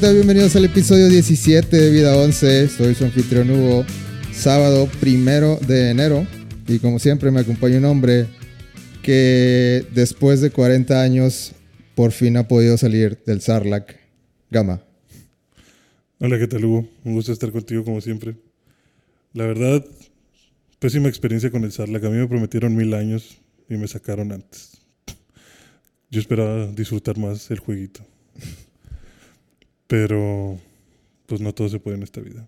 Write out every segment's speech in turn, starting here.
Hola, ¿qué tal? Bienvenidos al episodio 17 de Vida 11. Soy su anfitrión Hugo. Sábado primero de enero. Y como siempre, me acompaña un hombre que después de 40 años por fin ha podido salir del Sarlac. Gama. Hola, ¿qué tal, Hugo? Un gusto estar contigo como siempre. La verdad, pésima experiencia con el Sarlac. A mí me prometieron mil años y me sacaron antes. Yo esperaba disfrutar más el jueguito. Pero, pues no todo se puede en esta vida.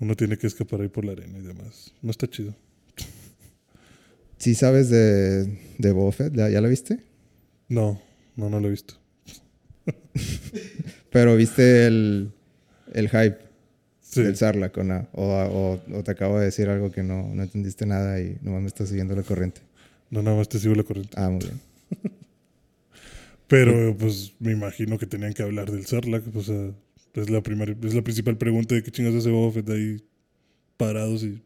Uno tiene que escapar ahí por la arena y demás. No está chido. ¿Sí sabes de, de Boba Fett? ¿Ya, ya la viste? No, no, no lo he visto. Pero viste el, el hype Sí. del Sarlacc o, no? o, o- o te acabo de decir algo que no, no entendiste nada y nomás me estás siguiendo la corriente. No, nada más te sigo la corriente. Ah, muy bien. Pero, pues, me imagino que tenían que hablar del Sarlacc. O sea, es la, primera, es la principal pregunta de qué chingas hace Boba Fett ahí parados y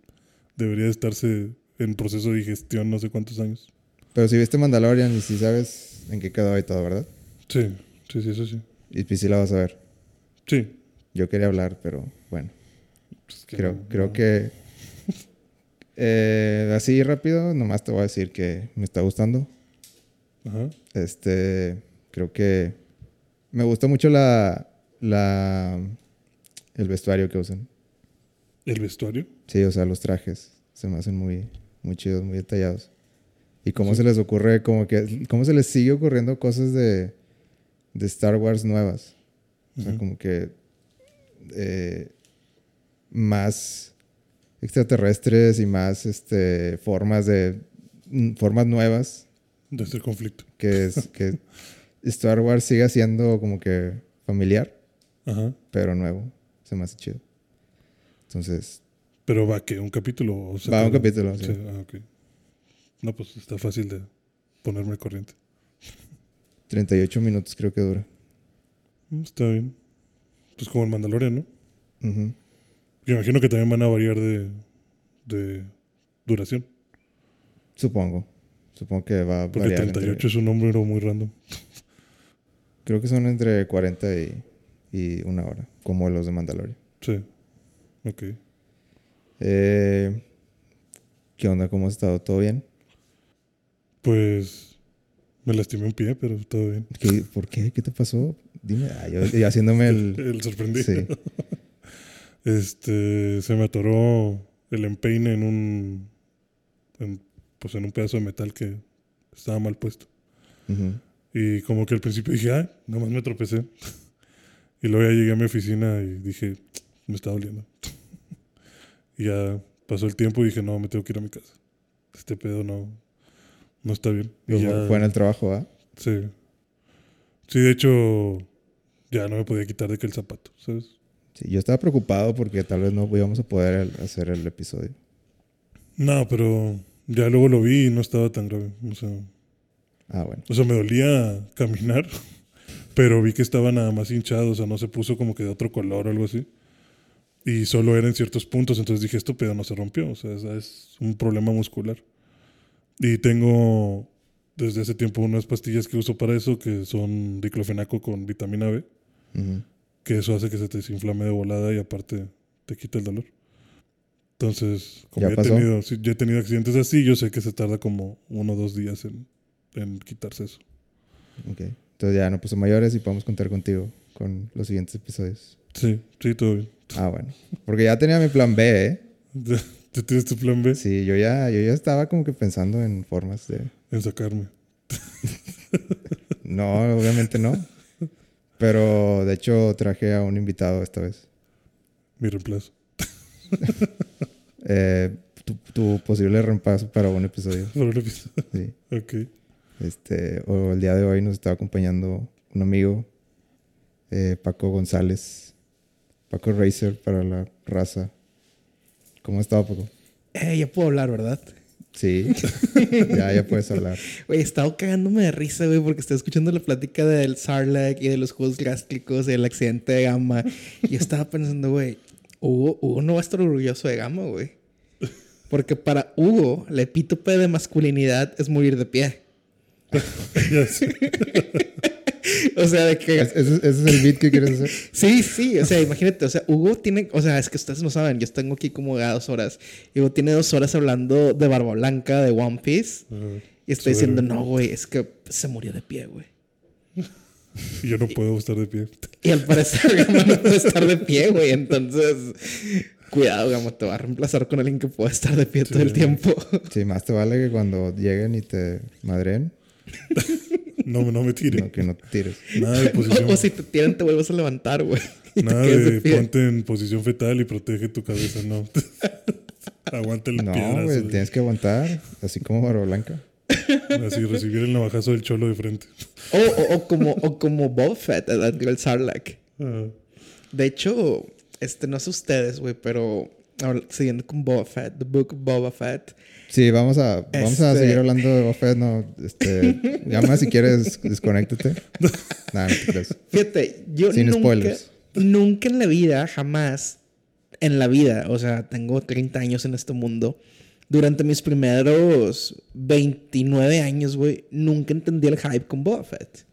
debería de estarse en proceso de digestión no sé cuántos años. Pero si viste Mandalorian y si sabes en qué quedó y todo, ¿verdad? Sí, sí, sí, eso sí. Y pues sí la vas a ver. Sí. Yo quería hablar, pero bueno. Pues que Creo, no, creo que... eh, así rápido, nomás te voy a decir que me está gustando. Ajá. Este, creo que me gusta mucho la, la, el vestuario que usan. ¿El vestuario? Sí, o sea, los trajes se me hacen muy, muy chidos, muy detallados. Y cómo Sí. se les ocurre, como que, cómo se les sigue ocurriendo cosas de, de Star Wars nuevas. O sea, como que eh, más extraterrestres y más este, formas de formas nuevas De este conflicto. que es que Star Wars sigue siendo como que familiar, Ajá. pero nuevo. Se me hace chido. Entonces, Pero va que un capítulo. O sea, Va un capítulo, sí. ah, ok. No, pues está fácil de ponerme corriente. 38 minutos creo que dura. Mm, Está bien. Pues como el Mandalorian, ¿no? Ujú. Yo imagino que también van a variar de, de duración. Supongo. Supongo que va a Porque variar 38 entre- es un número muy random. Creo que son entre 40 y, y una hora, como los de Mandalorian. Sí. Ok. Eh, ¿Qué onda? ¿Cómo has estado? ¿Todo bien? Pues me lastimé un pie, pero todo bien. ¿Qué- ¿Por qué? ¿Qué te pasó? Dime. Ah, yo, yo haciéndome el... El sorprendido. Sí. Este, se me atoró el empeine en un, en, pues en un pedazo de metal que estaba mal puesto. Ujú. Y como que al principio dije, ah, nomás me tropecé. y luego ya llegué a mi oficina y dije, me está doliendo. y ya pasó el tiempo y dije, no, me tengo que ir a mi casa. Este pedo no, no está bien. Y Fue- ya- Fue en el trabajo, ¿ah? Sí. Sí, de hecho, ya no me podía quitar de que el zapato, ¿sabes? Sí, yo estaba preocupado porque tal vez no íbamos a poder hacer el episodio. No, pero ya luego lo vi y no estaba tan grave. O sea, Ah, bueno. o sea, me dolía caminar, pero vi que estaba nada más hinchado, o sea, no se puso como que de otro color o algo así. Y solo era en ciertos puntos, entonces dije, esto pedo no se rompió, o sea, es- un problema muscular. Y tengo desde hace tiempo unas pastillas que uso para eso, que son diclofenaco con vitamina B, Ujú. que eso hace que se te desinflame de volada y aparte te quita el dolor. Entonces, como ¿Ya ya, he tenido, ya he tenido accidentes así, yo sé que se tarda como uno o dos días en, en quitarse eso. Ok. Entonces ya no puso mayores y podemos contar contigo con los siguientes episodios. Sí, sí, todo bien. Ah, bueno. Porque ya tenía mi plan B, ¿eh? ¿Te tienes tu plan B? Sí, yo ya, yo ya estaba como que pensando en formas de... En sacarme. No, obviamente no. Pero de hecho traje a un invitado esta vez. Mi reemplazo. Eh, tu, tu posible reemplazo para un episodio. Por el episodio. Sí. Ok. Este, o el día de hoy nos está acompañando un amigo, eh, Paco González. Paco Racer para la raza. ¿Cómo ha estado, Paco? Eh, ya puedo hablar, ¿verdad? Sí. ya, ya puedes hablar. Güey, he estado cagándome de risa, güey, porque estaba escuchando la plática del Sarlacc y de los juegos gástricos, del accidente de Gamma. Y yo estaba pensando, güey, Hugo, Hugo no va a estar orgulloso de Gamma, güey. Porque para Hugo, la epítope de masculinidad es morir de pie. Ya. O sea, de que. ¿Ese, ese es el beat que quieres hacer? Sí, sí, o sea, imagínate, o sea, Hugo tiene, o sea, es que ustedes no saben, yo tengo aquí como a dos horas. Hugo tiene dos horas hablando de Barba Blanca, de One Piece. Y estoy Sobre- diciendo, no, güey, es que se murió de pie, güey. Yo no puedo estar de pie. Y al parecer Gama no puede estar de pie, güey. Entonces, cuidado, Gama, te va a reemplazar con alguien que pueda estar de pie todo el tiempo. Sí, más te vale que cuando lleguen y te madren, No, no me tire. no, que no te tires. Nada de posición. o si te tiran, te vuelves a levantar, güey. Nada de ponte en posición fetal y protege tu cabeza, no. Aguanta el No, güey, tienes que aguantar, así como Barba Blanca. Así recibir el navajazo del cholo de frente. O, o, o como, o como Boba Fett, el Sarlacc. Ah, De hecho, este, no sé ustedes, güey, pero siguiendo con Boba Fett, The Book of Boba Fett. Sí, vamos a, vamos a Este- seguir hablando de Buffett, no, este, llama si quieres, desconéctate. Nada, no te creas. Fíjate, yo Sin nunca, spoilers. nunca en la vida, jamás, en la vida, o sea, tengo 30 años en este mundo. Durante mis primeros 29 años, güey, nunca entendí el hype con Boba Fett.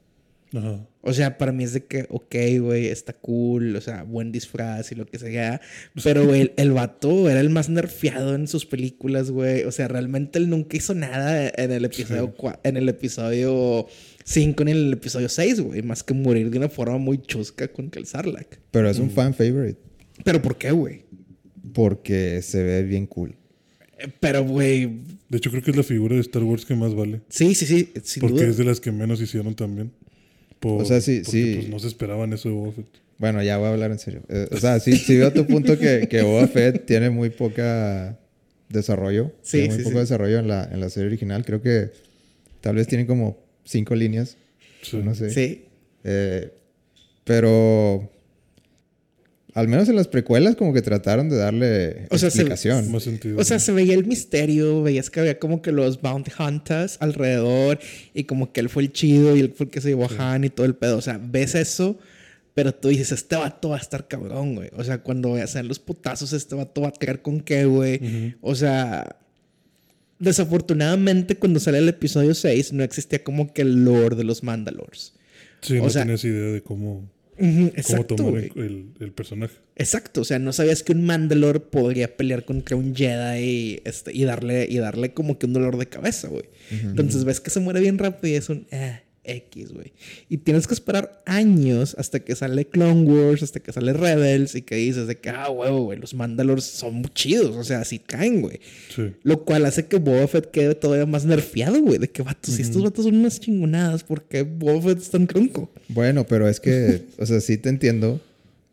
Ajá. O sea, para mí es de que, ok, güey, está cool, o sea, buen disfraz y lo que sea. Pero, güey, el, el vato era el más nerfeado en sus películas, güey. O sea, realmente él nunca hizo nada en el episodio, cua- en el episodio 5 ni en el episodio 6, güey. Más que morir de una forma muy chusca con el Sarlacc. Pero es un fan favorite, Pero, ¿por qué, güey? porque se ve bien cool. Eh, Pero, güey, De hecho, creo que es la figura de Star Wars que más vale. sí, sí, sí, sin Porque duda. es de las que menos hicieron también. Por- O sea, sí, porque, sí. Pues no se esperaban eso de Boba Fett. Bueno, ya voy a hablar en serio. Eh, o sea, sí, sí veo tu punto que, que Boba Fett tiene muy poca desarrollo. Sí, tiene muy sí, poco sí. desarrollo en la, en la serie original. Creo que tal vez tiene como cinco líneas. Sí. No sé. Sí. Eh, pero al menos en las precuelas como que trataron de darle O sea, se- explicación. Más sentido. O sea, se veía el misterio, veías que había como que los bounty hunters alrededor y como que él fue el chido y él fue el que se llevó a Han y todo el pedo. O sea, ves eso, pero tú dices, este vato va a estar cabrón, güey. O sea, cuando sean los putazos, este vato va a tirar con qué, güey. Ujú. O sea, desafortunadamente cuando sale el episodio 6 no existía como que el lore de los Mandalors. Sí, o no sea- tenías idea de cómo, Exacto, tomar el, el- personaje. Exacto, o sea, no sabías que un Mandalor podría pelear contra un Jedi y, este, y, darle, y darle como que un dolor de cabeza, güey. Entonces ves que se muere bien rápido y es un eh, X, güey. Y tienes que esperar años hasta que sale Clone Wars, hasta que sale Rebels y que dices de que, ah, huevo, güey, los Mandalors son muy chidos, o sea, así caen, güey. Sí. Lo cual hace que Boba Fett quede todavía más nerfeado, güey. De que, vatos, si estos vatos son unas chingonadas, ¿por qué Boba Fett es tan tronco? Bueno, pero es que, o sea, sí te entiendo,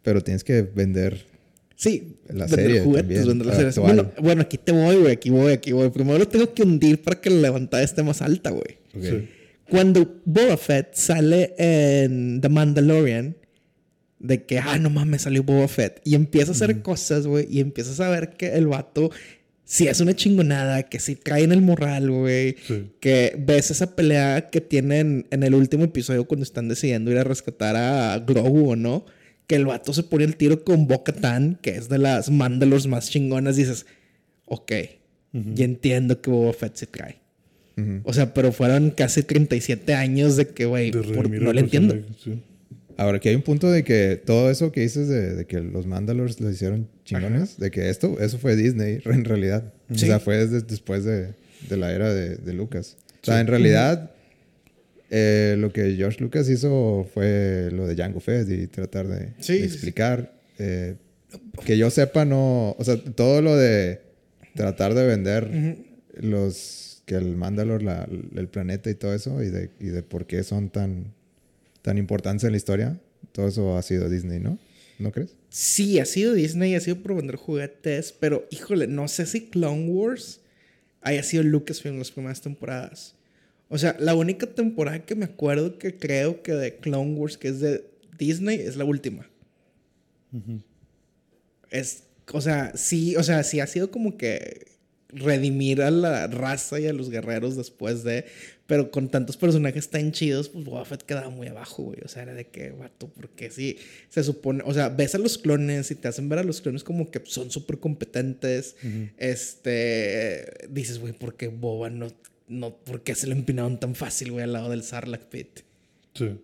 pero tienes que vender. Sí, La vender serie juguetes, también, vender las series. actual. Bueno, bueno, aquí te voy, güey, aquí voy, aquí voy. Primero lo tengo que hundir para que la levantada esté más alta, güey. Ok. Sí. Cuando Boba Fett sale en The Mandalorian, de que, ah, no mames, salió Boba Fett, y empieza a hacer cosas, güey, y empiezas a ver que el vato sí es una chingonada, que sí trae en el moral, güey. Sí. Que ves esa pelea que tienen en el último episodio cuando están decidiendo ir a rescatar a Grogu o no. Que el vato se pone el tiro con Bo-Katan, que es de las Mandalors más chingonas. Dices, ok, ya entiendo que Boba Fett se trae. O sea, pero fueron casi 37 años de que, güey, no le entiendo. sí. Ahora, que hay un punto de que todo eso que dices de, de que los Mandalors lo hicieron chingones, de que esto, eso fue Disney en realidad. O sea, fue desde- después de, de la era de, de Lucas. O sea, en realidad, eh, lo que George Lucas hizo fue lo de Jango Fett y tratar de, Sí, explicar. eh, que yo sepa, no. O sea, todo lo de tratar de vender los. Que el Mandalor, la- el planeta y todo eso, y de, y de por qué son tan, tan importantes en la historia, todo eso ha sido Disney, ¿no? ¿No crees? Sí, ha sido Disney, ha sido por vender juguetes, pero híjole, no sé si Clone Wars haya sido Lucasfilm las primeras temporadas. O sea, la única temporada que me acuerdo que creo que de Clone Wars que es de Disney es la última. Es, o sea, sí, o sea, sí ha sido como que redimir a la raza y a los guerreros después de, pero con tantos personajes tan chidos, pues Boba Fett quedaba muy abajo, güey. O sea, era de que, vato, porque sí, se supone, o sea, ves a los clones y te hacen ver a los clones como que son súper competentes. Este, dices, güey, ¿por qué Boba no, no, por qué se le empinaron tan fácil, güey, al lado del Sarlacc Pit? Sí.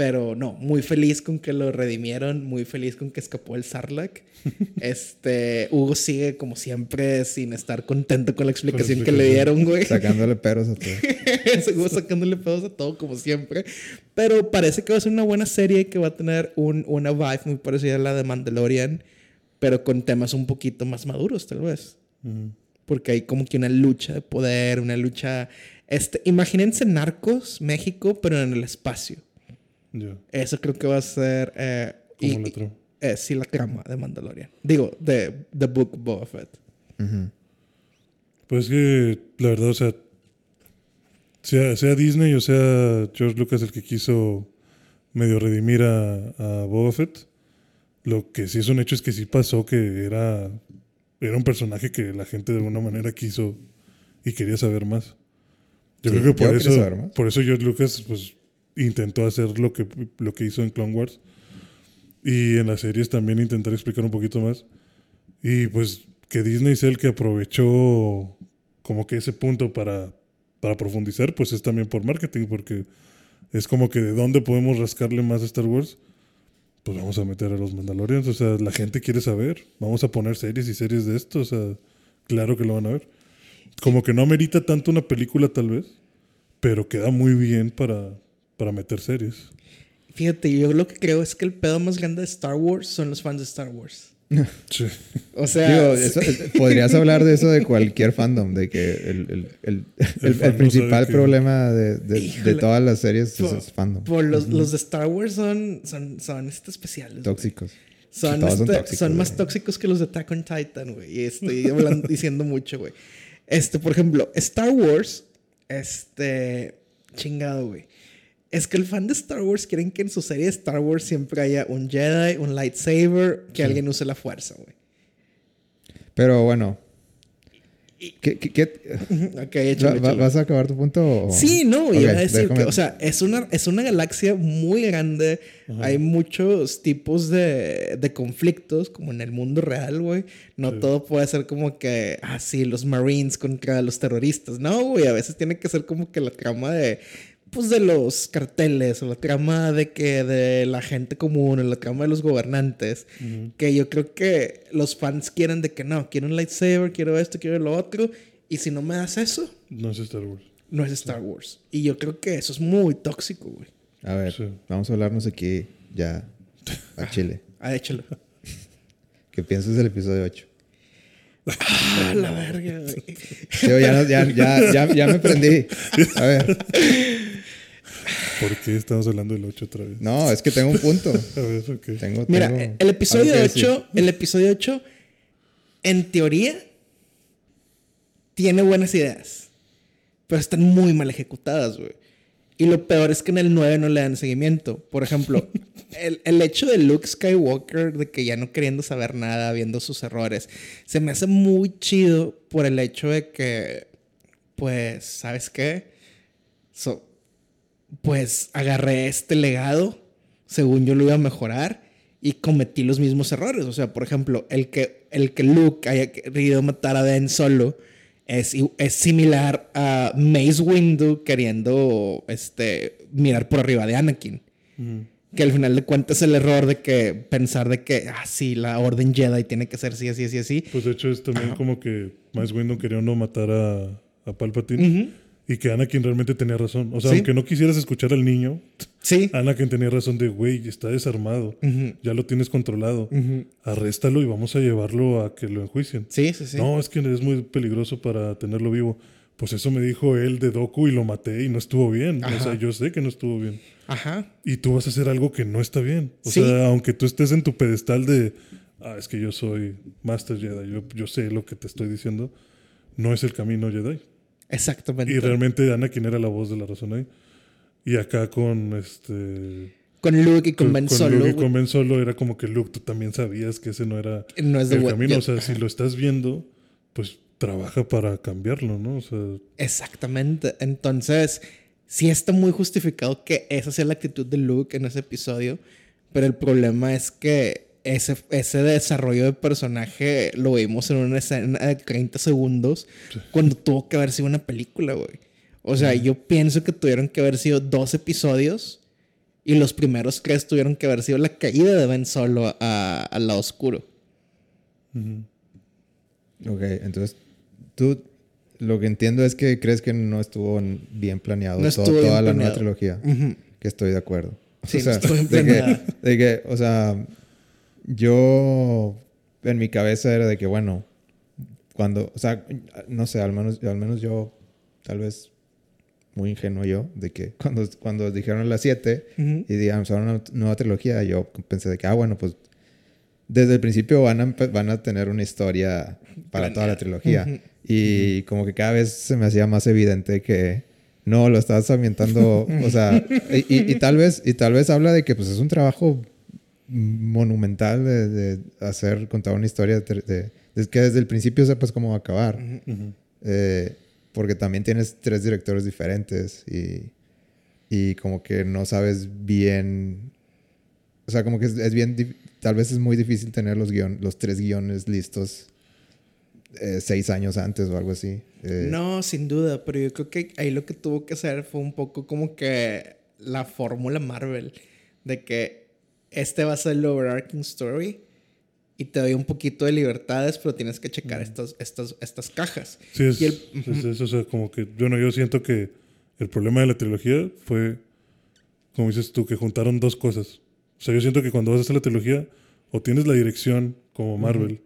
Pero no, muy feliz con que lo redimieron, muy feliz con que escapó el Sarlacc. este, Hugo sigue como siempre sin estar contento con la explicación, que le dieron, güey. Sacándole peros a todo. Hugo sacándole pedos a todo como siempre. Pero parece que va a ser una buena serie que va a tener un, una vibe muy parecida a la de Mandalorian, pero con temas un poquito más maduros, tal vez. Porque hay como que una lucha de poder, una lucha... Este, imagínense Narcos, México, pero en el espacio. Eso creo que va a ser. Eh, Como y- la trama. eh, sí, la trama de Mandalorian. Digo, de The Book of Boba Fett. Pues que, la verdad, o sea, sea, sea Disney o sea George Lucas el que quiso medio redimir a, a Boba Fett, lo que sí es un hecho es que sí pasó que era, era un personaje que la gente de alguna manera quiso y quería saber más. Yo Sí, creo que por eso, por eso George Lucas pues, intentó hacer lo que, lo que hizo en Clone Wars. Y en las series también intentar explicar un poquito más. Y pues que Disney sea el que aprovechó como que ese punto para, para profundizar, pues es también por marketing, porque es como que de dónde podemos rascarle más a Star Wars, pues vamos a meter a los Mandalorians. O sea, la gente quiere saber. Vamos a poner series y series de esto. O sea, claro que lo van a ver. Como que no amerita tanto una película, tal vez, pero queda muy bien para, para meter series. Fíjate, yo lo que creo es que el pedo más grande de Star Wars son los fans de Star Wars. Sí. O sea, Digo, sí. eso- eh, podrías hablar de eso de cualquier fandom, de que el, el, el, el- el fan no principal que- problema de, de, de Híjole. todas las series es, Por- es fandom. por los, los de Star Wars son, son, son este especiales. Tóxicos. Son, este- tóxicos, son más tóxicos que los de Attack on Titan, güey. Y estoy hablando, diciendo mucho, güey. Este, por ejemplo, Star Wars, este, chingado, güey. Es que el fan de Star Wars quieren que en su serie de Star Wars siempre haya un Jedi, un lightsaber, que alguien use la fuerza, güey. Pero bueno. ¿Qué, qué- qué- Ok, échale, va- va- échale. ¿Vas a acabar tu punto? o- Sí, no, Ok, iba a decir déjame- que, o sea, es una, es una galaxia muy grande. Hay muchos tipos de, de conflictos, como en el mundo real, güey. No todo puede ser como que, ah, sí, los Marines contra los terroristas. No, güey, a veces tiene que ser como que la trama de, pues, de los carteles, o la trama de que de la gente común, o la trama de los gobernantes. Que yo creo que los fans quieren de que no, quiero un lightsaber, quiero esto, quiero lo otro. Y si no me das eso, No es Star Wars. no es Star Wars. Y yo creo que eso es muy tóxico, güey. A ver, Sí. vamos a hablarnos aquí ya a Chile. Ah, échalo. ¿Qué piensas del episodio 8? Ah, la verga, güey. Ya, ya, ya, ya me prendí. A ver. ¿Por qué estamos hablando del 8 otra vez? No, es que tengo un punto. A ver. Tengo, Mira, tengo el episodio algo que decir. 8, el episodio 8, en teoría, tiene buenas ideas. Pero están muy mal ejecutadas, güey. Y lo peor es que en el 9 no le dan seguimiento. Por ejemplo, el, el hecho de Luke Skywalker, de que ya no queriendo saber nada, viendo sus errores, se me hace muy chido por el hecho de que, pues, ¿sabes qué? So- pues agarré este legado, según yo lo iba a mejorar, y cometí los mismos errores. O sea, por ejemplo, el que, el que Luke haya querido matar a Ben solo es, es similar a Mace Windu queriendo este, mirar por arriba de Anakin. Que al final de cuentas es el error de que pensar de que, ah, sí, la orden Jedi tiene que ser así, así, así, así. Pues de hecho es también como que Mace Windu quería no matar a, a Palpatine y que Anakin realmente tenía razón. O sea, Sí. aunque no quisieras escuchar al niño, Sí. Anakin tenía razón de, güey, está desarmado, ya lo tienes controlado, arréstalo y vamos a llevarlo a que lo enjuicien. Sí, sí, sí. No, es que es muy peligroso para tenerlo vivo. Pues eso me dijo él de Doku y lo maté y no estuvo bien. O sea, yo sé que no estuvo bien. Ajá. Y tú vas a hacer algo que no está bien. O Sí. sea, aunque tú estés en tu pedestal de, ah, es que yo soy Master Jedi, yo, yo sé lo que te estoy diciendo, no es el camino Jedi. Exactamente. Y realmente Anakin era la voz de la razón ahí. Y acá con este... Con Luke y con, Ben Solo. Luke y con Ben Solo era como que Luke, tú también sabías que ese no era No es el camino. O sea, si lo estás viendo, pues trabaja para cambiarlo, ¿no? O sea, Exactamente. Entonces, sí está muy justificado que esa sea la actitud de Luke en ese episodio, pero el problema es que ese, ese desarrollo de personaje lo vimos en una escena de 30 segundos cuando tuvo que haber sido una película, güey. O sea, yo pienso que tuvieron que haber sido dos episodios Y los primeros tres tuvieron que haber sido la caída de Ben Solo a- al lado oscuro. Ok, entonces tú lo que entiendo es que crees que no estuvo bien planeado No to- estuvo toda bien la nueva trilogía. Que estoy de acuerdo. Sí, o no sea, bien de que, de que, o sea, yo en mi cabeza era de que, bueno, cuando, o sea, no sé, al menos, al menos yo, tal vez muy ingenuo yo, de que cuando, cuando dijeron las 7 Ujú. y digamos, ahora una nueva trilogía, yo pensé de que, ah, bueno, pues desde el principio van a, van a tener una historia para toda la trilogía. Y como que cada vez se me hacía más evidente que no, lo estás ambientando, o sea, y, y- y tal vez, y tal vez habla de que pues es un trabajo monumental de, de hacer, contar una historia, de, de- de que desde el principio sepas cómo va a acabar. Ujú. Eh, porque también tienes tres directores diferentes y, y como que no sabes bien, o sea, como que es, es bien, tal vez es muy difícil tener los, guion, los tres guiones listos eh, seis años antes o algo así. Eh, No, sin duda, pero yo creo que ahí lo que tuvo que hacer fue un poco como que la fórmula Marvel de que este va a ser el overarching story y te doy un poquito de libertades, pero tienes que checar estas, estas, estas cajas. Sí, es, Y el- es o sea, como que, bueno, yo siento que el problema de la trilogía fue, como dices tú, que juntaron dos cosas. O sea, yo siento que cuando vas a hacer la trilogía, o tienes la dirección como Marvel,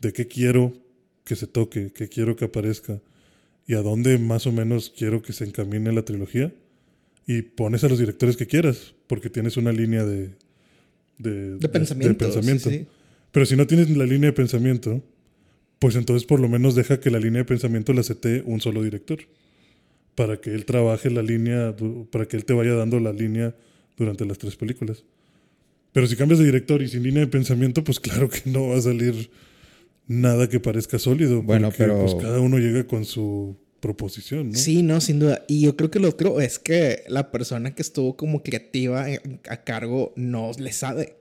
de qué quiero que se toque, qué quiero que aparezca, y a dónde más o menos quiero que se encamine la trilogía, y pones a los directores que quieras, porque tienes una línea de... De, De pensamiento. sí, pensamiento. sí. Pero si no tienes la línea de pensamiento, pues entonces por lo menos deja que la línea de pensamiento la setee un solo director. Para que él trabaje la línea, para que él te vaya dando la línea durante las tres películas. Pero si cambias de director y sin línea de pensamiento, pues claro que no va a salir nada que parezca sólido. Bueno, porque, pero- Pues cada uno llega con su proposición, ¿no? Sí, no, sin duda. Y yo creo que lo otro es que la persona que estuvo como creativa a cargo no le sabe.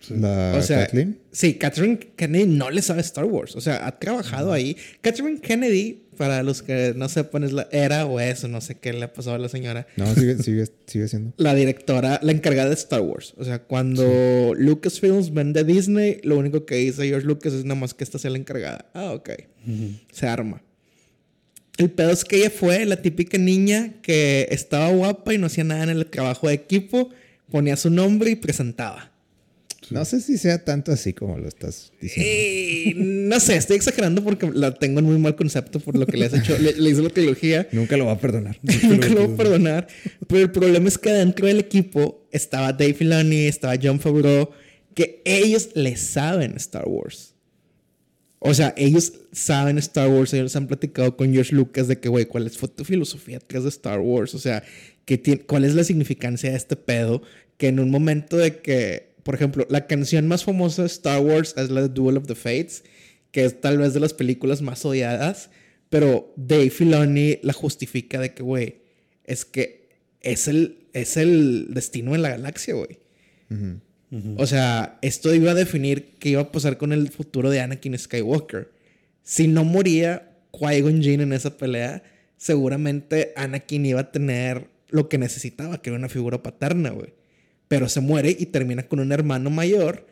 Sí. La O sea, Kathleen. sí, Catherine Kennedy no le sabe Star Wars. O sea, ha trabajado ahí. Catherine Kennedy, para los que no sepan, es la era o eso, no sé qué le ha pasado a la señora. No, sigue, sigue, sigue siendo. La directora, la encargada de Star Wars. O sea, cuando Lucasfilms vende Disney, lo único que dice George Lucas es nada más que esta sea la encargada. Ah, ok. Se arma. El pedo es que ella fue la típica niña que estaba guapa y no hacía nada en el trabajo de equipo, ponía su nombre y presentaba. No sé si sea tanto así como lo estás diciendo. Eh, no sé, estoy exagerando porque la tengo en muy mal concepto por lo que le has hecho. Le, le hizo la trilogía. Nunca lo va a perdonar. Nunca lo voy a perdonar. Pero el problema es que dentro del equipo estaba Dave Filoni, estaba John Favreau, que ellos le saben Star Wars. O sea, ellos saben Star Wars, ellos han platicado con George Lucas de que, güey, ¿cuál es tu filosofía atrás de Star Wars? O sea, ¿qué tiene- ¿cuál es la significancia de este pedo? Que en un momento de que, por ejemplo, la canción más famosa de Star Wars es la de Duel of the Fates, que es tal vez de las películas más odiadas, pero Dave Filoni la justifica de que, güey, es que es el, es el destino de la galaxia, güey. O sea, esto iba a definir qué iba a pasar con el futuro de Anakin Skywalker. Si no moría Qui-Gon Jinn en esa pelea, seguramente Anakin iba a tener lo que necesitaba, que era una figura paterna, güey. Pero se muere y termina con un hermano mayor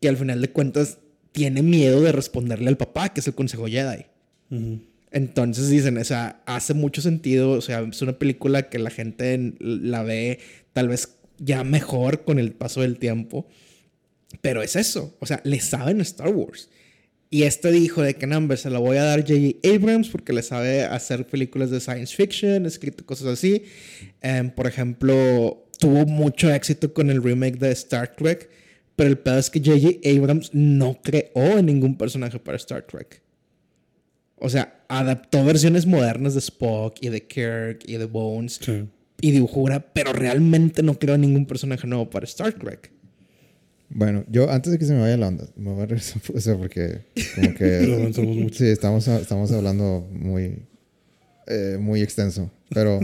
que al final de cuentas tiene miedo de responderle al papá, que es el consejo Jedi. Ujú. Entonces dicen, o sea, hace mucho sentido, o sea, es una película que la gente en- la ve tal vez ya mejor con el paso del tiempo, pero es eso, o sea, le saben Star Wars. Y este dijo de que no, se la voy a dar J.J. Abrams porque le sabe hacer películas de science fiction, escrito cosas así. Em, por ejemplo, tuvo mucho éxito con el remake de Star Trek, pero el pedo es que J.J. Abrams no creó ningún personaje para Star Trek. O sea, adaptó versiones modernas de Spock y de Kirk y de Bones Sí. Y dibujó una, pero realmente no creó ningún personaje nuevo para Star Trek. Bueno, yo antes de que se me vaya la onda, me voy a regresar o sea, porque como que mucho. sí, estamos, estamos hablando muy, eh, muy extenso. Pero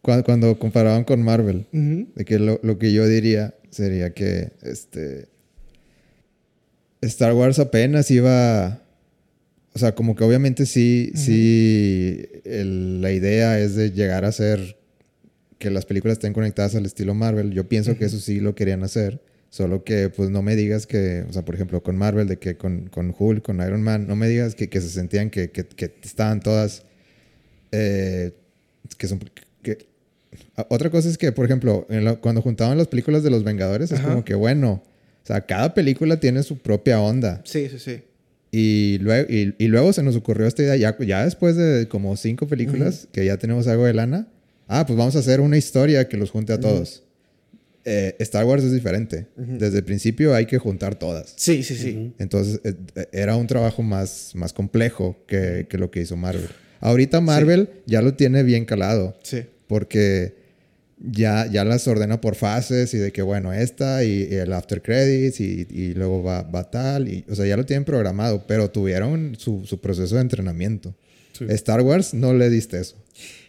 cuando, cuando comparaban con Marvel, de que lo, lo que yo diría sería que este Star Wars apenas iba o sea como que obviamente sí sí el- la idea es de llegar a ser que las películas estén conectadas al estilo Marvel. Yo pienso que eso sí lo querían hacer. Solo que, pues, no me digas que, o sea, por ejemplo, con Marvel, de que con, con Hulk, con Iron Man, no me digas que, que se sentían que, que, que estaban todas, eh, que son, que, otra cosa es que, por ejemplo, cuando juntaban las películas de los Vengadores, es como que, bueno, o sea, cada película tiene su propia onda. Sí, sí, sí. Y luego, y, y luego se nos ocurrió esta idea, ya, ya después de como cinco películas, que ya tenemos algo de lana, ah, pues vamos a hacer una historia que los junte a todos. Eh, Star Wars es diferente. Desde el principio hay que juntar todas. Sí, sí, sí. Entonces eh, eh, era un trabajo más, más complejo que, que lo que hizo Marvel. Ahorita Marvel ya lo tiene bien calado Sí. porque ya, ya las ordena por fases y de que, bueno, esta y, y el after credits y, y luego va, va tal. Y, o sea, ya lo tienen programado, pero tuvieron su, su proceso de entrenamiento. Sí. Star Wars no le diste eso.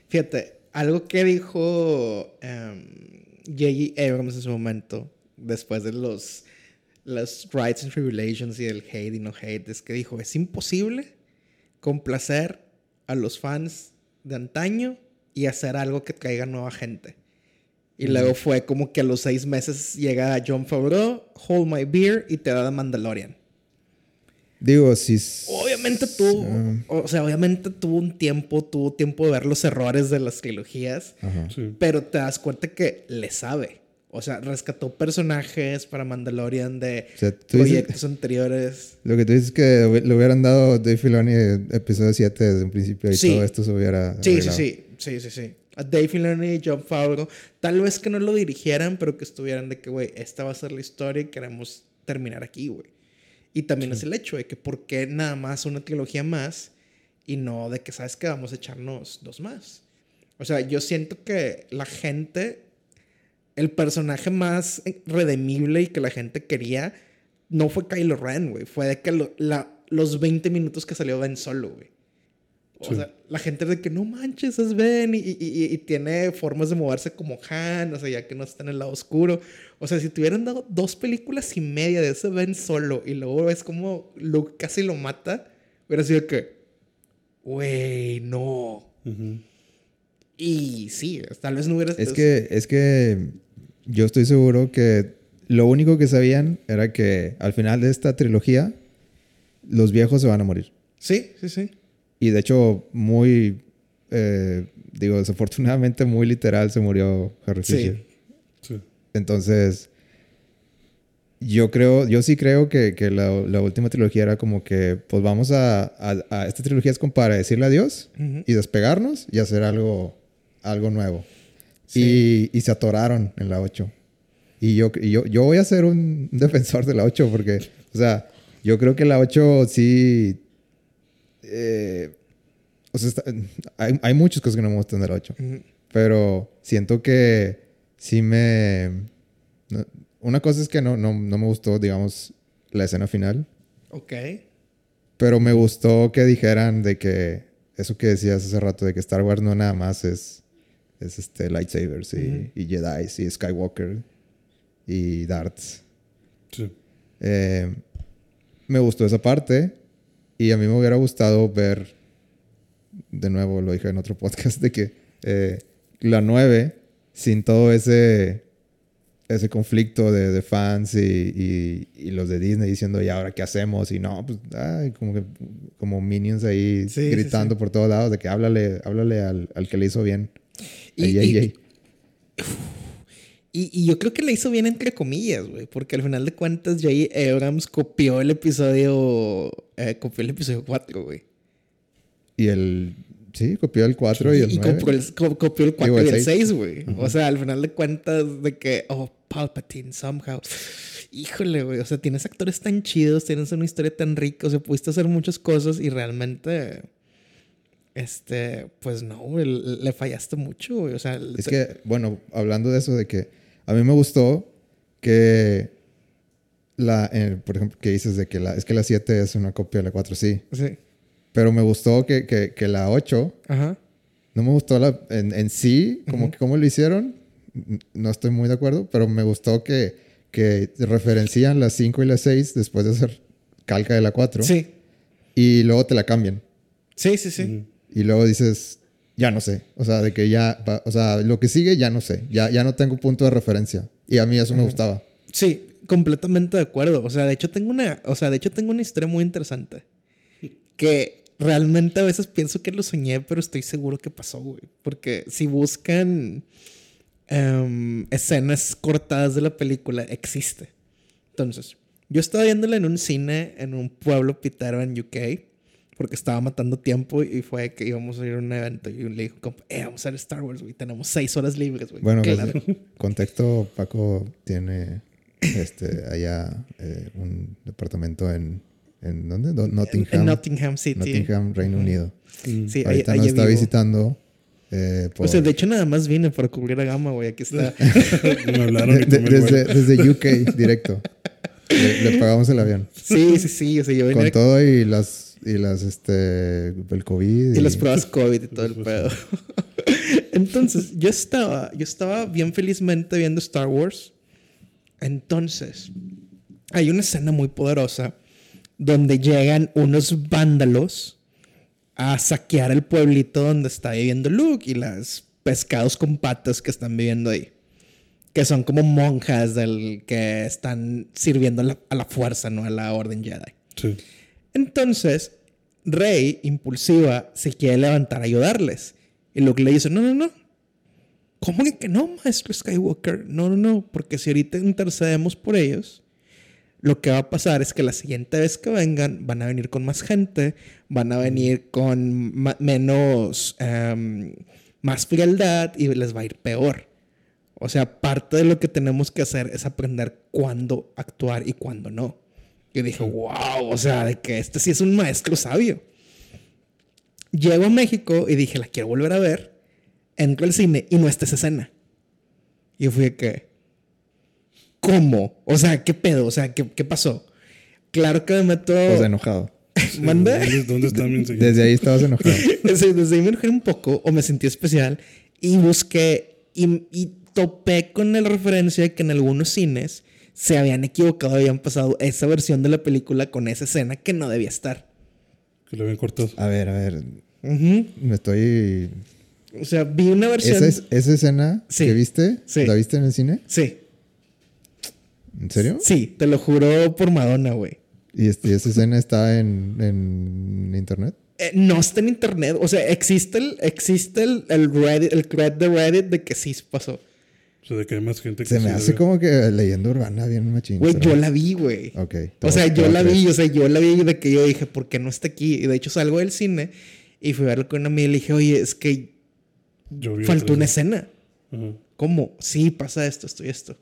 Fíjate, algo que dijo em, J.J. Abrams en su momento, después de los, los rights and tribulations y el hate y no hate, es que dijo, es imposible complacer a los fans de antaño y hacer algo que traiga nueva gente. Y luego fue como que a los seis meses llega John Favreau, Hold My Beer y te da The Mandalorian. Digo, si... s- Obviamente tuvo, o sea, obviamente tuvo un tiempo, tuvo tiempo de ver los errores de las trilogías, Ajá. Sí. pero te das cuenta que le sabe. O sea, rescató personajes para Mandalorian de O sea, tú dices- proyectos anteriores. Lo que tú dices es que le hubieran dado Dave Filoni episodio 7 desde un principio y Sí. todo esto se hubiera... Sí, sí, sí, sí, sí, sí. A Dave Filoni y John Favreau, tal vez que no lo dirigieran, pero que estuvieran de que, güey, esta va a ser la historia y queremos terminar aquí, güey. Y también es el hecho de que por qué nada más una trilogía más y no de que, ¿sabes que Vamos a echarnos dos más. O sea, yo siento que la gente, el personaje más redemible y que la gente quería, no fue Kylo Ren, güey. Fue de que lo- la- los 20 minutos que salió Ben Solo, güey. O Sí. sea, la gente de que no manches, es Ben y, y- y- y tiene formas de moverse como Han, o sea, ya que no está en el lado oscuro. O sea, si te hubieran dado dos películas y media de ese Ben solo y luego ves como Luke casi lo mata, hubiera sido que, güey, no. Ujú. Y sí, tal vez no hubiera Es que, es que yo estoy seguro que lo único que sabían era que al final de esta trilogía los viejos se van a morir. Sí, sí, sí. Y de hecho, muy, eh, digo, desafortunadamente muy literal se murió Harry Sí. Fisher. Sí. Entonces, yo creo, yo sí creo que, que la, la última trilogía era como que, pues vamos a, a, a- esta trilogía es como para decirle adiós Ujú. y despegarnos y hacer algo, algo nuevo. Sí. Y, y se atoraron en la 8. Y yo, y yo, yo voy a ser un defensor de la 8 porque, o sea, yo creo que la 8 sí... eh, o sea, está- hay, hay muchas cosas que no me gustan de la 8. Ujú. Pero siento que sí me... no- una cosa es que no, no, no me gustó, digamos, la escena final. Ok. Pero me gustó que dijeran de que... Eso que decías hace rato, de que Star Wars no nada más es... Es este lightsabers y, y Jedi y Skywalker y darts. Sí. Eh, me gustó esa parte y a mí me hubiera gustado ver, de nuevo lo dije en otro podcast, de que eh, la 9, sin todo ese, ese conflicto de, de fans y, y- y los de Disney diciendo, ¿y ahora qué hacemos? Y no, pues, ay, como, que, como minions ahí Sí, sí, gritando sí. por todos lados de que háblale, háblale al, al que le hizo bien. Y- a y-. Y, y yo creo que le hizo bien entre comillas, güey. Porque al final de cuentas, J.J. Abrams copió el episodio. eh, copió el episodio 4, güey. Y el... Sí, copió el 4 y, el y 9. copió el, co- copió el 4 Digo, el y el seis. 6, güey. O sea, al final de cuentas, de que, oh, Palpatine, somehow. Híjole, güey. O sea, tienes actores tan chidos, tienes una historia tan rica. O sea, pudiste hacer muchas cosas y realmente. Este, pues no, güey. Le le fallaste mucho, güey. O sea, Es te- que, bueno, hablando de eso, de que a mí me gustó que la, eh, por ejemplo, que dices de que la, es que la 7 es una copia de la 4, sí. Sí. Pero me gustó que, que, que la 8, Ajá. no me gustó la, en, en sí, como que cómo lo hicieron, no estoy muy de acuerdo, pero me gustó que, que referencian la 5 y la 6 después de hacer calca de la 4 Sí. y luego te la cambian. Sí, sí, sí. Y luego dices, ya no sé. O sea, de que ya, o sea, lo que sigue ya no sé. Ya, ya no tengo punto de referencia. Y a mí eso me gustaba. Sí, completamente de acuerdo. O sea, de hecho tengo una, o sea, de hecho tengo una historia muy interesante. Que realmente a veces pienso que lo soñé, pero estoy seguro que pasó, güey. Porque si buscan em, escenas cortadas de la película, existe. Entonces, yo estaba viéndola en un cine en un pueblo pitero en UK. Porque estaba matando tiempo y fue que íbamos a ir a un evento. Y le dijo, eh, vamos a ver Star Wars, güey. Tenemos seis horas libres, güey. Bueno, pues, Claro. contexto, Paco tiene este allá eh, un departamento en, ¿en dónde? Do- Nottingham. En Nottingham City. Nottingham, Reino Unido. Sí, ahí, Ahorita ahí nos está vivo. visitando. eh, por- O sea, de hecho, nada más vine para cubrir a Gama, güey. Aquí está. Me hablaron de- de- desde, desde UK, directo. Le, le pagamos el avión. Sí, sí, sí. O sea, yo Con todo y las, y las, este, el COVID. y las pruebas COVID y todo el pedo. Entonces, yo estaba, yo estaba bien felizmente viendo Star Wars. Entonces, hay una escena muy poderosa donde llegan unos vándalos a saquear el pueblito donde está viviendo Luke y las pescados con patas que están viviendo ahí. Que son como monjas del que están sirviendo a la, a la fuerza, no a la orden Jedi. Sí. Entonces, Rey, impulsiva, se quiere levantar a ayudarles. Y Luke le dice, no, no, no. ¿Cómo que no, maestro Skywalker? No, no, no. Porque si ahorita intercedemos por ellos, lo que va a pasar es que la siguiente vez que vengan, van a venir con más gente, van a venir con menos, em, más frialdad y les va a ir peor. O sea, parte de lo que tenemos que hacer es aprender cuándo actuar y cuándo no. Yo dije, wow, o sea, de que este sí es un maestro sabio. Llego a México y dije, la quiero volver a ver. Entro al cine y no está esa escena. Y fui de que, ¿cómo? O sea, ¿qué pedo? O sea, ¿qué, qué pasó? Claro que me meto... Pues enojado. ¿Mandé? ¿Dónde, dónde está mi? Desde ahí estabas enojado. Sí, desde ahí me enojé un poco o me sentí especial y busqué y, y topé con la referencia de que en algunos cines se habían equivocado, habían pasado esa versión de la película con esa escena que no debía estar. Que lo habían cortado. A ver, a ver. Me estoy. O sea, vi una versión... ¿Esa, es- esa escena Sí. que viste? Sí. ¿La viste en el cine? Sí, ¿En serio? sí, te lo juro por Madonna, güey. ¿Y, este- y esa escena está en, en internet? Eh, no está en internet, o sea, existe el, existe el, el Reddit, el thread de Reddit de que sí pasó. O sea, de que hay más gente que Se me hace como que leyenda urbana bien machín. Güey, yo la vi, güey. Ok. O sea, yo la vi, o sea, yo la vi de que yo dije, ¿por qué no está aquí? Y de hecho salgo del cine y fui a verlo con una amiga y le dije, oye, es que Yo vi faltó una escena. Ajá. ¿Cómo? Sí, pasa esto, esto y esto.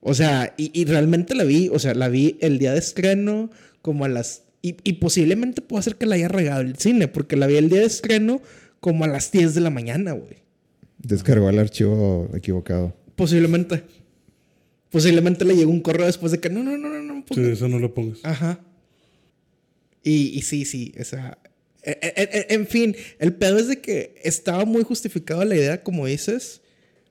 O sea, y, y realmente la vi, o sea, la vi el día de estreno, como a las... Y, y posiblemente puede ser que la haya regado el cine, porque la vi el día de estreno como a las 10 de la mañana, güey. Descargó el archivo equivocado. Posiblemente. Posiblemente le llegó un correo después de que no, no, no, no, no. Sí, eso no lo pongas. Ajá. Y, y sí, sí, o sea. e- e- e- En fin, el pedo es de que estaba muy justificado la idea, como dices.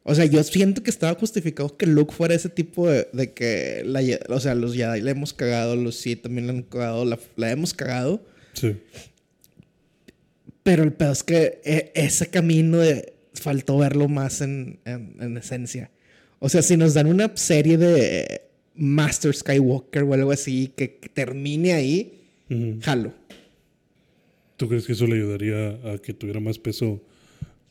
O sea, yo siento que estaba justificado que Luke fuera ese tipo de, de que, la, o sea, los Jedi la hemos cagado, los Sith también la han cagado, la, la hemos cagado. Sí. Pero el pedo es que ese camino de, faltó verlo más en, en, en esencia. O sea, si nos dan una serie de Master Skywalker o algo así que, que termine ahí, jalo. ¿Tú crees que eso le ayudaría a que tuviera más peso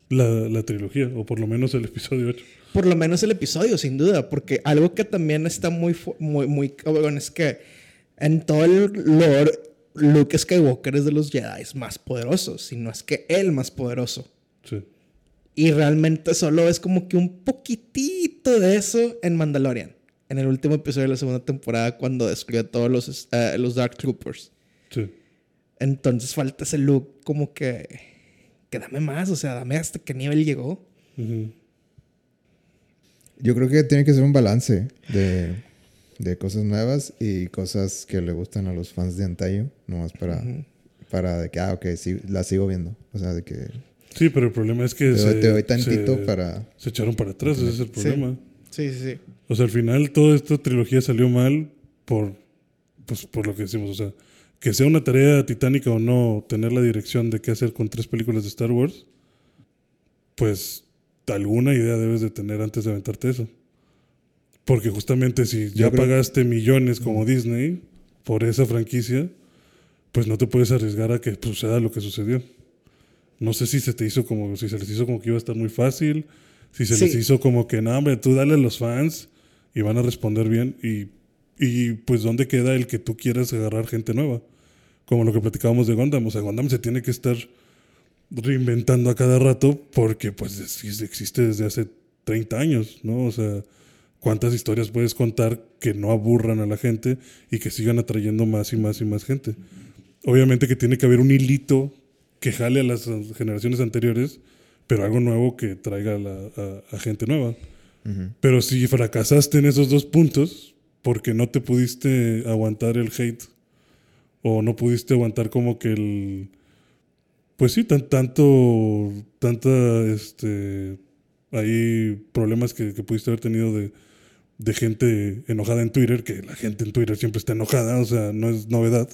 la, la trilogía? O por lo menos el episodio 8. Por lo menos el episodio, sin duda, porque algo que también está muy, muy, muy cabrón es que en todo el lore, Luke Skywalker es de los Jedi más poderosos, si no es que el más poderoso. Sí. Y realmente solo es como que un poquitito de eso en Mandalorian. En el último episodio de la segunda temporada, cuando destruyó a todos los, eh, los Dark Troopers. Sí. Entonces falta ese look como que... Que dame más, o sea, dame hasta qué nivel llegó. Yo creo que tiene que ser un balance de, de cosas nuevas y cosas que le gustan a los fans de antaño, nomás para, para de que, ah, ok, sí, la sigo viendo. O sea, de que Sí, pero el problema es que se, te doy tantito se- para... se echaron para atrás, ese es el problema. Sí, sí, sí. O sea, al final toda esta trilogía salió mal por, pues, por lo que decimos. O sea, que sea una tarea titánica o no tener la dirección de qué hacer con tres películas de Star Wars, pues alguna idea debes de tener antes de aventarte eso. Porque justamente si ya creo- pagaste millones como Disney por esa franquicia, pues no te puedes arriesgar a que suceda lo que sucedió. No sé si se te hizo como, si se les hizo como que iba a estar muy fácil, si se Sí. les hizo como que, no, hombre, tú dale a los fans y van a responder bien. Y, y pues, ¿dónde queda el que tú quieras agarrar gente nueva? Como lo que platicábamos de Gundam. O sea, Gundam se tiene que estar reinventando a cada rato porque, pues, es- existe desde hace 30 años, ¿no? O sea, ¿cuántas historias puedes contar que no aburran a la gente y que sigan atrayendo más y más y más gente? Obviamente que tiene que haber un hilito que jale a las generaciones anteriores, pero algo nuevo que traiga a, la- a- a gente nueva. Pero si fracasaste en esos dos puntos, porque no te pudiste aguantar el hate, o no pudiste aguantar como que el... Pues sí, tan, tanto, tanta, este, hay problemas que, que pudiste haber tenido de, de gente enojada en Twitter, que la gente en Twitter siempre está enojada, o sea, no es novedad,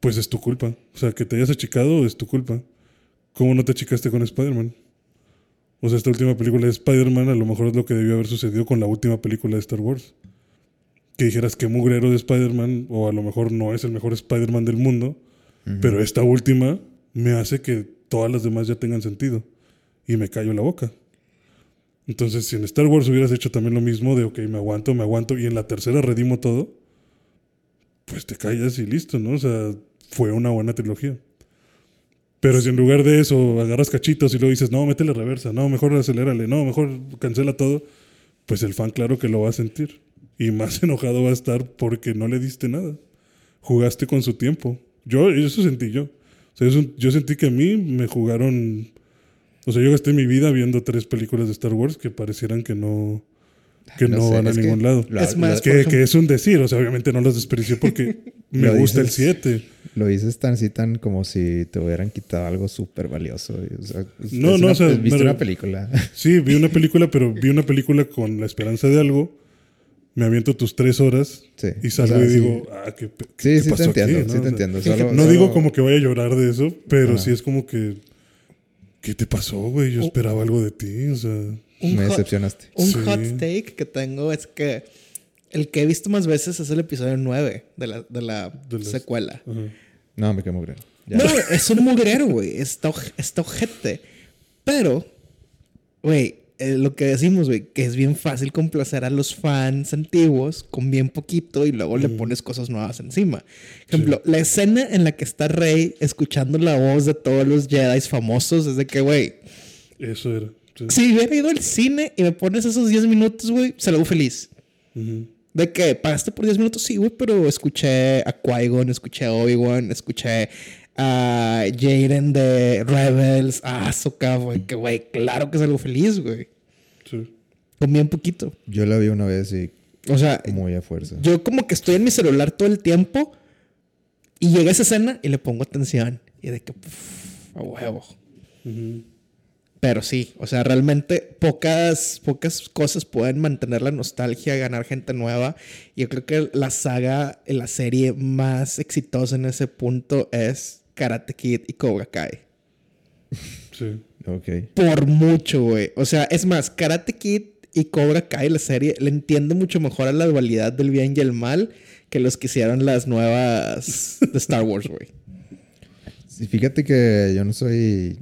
pues es tu culpa. O sea, que te hayas achicado es tu culpa. ¿Cómo no te achicaste con Spider-Man? O sea, esta última película de Spider-Man a lo mejor es lo que debió haber sucedido con la última película de Star Wars. Que dijeras que mugrero de Spider-Man, o a lo mejor no es el mejor Spider-Man del mundo, pero esta última me hace que todas las demás ya tengan sentido. Y me callo la boca. Entonces, si en Star Wars hubieras hecho también lo mismo de, ok, me aguanto, me aguanto, y en la tercera redimo todo, pues te callas y listo, ¿no? O sea, fue una buena trilogía. Pero si en lugar de eso agarras cachitos y luego dices, no, métele reversa, no, mejor acelérale, no, mejor cancela todo, pues el fan claro que lo va a sentir. Y más enojado va a estar porque no le diste nada. Jugaste con su tiempo. Yo, eso sentí yo. O sea, yo sentí que a mí me jugaron... O sea, yo gasté mi vida viendo tres películas de Star Wars que parecieran que no, que no, No sé, van a es que ningún lado. la- Es más, por Que, ejemplo- que es un decir, o sea, obviamente no las desperdicié porque me Lo gusta el dices- 7. Lo dices tan así, tan como si te hubieran quitado algo súper valioso. o sea, No, no, una- o sea, Viste una película. Sí, vi una película, pero vi una película con la esperanza de algo. Me aviento tus tres horas Sí, y o salgo sea, y sí. digo, ah, ¿qué, qué- Sí, qué sí te pasó aquí, entiendo, no? sí O te entiendo. Solo- no solo- digo como que voy a llorar de eso, pero Ajá. sí es como que, ¿qué te pasó, güey? Yo esperaba algo de ti, o sea, Un Me hot- decepcionaste. Un Sí. hot take que tengo es que el que he visto más veces es el episodio 9 de la, de la De secuela. No, me creo. Ya. No, es un mugrero, güey. Está, está ojete. Pero, güey, eh, lo que decimos, güey, que es bien fácil complacer a los fans antiguos con bien poquito y luego le pones cosas nuevas encima. Ejemplo, la escena en la que está Rey escuchando la voz de todos los Jedi famosos es de que, güey, eso era. Sí. si hubiera ido al cine y me pones esos 10 minutos, güey, se lo hago feliz. Ujú. ¿De qué? ¿Pagaste por 10 minutos? Sí, güey, pero escuché a Qui-Gon, escuché a Obi-Wan, escuché a Jaden de Rebels, a Ahsoka, güey, que güey, claro que es algo feliz, güey. Sí. Con bien poquito. Yo la vi una vez y O sea, muy a fuerza. yo como que estoy en mi celular todo el tiempo y llega esa escena y le pongo atención. Y de que, pff, a huevo. Ujú. Pero sí, o sea, realmente pocas, pocas cosas pueden mantener la nostalgia, ganar gente nueva. Y yo creo que la saga, la serie más exitosa en ese punto es Karate Kid y Cobra Kai. Sí. Ok. Por mucho, güey. O sea, es más, Karate Kid y Cobra Kai, la serie, le entiende mucho mejor a la dualidad del bien y el mal que los que hicieron las nuevas de Star Wars, güey. Sí, fíjate que yo no soy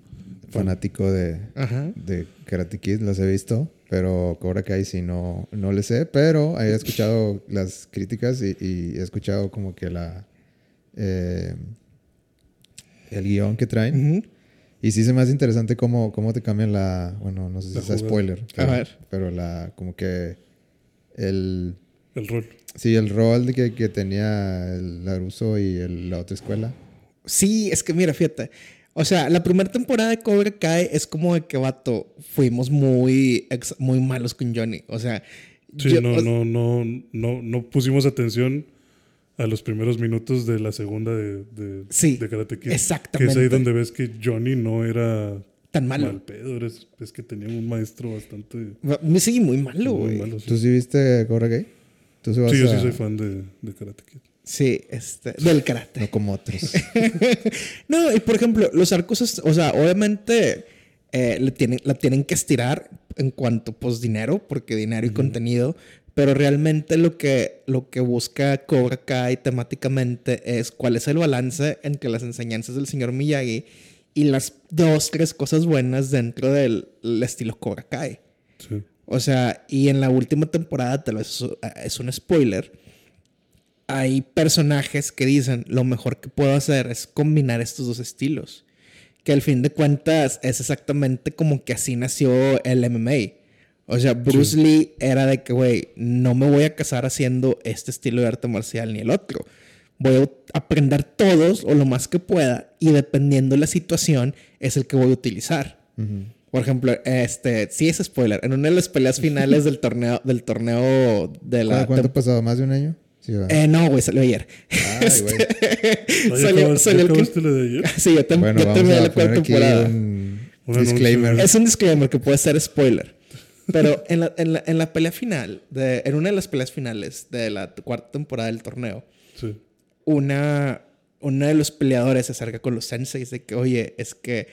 fanático de, Ajá. de Karate Kid, las he visto, pero Cobra Kai sí no, no le sé, pero he escuchado las críticas y, y he escuchado como que la eh, el guion que traen. Ujú. Y sí se me hace interesante cómo, cómo te cambian la... Bueno, no sé si jugada. spoiler. Pero, ver. Pero la... Como que... El... El rol. Sí, el rol de que, que tenía el Laruso y el- la otra escuela. Sí, es que mira, fíjate. O sea, la primera temporada de Cobra Kai es como de que, vato, fuimos muy, ex- muy malos con Johnny. O sea, Sí, yo- no, o- no, no, no, no pusimos atención a los primeros minutos de la segunda de, de, Sí, de Karate Kid. exactamente. Que es ahí donde ves que Johnny no era Tan malo. mal pedo, era- es, es que tenía un maestro bastante Me sigue muy malo, güey. Sí, ¿Tú sí viste Cobra Kai? ¿Tú sí vas Sí, yo sí soy fan de, de Karate Kid. Sí, este, del karate. No como otros. No, y por ejemplo, los arcos, o sea, obviamente eh, le tienen, la tienen que estirar en cuanto pues dinero, porque dinero y contenido, pero realmente lo que, lo que busca Cobra Kai temáticamente es cuál es el balance entre las enseñanzas del señor Miyagi y las dos, tres cosas buenas dentro del el estilo Cobra Kai. Sí. O sea, y en la última temporada, tal vez eh, es un spoiler, hay personajes que dicen, lo mejor que puedo hacer es combinar estos dos estilos. Que al fin de cuentas es exactamente como que así nació el MMA. O sea, Bruce Lee era de que, güey, no me voy a casar haciendo este estilo de arte marcial ni el otro. Voy a aprender todos o lo más que pueda y dependiendo de la situación es el que voy a utilizar. Por ejemplo, este, sí es spoiler. En una de las peleas finales del torneo, del torneo de la. ¿Cuánto, cuánto ha pasado? ¿Más de un año? Sí. Eh, no, güey, salió ayer. Ay, güey. ¿No, ¿Ya Salió- salió el que- la de ayer? Sí, yo, tem- Bueno, terminé a la cuarta temporada. un Un anuncio. disclaimer. Es un disclaimer que puede ser spoiler. Pero en la, en la, en la pelea final, de, en una de las peleas finales de la cuarta temporada del torneo, Sí. una, uno de los peleadores se acerca con los senseis de que, oye, es que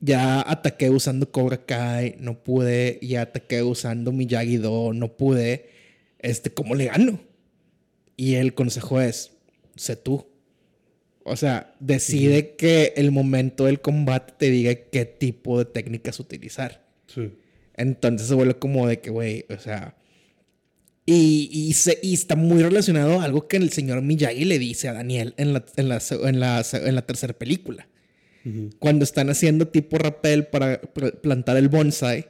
ya ataqué usando Cobra Kai, no pude, ya ataqué usando Miyagi-Do, no pude, este, ¿cómo le gano? Y el consejo es, sé tú. O sea, decide que el momento del combate te diga qué tipo de técnicas utilizar. Sí. Entonces se vuelve como de que, güey, o sea. Y, y, se- y está muy relacionado a algo que el señor Miyagi le dice a Daniel en la, en la, en la, en la tercera película. Cuando están haciendo tipo rappel para plantar el bonsai,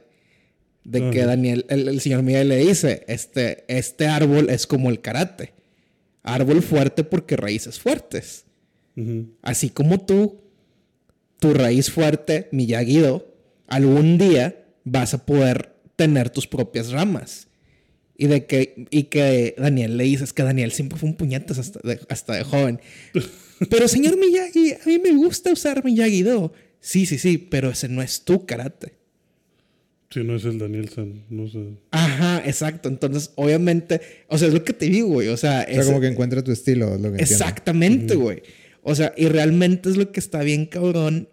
de que. Daniel, el, el señor Miyagi le dice: este, este árbol es como el karate. Árbol fuerte porque raíces fuertes. Así como tú, tu raíz fuerte, Miyagi-Do, algún día vas a poder tener tus propias ramas. Y de que, y que Daniel le dices que Daniel siempre fue un puñetas hasta de, hasta de joven. Pero señor Miyagi, a mí me gusta usar Miyagi-Do. Sí, sí, sí, pero ese no es tu karate. Sí, no es el Daniel San. No sé. Ajá, exacto. Entonces, obviamente, o sea, es lo que te digo, güey. O sea, O sea, es- como que encuentra tu estilo, es lo que entiendo. Exactamente, güey. O sea, y realmente es lo que está bien cabrón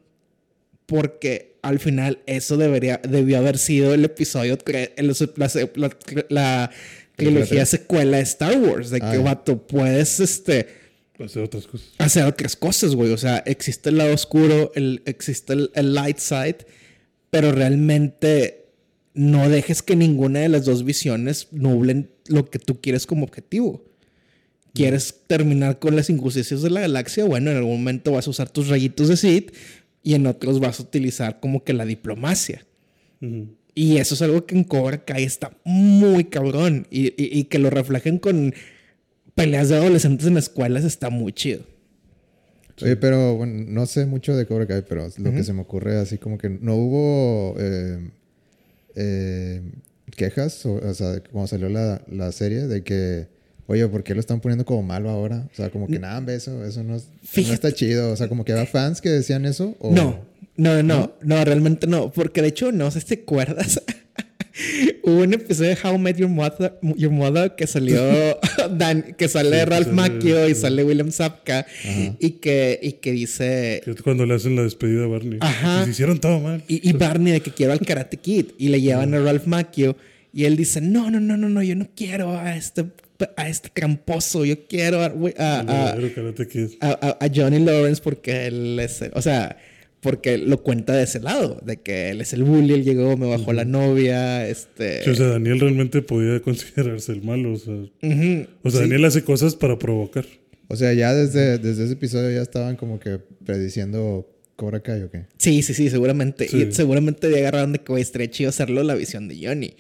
porque al final eso debería, debió haber sido el episodio, el- la, la- la trilogía secuela de Star Wars, de que, Ah, vato, puedes, este, Hacer otras cosas. hacer otras cosas, güey. O sea, existe el lado oscuro, el, existe el, el light side, pero realmente no dejes que ninguna de las dos visiones nublen lo que tú quieres como objetivo. ¿Quieres terminar con las injusticias de la galaxia? Bueno, en algún momento vas a usar tus rayitos de Sith y en otros vas a utilizar como que la diplomacia. Y eso es algo que en Cobra Kai está muy cabrón. Y, y- y que lo reflejen con peleas de adolescentes en escuelas está muy chido. Oye, pero bueno, no sé mucho de Cobra Kai, pero lo que se me ocurre así como que no hubo eh, eh, quejas, o, o sea, cuando salió la, la serie, de que, oye, ¿por qué lo están poniendo como malo ahora? O sea, como que nada, eso, eso no, no está chido. O sea, como que había fans que decían eso. O... No, no, no, no, realmente no. Porque de hecho, no sé si te acuerdas. Hubo un episodio de How I Met Your Mother, Your Mother que salió Dan- que sale Ralph Macchio y sale William Zapka y que, y que dice Que es cuando le hacen la despedida a Barney. Ajá. Y se hicieron todo mal. y, y Barney de que quiero al Karate Kid y le llevan a Ralph Macchio y él dice no, no, no, no, no, yo no quiero a este a este tramposo, yo quiero a, a, a- a Johnny Lawrence porque él es, o sea, porque lo cuenta de ese lado, de que él es el bully, él llegó, me bajó la novia, este... Sí, o sea, Daniel realmente podía considerarse el malo. O sea, ujú, o sea sí. Daniel hace cosas para provocar. O sea, ya desde, desde ese episodio ya estaban como que prediciendo Cobra Kai o qué. Sí, sí, sí, seguramente. Sí. Y seguramente ya agarraron de que estaría chido hacerlo la visión de Johnny.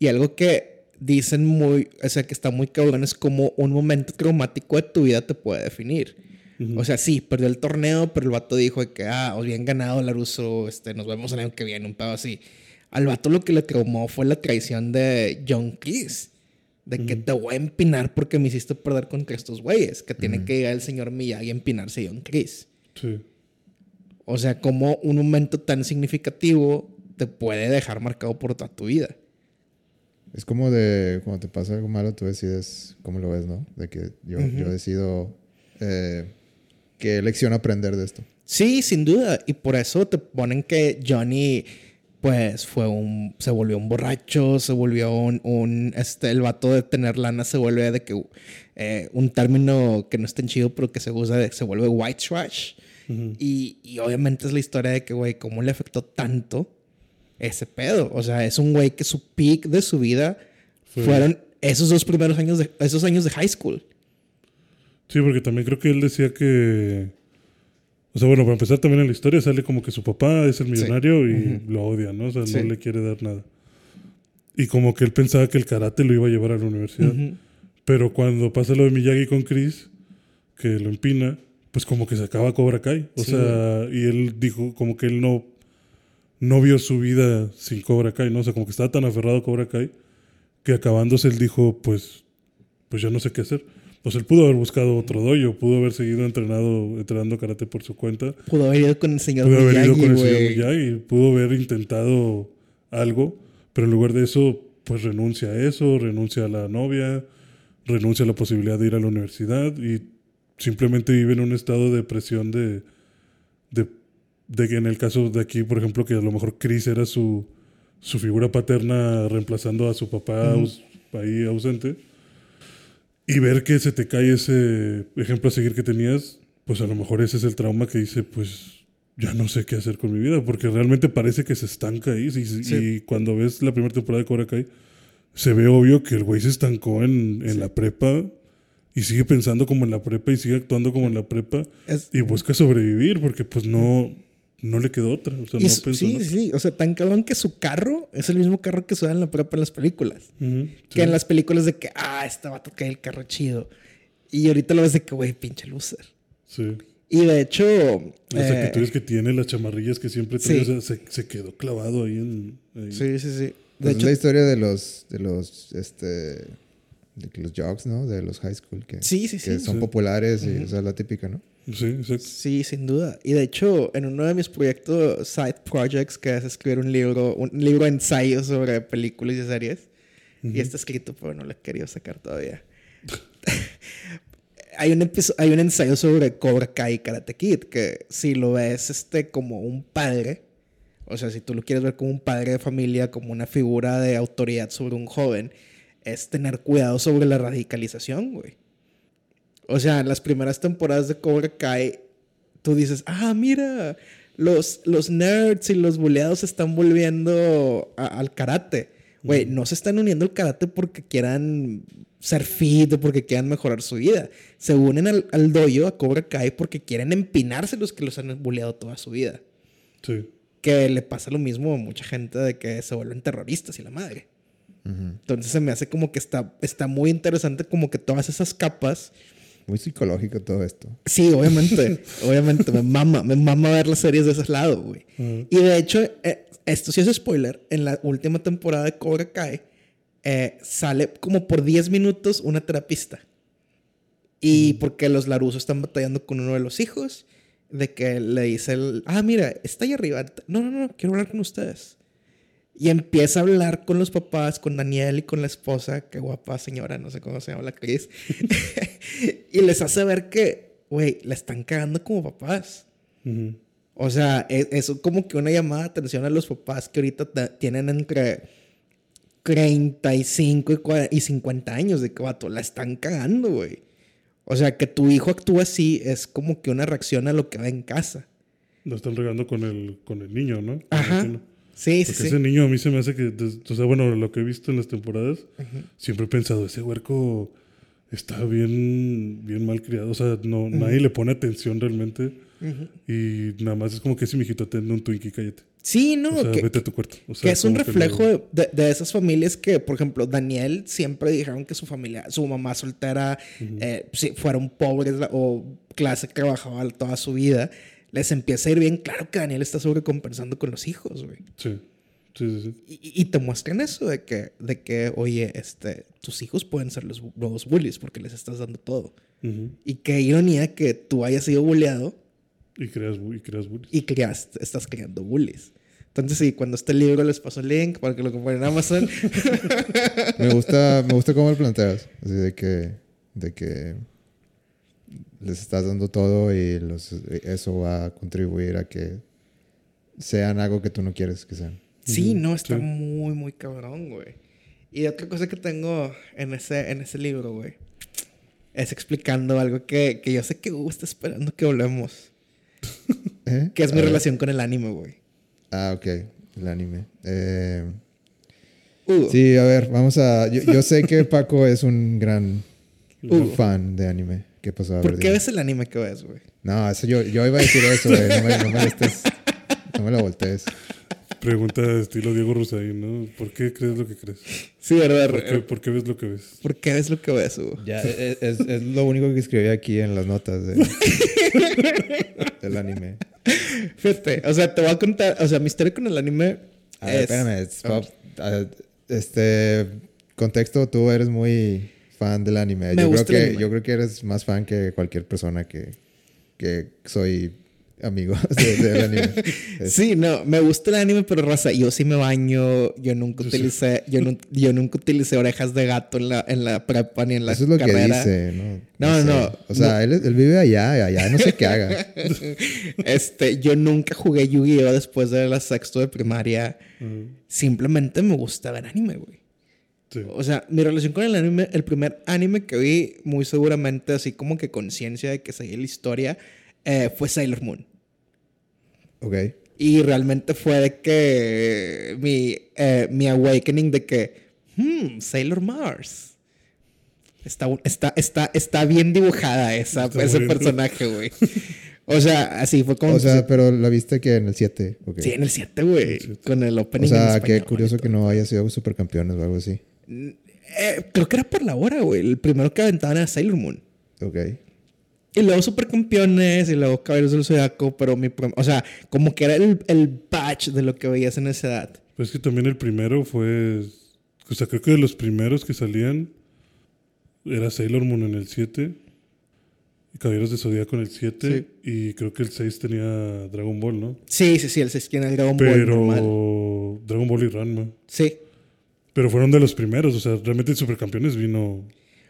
Y algo que dicen muy, o sea, que está muy cabrón es como un momento traumático de tu vida te puede definir. O sea, sí, perdió el torneo, pero el vato dijo de que, ah, os bien ganado, Laruso, este, nos vemos el año que viene, un pedo así. Al vato lo que le traumó fue la traición de John Chris. De que te voy a empinar porque me hiciste perder contra estos güeyes. Que tiene que llegar el señor Miyagi a empinarse a John Chris. Sí. O sea, como un momento tan significativo te puede dejar marcado por toda tu vida. Es como de cuando te pasa algo malo, tú decides cómo lo ves, ¿no? De que yo, yo decido eh, qué lección aprender de esto. Sí, sin duda. Y por eso te ponen que Johnny pues fue un, se volvió un borracho, se volvió un, un este, el vato de tener lana se vuelve de que, eh, un término que no es tan chido, pero que se usa, de, se vuelve white trash. y, y obviamente es la historia de que, güey, cómo le afectó tanto ese pedo. O sea, es un güey que su peak de su vida fueron esos dos primeros años de, esos años de high school. Sí, porque también creo que él decía que. O sea, bueno, para empezar también en la historia sale como que su papá es el millonario y lo odia, ¿no? O sea, Sí. no le quiere dar nada. Y como que él pensaba que el karate lo iba a llevar a la universidad. Pero cuando pasa lo de Miyagi con Chris, que lo empina, pues como que se acaba Cobra Kai. O Sí. sea, y él dijo como que él no, no vio su vida sin Cobra Kai, ¿no? O sea, como que estaba tan aferrado a Cobra Kai que acabándose él dijo, pues, pues ya no sé qué hacer. Sea, él pudo haber buscado otro dojo, pudo haber seguido entrenado, entrenando karate por su cuenta, Pudo haber ido con el señor pudo haber ido Miyagi, con el señor. Miyagi, pudo haber intentado algo, pero en lugar de eso, pues renuncia a eso, renuncia a la novia, renuncia a la posibilidad de ir a la universidad y simplemente vive en un estado de presión de, de, de que en el caso de aquí, por ejemplo, que a lo mejor Chris era su, su figura paterna reemplazando a su papá aus- ahí ausente y ver que se te cae ese ejemplo a seguir que tenías, pues a lo mejor ese es el trauma que dice, pues ya no sé qué hacer con mi vida, porque realmente parece que se estanca ahí. Y, Sí. y cuando ves la primera temporada de Cobra Kai, se ve obvio que el güey se estancó en, en la prepa y sigue pensando como en la prepa y sigue actuando como en la prepa Es- y busca sobrevivir porque pues no, no le quedó otra. O sea, no su- pensó sí, sí, sí. O sea, tan cabrón que su carro es el mismo carro que se da en la prepa en las películas. Que sí. en las películas de que, ah, este vato cae el carro chido. Y ahorita lo ves de que, güey, pinche loser. Sí. Y de hecho. Las eh, actitudes que tiene, las chamarrillas que siempre trae, sí. o sea, se, se quedó clavado ahí en... ahí. sí, sí, sí. De Pues es hecho, la historia de los, de los, este, de que los jocks, ¿no? De los high school que, sí, sí, que sí. son Sí. populares y, o sea, la típica, ¿no? Sí, exacto. Sí, sin duda. Y de hecho, en uno de mis proyectos, side projects, que es escribir un libro, un libro de ensayo sobre películas y series. Y está escrito, pero no lo he querido sacar todavía. hay, un hay un ensayo sobre Cobra Kai y Karate Kid, que si lo ves este, como un padre, o sea, si tú lo quieres ver como un padre de familia, como una figura de autoridad sobre un joven, es tener cuidado sobre la radicalización, güey. O sea, en las primeras temporadas de Cobra Kai, tú dices, ah, mira, los, los nerds y los buleados se están volviendo a- al karate. Güey, no se están uniendo al karate porque quieran ser fit o porque quieran mejorar su vida. Se unen al, al dojo, a Cobra Kai, porque quieren empinarse los que los han buleado toda su vida. Sí. Que le pasa lo mismo a mucha gente de que se vuelven terroristas y la madre. Entonces se me hace como que está, está muy interesante como que todas esas capas Muy psicológico todo esto. Sí, obviamente. obviamente. Me mama. Me mama ver las series de ese lado, güey. Y de hecho, eh, esto sí es spoiler. En la última temporada de Cobra Kai, eh, sale como por 10 minutos una terapista. Y porque los Laruso están batallando con uno de los hijos, de que le dice el, ah, mira, está ahí arriba. No, no, no, quiero hablar con ustedes. Y empieza a hablar con los papás, con Daniel y con la esposa, qué guapa señora, no sé cómo se llama la actriz. y les hace ver que, güey, la están cagando como papás. O sea, e- eso como que una llamada de atención a los papás que ahorita ta- tienen entre 35 y, y 50 años de que, vato, la están cagando, güey. O sea, que tu hijo actúa así es como que una reacción a lo que ve en casa. Lo están regando con el, con el niño, ¿no? Ajá. Sí, sí, Porque sí. ese niño a mí se me hace que, o sea, bueno, lo que he visto en las temporadas, siempre he pensado, ese huerco está bien, bien mal criado. O sea, no, nadie le pone atención realmente. Y nada más es como que si mijito, ten un Twinkie, cállate. Sí, no, o sea, que, vete a tu cuarto. O sea, que es un reflejo de, de- esas familias que, por ejemplo, Daniel siempre dijeron que su familia, su mamá soltera, eh, si fueron pobres o clase que trabajaba toda su vida, les empieza a ir bien. Claro que Daniel está sobrecompensando con los hijos, güey. Sí, sí, sí. sí. Y, y te muestran eso de que, de que, oye, este, tus hijos pueden ser los nuevos bullies porque les estás dando todo. Y qué ironía que tú hayas sido bulleado Y creas, y creas bullies. y creas, estás creando bullies. Entonces, sí, cuando esté el libro les paso el link para que lo compren en Amazon. Me gusta, me gusta cómo lo planteas. Así de que, de que les estás dando todo y los, eso va a contribuir a que sean algo que tú no quieres que sean. Sí, no, está sí. muy, muy cabrón, güey. Y otra cosa que tengo en ese, en ese libro, güey, es explicando algo que, que yo sé que Hugo está esperando que hablemos. ¿Eh? Que es A mi ver. relación con el anime, güey. Ah, ok. El anime. Eh, Hugo, sí, a ver, vamos a... Yo, yo sé que Paco es un gran Hugo, fan de anime. ¿Qué pasó? ¿por qué ves el anime que ves, güey? No, eso yo, yo iba a decir eso, güey. No me, no me lo estés- No me lo voltees. Pregunta de estilo Diego Rosaín, ¿no? ¿Por qué crees lo que crees? Sí, ¿verdad? ¿Por qué, por qué ves lo que ves? ¿Por qué ves lo que ves, Hugo? Ya, es, es- es lo único que escribí aquí en las notas de, del anime. Fíjate, o sea, te voy a contar, o sea, mi historia con el anime A ver, es... espérame. es- Pop, este contexto, tú eres muy fan del anime. Me yo, creo gusta que, anime. yo creo que eres más fan que cualquier persona que, que soy amigo de- del anime. Sí, no, me gusta el anime, pero raza, yo sí me baño, yo nunca utilicé, yo, nun- yo nunca utilicé orejas de gato en la, en la prepa ni en la Eso es lo carrera. que dice, ¿no? No, no, O sea, Él, él vive allá, allá, no sé qué haga. Este, yo nunca jugué Yu-Gi-Oh después de la sexto de primaria. Simplemente me gusta ver anime, güey. Sí. O sea, mi relación con el anime, el primer anime que vi, muy seguramente, así como que conciencia de que seguía la historia, eh, fue Sailor Moon. Ok. Y realmente fue de que mi, eh, mi awakening de que, hmm, Sailor Mars. Está, está, está, está bien dibujada esa, Está ese personaje, güey. O sea, así fue como... O sea, pero la viste que en el 7. ok. sí, en el 7, güey. Con el O opening en sea, qué curioso que no haya sido supercampeones o algo así. Eh, creo que era por la hora, güey. El primero que aventaban era Sailor Moon. Ok. Y luego Supercampeones y luego Caballeros del Zodiaco, pero mi... O sea, como que era el, el batch de lo que veías en esa edad. Pero es que también el primero fue. O sea, creo que de los primeros que salían era Sailor Moon en el 7. Y Caballeros de Zodíaco en el 7. Y creo que el 6 tenía Dragon Ball, ¿no? Sí, sí, sí, el 6 tiene el Dragon Ball. Pero. Dragon Ball y Ranma. Sí. Pero fueron de los primeros. O sea, realmente Supercampeones vino.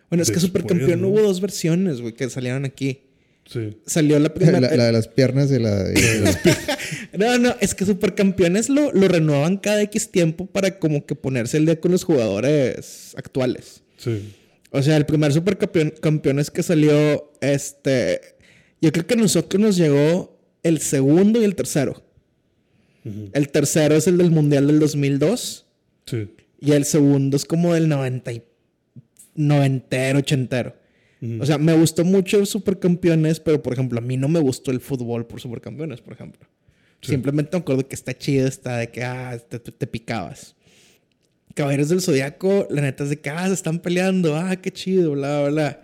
Bueno, es que Supercampeón ¿no? hubo dos versiones, güey, que salieron aquí. Sí. Salió la primera... La, la de las piernas y la... y la- No, no, es que Supercampeones lo, lo renuevan cada X tiempo para como que ponerse el día con los jugadores actuales. Sí. O sea, el primer Supercampeón campeones que salió, este... Yo creo que a nosotros nos llegó el segundo y el tercero. El tercero es el del Mundial del 2002 Sí. Y el segundo es como del 90 y... noventero, ochentero. Ujú. O sea, me gustó mucho Supercampeones, pero por ejemplo, a mí no me gustó el fútbol por Supercampeones, por ejemplo. Sí. Simplemente me acuerdo que está chido, está de que, ah, te, te- te picabas. Caballeros del Zodiaco, la neta es de que, ah, se están peleando, ah, qué chido, bla, bla,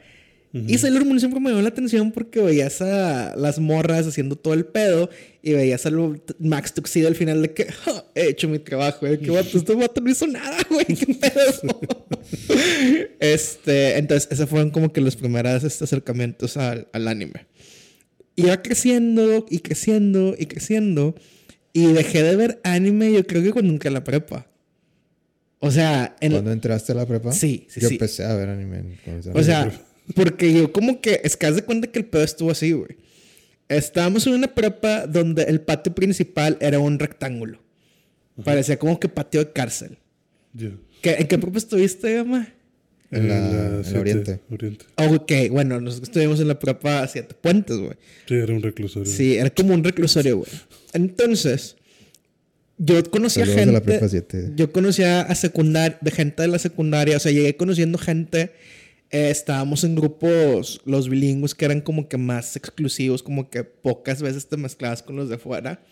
bla. Y Sailor Moon siempre me llamó la atención porque veías a las morras haciendo todo el pedo y veías a lo- Max Tuxedo al final de que "Ja, he hecho mi trabajo. De que vato, este vato no hizo nada, güey, qué pedo. este, entonces, esos fueron como que los primeros este, acercamientos al, al anime. Iba creciendo y creciendo y creciendo y dejé de ver anime, yo creo que cuando entré a la prepa. O sea, en, ¿Cuándo entraste a la prepa? Sí, sí, Yo sí. empecé a ver anime. cuando O sea, porque yo como que, es que haz de cuenta que el pedo estuvo así, güey. Estábamos en una prepa donde el patio principal era un rectángulo. Parecía como que patio de cárcel. Ya. ¿Qué- ¿En qué prepa estuviste, Gama? En la- en el siete, Oriente. Oriente. Ok, bueno, nosotros estuvimos en la prepa Siete Puentes, güey. Sí, era un reclusorio. Sí, era como un reclusorio, güey. Entonces, yo conocía Saludos a gente. la prepa 7. Yo conocía a secundaria, de gente de la secundaria, o sea, llegué conociendo gente. Eh, estábamos en grupos, los bilingües, que eran como que más exclusivos, como que pocas veces te mezclabas con los de fuera,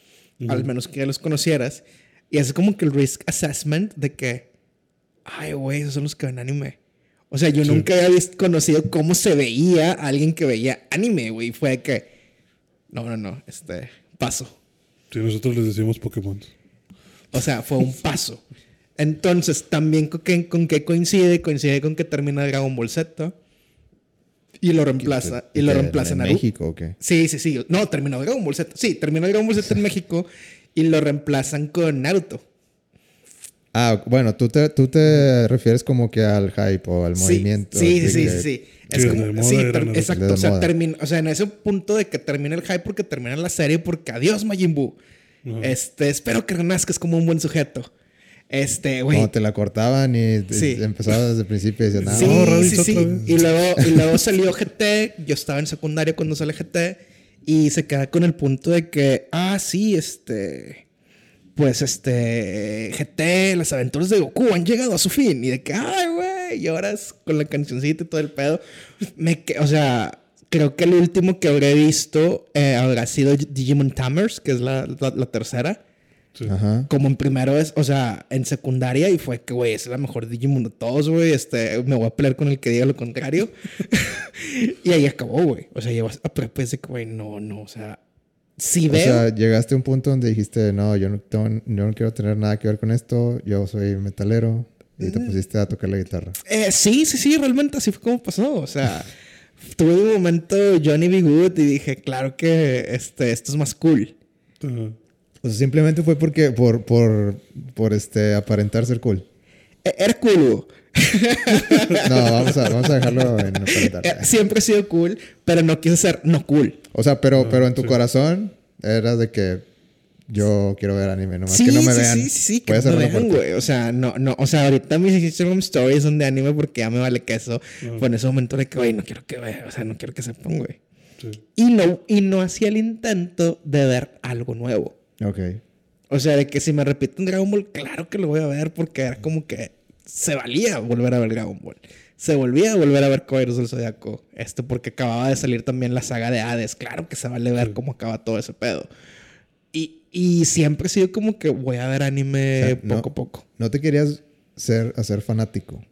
al menos que los conocieras. Y es como que el risk assessment de que, ay, güey, esos son los que ven anime. O sea, yo Sí. nunca había conocido cómo se veía alguien que veía anime, güey. Fue que, no, no, no, este, paso. Sí, nosotros les decíamos Pokémon. O sea, fue un paso. Entonces, también con qué, con qué coincide, coincide con que termina Dragon Ball Z y lo reemplaza, y lo ¿En- reemplaza en Naruto. México o qué? Sí, sí, sí. No, terminó Dragon Ball Z. Sí, terminó Dragon Ball Z en México y lo reemplazan con Naruto. Ah, bueno, tú te, tú te refieres como que al hype o al Sí, movimiento. Sí, sí, sí, sí, Es como- sí, exacto. O sea, termina, o sea, en ese punto de que termina el hype porque termina la serie porque adiós Majin Buu. Este, espero que renazcas como un buen sujeto. Este, güey. Como te la cortaban y Sí. empezabas desde el principio y decían, "Ah, Sí, No, Raditz sí, sí. Y luego, y luego salió GT. Yo estaba en secundaria cuando sale GT. Y se queda con el punto de que, ah, sí, este. Pues este. GT, las aventuras de Goku han llegado a su fin. Y de que, ay, güey. Y ahora es con la cancioncita y todo el pedo. Me, o sea, creo que el último que habré visto eh, habrá sido Digimon Tamers, que es la, la- la tercera Sí. Ajá. como en primero es, o sea, en secundaria y fue que, güey, es la mejor Digimon de todos, güey. Este, me voy a pelear con el que diga lo contrario. y ahí acabó, güey. O sea, llevas a prepa dice que, güey, no, no, o sea, si O veo. sea, llegaste a un punto donde dijiste, no, yo no, tengo- yo no quiero tener nada que ver con esto, yo soy metalero, y te pusiste a tocar la guitarra. eh, sí, sí, sí, realmente así fue como pasó. O sea, tuve un momento Johnny B. Good y dije, claro que este, esto es más cool. Ajá. O sea, simplemente fue porque, por, por, por este, aparentar ser cool. Eh, Era cool. No, vamos a, vamos a dejarlo en aparentar. Eh, Siempre he sido cool, pero no quise ser no cool. O sea, pero, pero en tu sí. corazón era de que yo quiero ver anime, nomás que no me sí, vean. Sí, sí, sí, que no me vean, güey. O sea, no, no, o sea, ahorita mis Instagram stories son de anime porque ya me vale queso. Fue en ese momento de que, güey, no quiero que vean, o sea, no quiero que sepan, güey. Sí. Y no, y no hacía el intento de ver algo nuevo. Ok. O sea, de que si me repiten Dragon Ball, claro que lo voy a ver porque era como que se valía volver a ver Dragon Ball. Se volvía a volver a ver Caballeros del Zodiaco. Esto porque acababa de salir también la saga de Hades. Claro que se vale ver cómo acaba todo ese pedo. Y, y siempre he sido como que voy a ver anime O sea, no- poco a poco. No te querías ser, hacer fanático,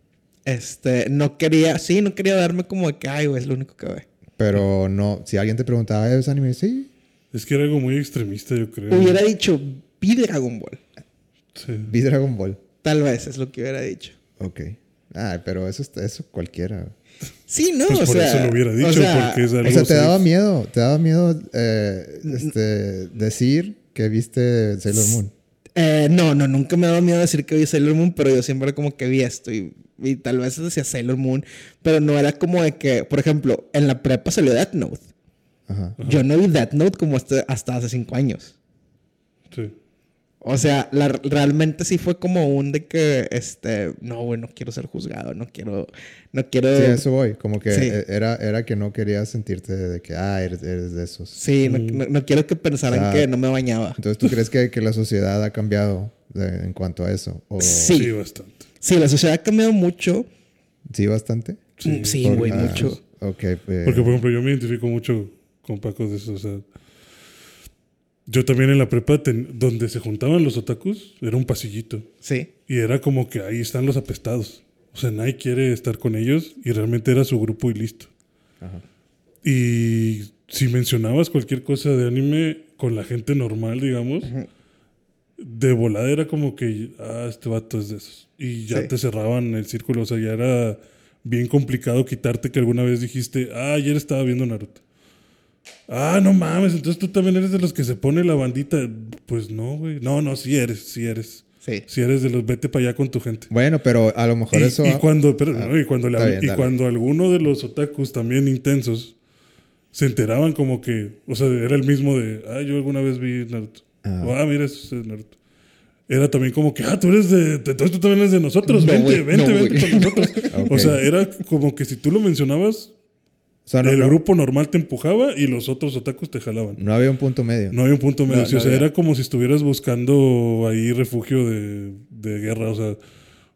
Este, no quería, sí, no quería darme como de que, ay, güey, es lo único que ve. pero no, si alguien te preguntaba, ¿es anime? Sí. Es que era algo muy extremista, yo creo. Hubiera dicho, vi Dragon Ball. Sí. Vi Dragon Ball. Tal vez es lo que hubiera dicho. Ok. Ah, pero eso, está- eso cualquiera. Sí, no, Pues o por sea. eso lo hubiera o dicho, sea, porque es algo O sea, te safe. daba miedo, te daba miedo eh, este, decir que viste Sailor Moon. Eh, no, no, nunca me ha dado miedo decir que vi Sailor Moon, pero yo siempre como que vi esto y, y tal vez decía Sailor Moon, pero no era como de que, por ejemplo, en la prepa salió Death Note. Ajá. Yo no vi Death Note como hasta, hasta hace cinco años. Sí. O sea, la- realmente sí fue como un de que, este, no, güey, no quiero ser juzgado, no quiero, no quiero... Sí, eso voy. Como que Sí. eh, era, era que no querías sentirte de que, ah, eres, eres de esos. Sí, no, no- no quiero que pensaran Ah. que no me bañaba. Entonces, ¿tú crees que, que la sociedad ha cambiado de- en cuanto a eso? ¿O Sí. Sí, bastante. Sí, la sociedad ha cambiado mucho. sí bastante? Mm, Sí, güey, mucho. Ok, pues. Porque, por ejemplo, yo me identifico mucho con Paco de eso. O sea, yo también en la prepa, ten- donde se juntaban los otakus, era un pasillito. Sí. Y era como que ahí están los apestados. O sea, nadie quiere estar con ellos y realmente era su grupo y listo. Ajá. Y si mencionabas cualquier cosa de anime con la gente normal, digamos, de volada era como que, ah, este vato es de esos. Y ya Sí. te cerraban el círculo. O sea, ya era bien complicado quitarte que alguna vez dijiste, ah, ayer estaba viendo Naruto. Ah, no mames, entonces tú también eres de los que se pone la bandita. Pues no, güey. No, no, sí eres, sí eres. Sí. Si eres de los, vete para allá con tu gente. Bueno, pero a lo mejor Y, eso. y cuando, pero, no, y cuando, le bien, y cuando alguno de los otakus también intensos se enteraban como que, o sea, era el mismo de, ah, yo alguna vez vi Naruto. Ah. O, ah, mira, eso es Naruto. Era también como que, ah, tú eres de, entonces tú también eres de nosotros, No, vente, güey, vente, no, vente con nosotros. Ok. O sea, era como que si tú lo mencionabas, sea, no, el no- grupo normal te empujaba y los otros otakus te jalaban. no había un punto medio. No hay un punto medio. No, sí, o sea, había. era como si estuvieras buscando ahí refugio de, de guerra. O sea,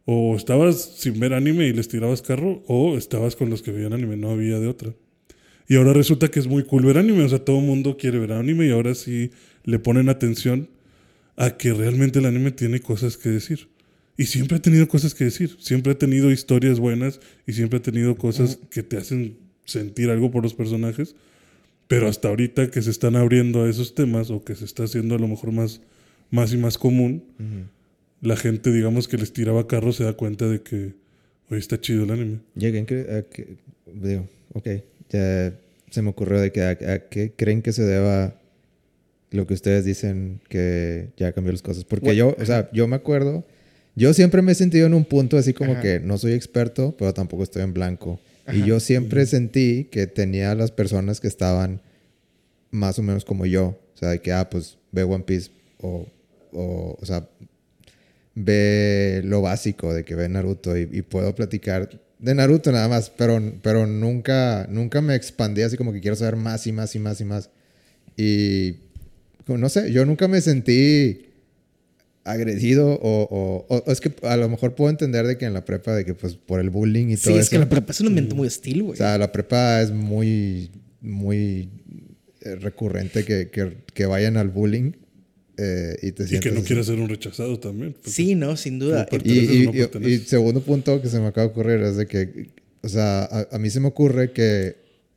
o estabas sin ver anime y les tirabas carro, o estabas con los que veían anime. No había de otra. Y ahora resulta que es muy cool ver anime. O sea, todo el mundo quiere ver anime y ahora sí le ponen atención a que realmente el anime tiene cosas que decir. Y siempre ha tenido cosas que decir. Siempre ha tenido historias buenas y siempre ha tenido cosas que te hacen sentir algo por los personajes. Pero hasta ahorita que se están abriendo a esos temas o que se está haciendo a lo mejor más, más y más común, la gente, digamos, que les tiraba carro se da cuenta de que hoy está chido el anime. Lleguen que, a que- digo, ok, ya se me ocurrió de que a, a qué creen que se deba lo que ustedes dicen que ya cambió las cosas. Porque Bueno, yo, o sea, yo me acuerdo, yo siempre me he sentido en un punto así como Ajá. que no soy experto, pero tampoco estoy en blanco. Y yo siempre sentí que tenía las personas que estaban más o menos como yo. O sea, de que, ah, pues ve One Piece o, o, o sea, ve lo básico de que ve Naruto y, y puedo platicar de Naruto nada más, pero, pero nunca, nunca me expandí así como que quiero saber más y más y más y más. Y no sé, yo nunca me sentí agredido o, o- o- o es que a lo mejor puedo entender de que en la prepa de que pues por el bullying y Sí, todo es eso. que la prepa es un ambiente muy hostil, güey. O sea, la prepa es muy, muy eh, recurrente que, que, que vayan al bullying eh, y te Y que no así. quiera ser un rechazado también. sí, no, sin duda. Y, y- no y- perteneces. y segundo punto que se me acaba de ocurrir es de que, o sea, a, a mí se me ocurre que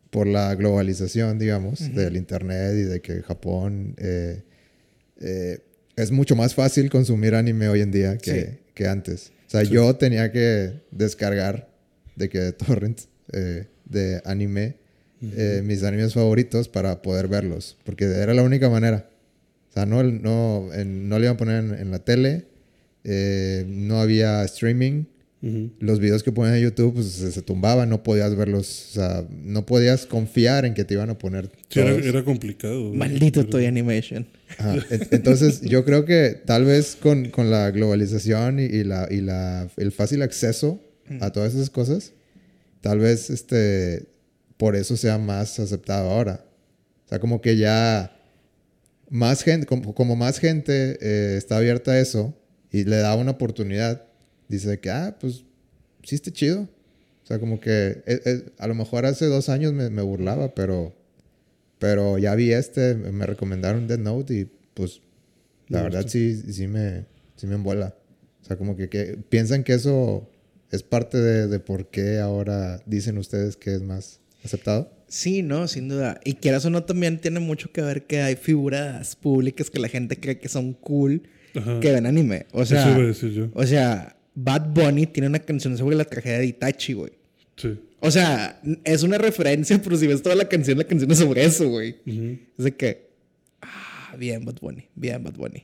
por la globalización, digamos, del internet y de que Japón eh, eh, es mucho más fácil consumir anime hoy en día que, Sí. que antes. O sea, yo tenía que descargar de que torrents eh, de anime, eh, mis animes favoritos para poder verlos, porque era la única manera. O sea, no, no, en- no le iban a poner en, en la tele, eh, no había streaming. Ujú. Los videos que ponían en YouTube pues, se, se tumbaban, no podías verlos, o sea, no podías confiar en que te iban a poner Sí, era, era complicado. Maldito Toy Animation. Ajá. Entonces, yo creo que tal vez con, con la globalización y, y la, y la, el fácil acceso a todas esas cosas, tal vez este, por eso sea más aceptado ahora. O sea, como que ya más gente, como, como más gente eh, está abierta a eso y le da una oportunidad, dice que, ah, pues sí está chido. O sea, como que eh, eh, a lo mejor hace dos años me, me burlaba, pero, pero ya vi este, me recomendaron Dead Note y pues la verdad gusta. sí, sí, me, sí me embola. O sea, como que, que piensan que eso es parte de, de por qué ahora dicen ustedes que es más aceptado. Sí, no, sin duda. Y quieras o no, también tiene mucho que ver que hay figuras públicas que la gente cree que son cool Ajá. que ven anime. O sea, Eso iba a decir yo. o sea, Bad Bunny tiene una canción sobre la tragedia de Itachi, güey. Sí. O sea, es una referencia, pero si ves toda la canción, la canción es sobre eso, güey. Ujú. Es de que, ah, bien Bad Bunny, bien Bad Bunny.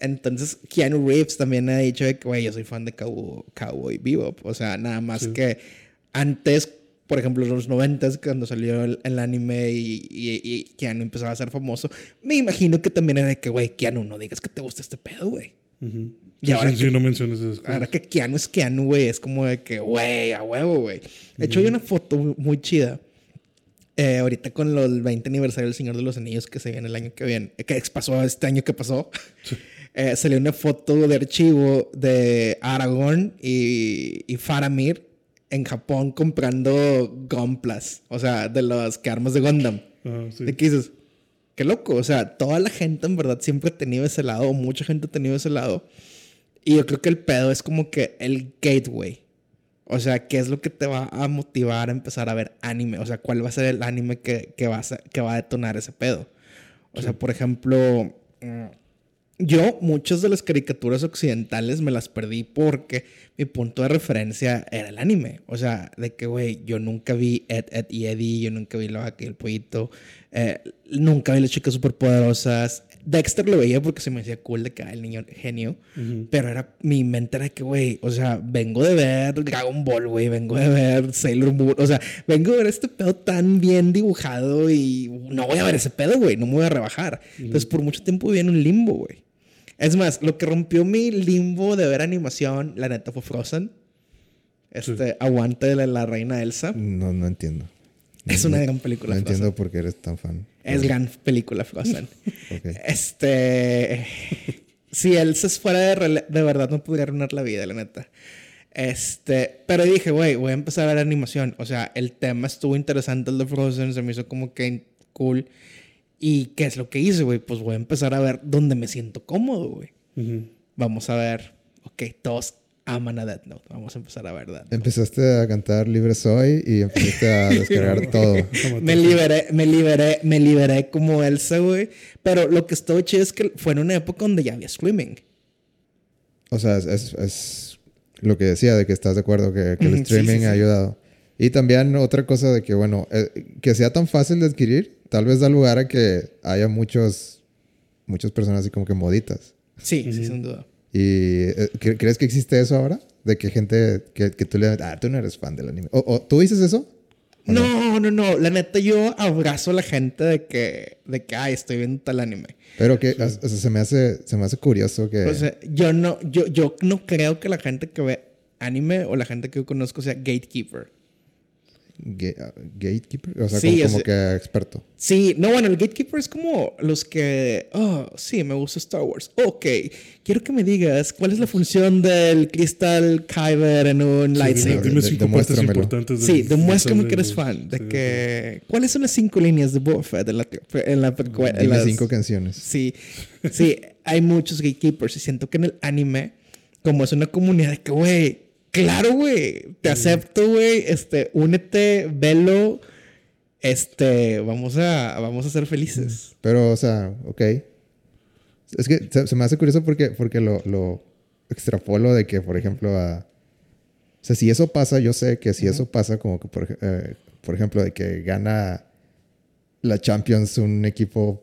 Entonces, Keanu Reeves también ha dicho que, güey, yo soy fan de Cowboy, Cowboy Bebop. O sea, nada más Sí. que antes, por ejemplo, en los noventas, cuando salió el, el anime y, y, y Keanu empezaba a ser famoso, me imagino que también era de que, güey, Keanu, no digas que te gusta este pedo, güey. Ujú. Y Sí, ahora sí, que- sí, no menciones cosas. Ahora que Keanu es Keanu, güey, es como de que, güey, a huevo, güey. De hecho, hay una foto muy chida. eh, ahorita con lo- el 20 aniversario del Señor de los Anillos que se viene el año que viene, que pasó este año que pasó, eh, salió una foto de archivo de Aragorn y, y Faramir en Japón comprando Gunplas, o sea, de las que armas de Gundam. Sí. ¿De qué dices? Qué loco. O sea, toda la gente en verdad siempre ha tenido ese lado, mucha gente ha tenido ese lado. Y yo creo que el pedo es como que el gateway. O sea, ¿qué es lo que te va a motivar a empezar a ver anime? O sea, ¿cuál va a ser el anime que, que, va, a, que va a detonar ese pedo? O sea, por ejemplo, mm, yo muchas de las caricaturas occidentales me las perdí porque mi punto de referencia era el anime. O sea, de que, güey, yo nunca vi Ed, Ed y Eddie, yo nunca vi La Vaca y el Pollito, eh, nunca vi las chicas superpoderosas. Dexter lo veía porque se me hacía cool de que era el niño genio. Pero era, mi mente era que, güey, o sea, vengo de ver Dragon Ball, güey, vengo de ver Sailor Moon, o sea, vengo de ver este pedo tan bien dibujado y no voy a ver ese pedo, güey, no me voy a rebajar. Entonces, por mucho tiempo viví en un limbo, güey. Es más, lo que rompió mi limbo de ver animación, la neta, fue Frozen. Este, aguante de la, la reina Elsa. No, no entiendo. Es una gran película, No Frozen. entiendo por qué eres tan fan. Es gran película, Frozen. Ok. Este. si él se fuera de, de verdad, no podría arruinar la vida, la neta. Este. Pero dije, güey, voy a empezar a ver animación. O sea, el tema estuvo interesante, el de Frozen, se me hizo como que cool. ¿Y qué es lo que hice, güey? Pues voy a empezar a ver donde me siento cómodo, güey. Vamos a ver. Ok, todos aman a Death Note. Vamos a empezar a ver Death Note. Empezaste a cantar Libre Soy y empezaste a descargar todo. Me liberé, me liberé, me liberé como Elsa, güey. Pero lo que estuvo chido es que fue en una época donde ya había streaming. O sea, es, es- es lo que decía de que estás de acuerdo que, que el sí, streaming sí, ha ayudado. Y también otra cosa de que, bueno, eh, que sea tan fácil de adquirir, tal vez da lugar a que haya muchos, muchas personas así como que moditas. Sí, sí, sin duda. ¿Y eh, cre- crees que existe eso ahora? De que gente que, que tú le... Ah, tú no eres fan del anime. ¿O, o tú dices eso? ¿o No, no, no. La neta, yo abrazo a la gente de que, de que, ay, estoy viendo tal anime. Pero que o sea, se me hace se me hace curioso que O sea, yo no, yo, yo no creo que la gente que ve anime o la gente que yo conozco sea gatekeeper. Ga- gatekeeper, o sea, Sí, como, como que experto. Sí, no, bueno, el gatekeeper es como los que, oh, sí, me gusta Star Wars. Ok, quiero que me digas cuál es la función del cristal Kyber en un Sí, lightsaber. Cinco partes importantes. Sí, demuéstrame que eres fan. De sí, que. ¿Cuáles son las cinco líneas de Boba Fett en la, en la precue- en Dime las- cinco canciones. Sí, sí, hay muchos gatekeepers y siento que en el anime, como es una comunidad de que, güey, claro, güey, te acepto, güey, este, únete, velo, este, vamos a, vamos a ser felices. Pero, o sea, ok. Es que se, se me hace curioso porque, porque lo, lo extrapolo de que, por ejemplo, a... O sea, si eso pasa, yo sé que si eso pasa, como que, por, eh, por ejemplo, de que gana la Champions un equipo.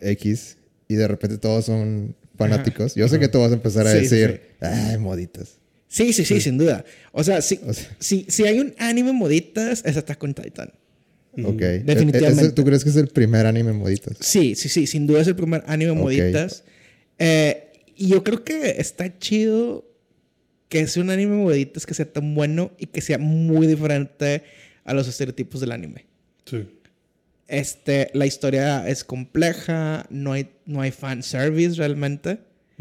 X y de repente todos son fanáticos, yo sé que tú vas a empezar a Sí, sí, decir, ay, moditas. Sí, sí, sí, sin duda. O sea, si, O sea- si, si hay un anime moditas, es Attack on Titan. Ok. E- Definitivamente. ese- ¿Tú crees que es el primer anime moditas? Sí, sí, sí, sin duda es el primer anime Ok. moditas. Eh, y yo creo que está chido que sea un anime moditas que sea tan bueno y que sea muy diferente a los estereotipos del anime. Sí. Este, la historia es compleja, no hay, no hay fanservice realmente,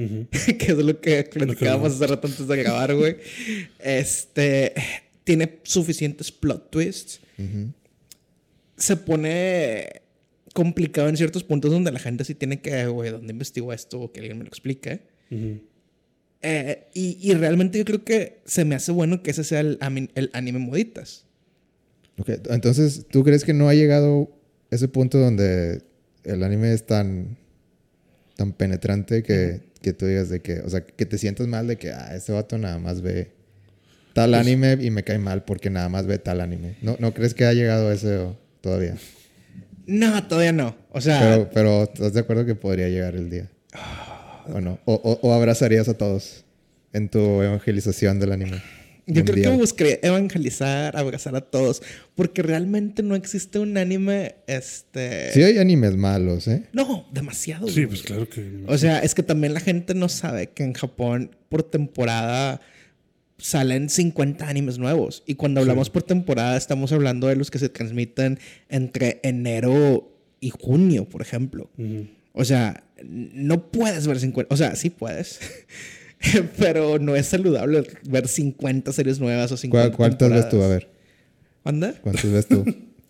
Que es lo que platicábamos hace rato antes de grabar, güey. Este, tiene suficientes plot twists. Se pone complicado en ciertos puntos donde la gente sí tiene que, güey, ¿dónde investigo esto? O que alguien me lo explique. Eh, y, y realmente yo creo que se me hace bueno que ese sea el anime moditas. Ok, Entonces, ¿tú crees que no ha llegado ese punto donde el anime es tan, tan penetrante que, que tú digas de que, o sea, que te sientas mal de que, ah, este vato nada más ve tal Pues anime y me cae mal porque nada más ve tal anime? ¿No, no crees que ha llegado eso todavía? No, todavía no. O sea, Pero, pero ¿estás de acuerdo que podría llegar el día? ¿O no? ¿O, o- o abrazarías a todos en tu evangelización del anime? Yo creo que buscaría evangelizar, abrazar a todos, porque realmente no existe un anime, este... Sí hay animes malos, ¿eh? No, demasiado. Sí, güey. pues claro que. O sea, es que también la gente no sabe que en Japón por temporada salen 50 animes nuevos. Y cuando hablamos por temporada estamos hablando de los que se transmiten entre enero y junio, por ejemplo. O sea, no puedes ver 50. O sea, sí puedes. Pero no es saludable ver 50 series nuevas o 50 ¿Cuál- ¿Cuántas ves tú? A ver. ¿Anda? ¿Cuántas ves tú?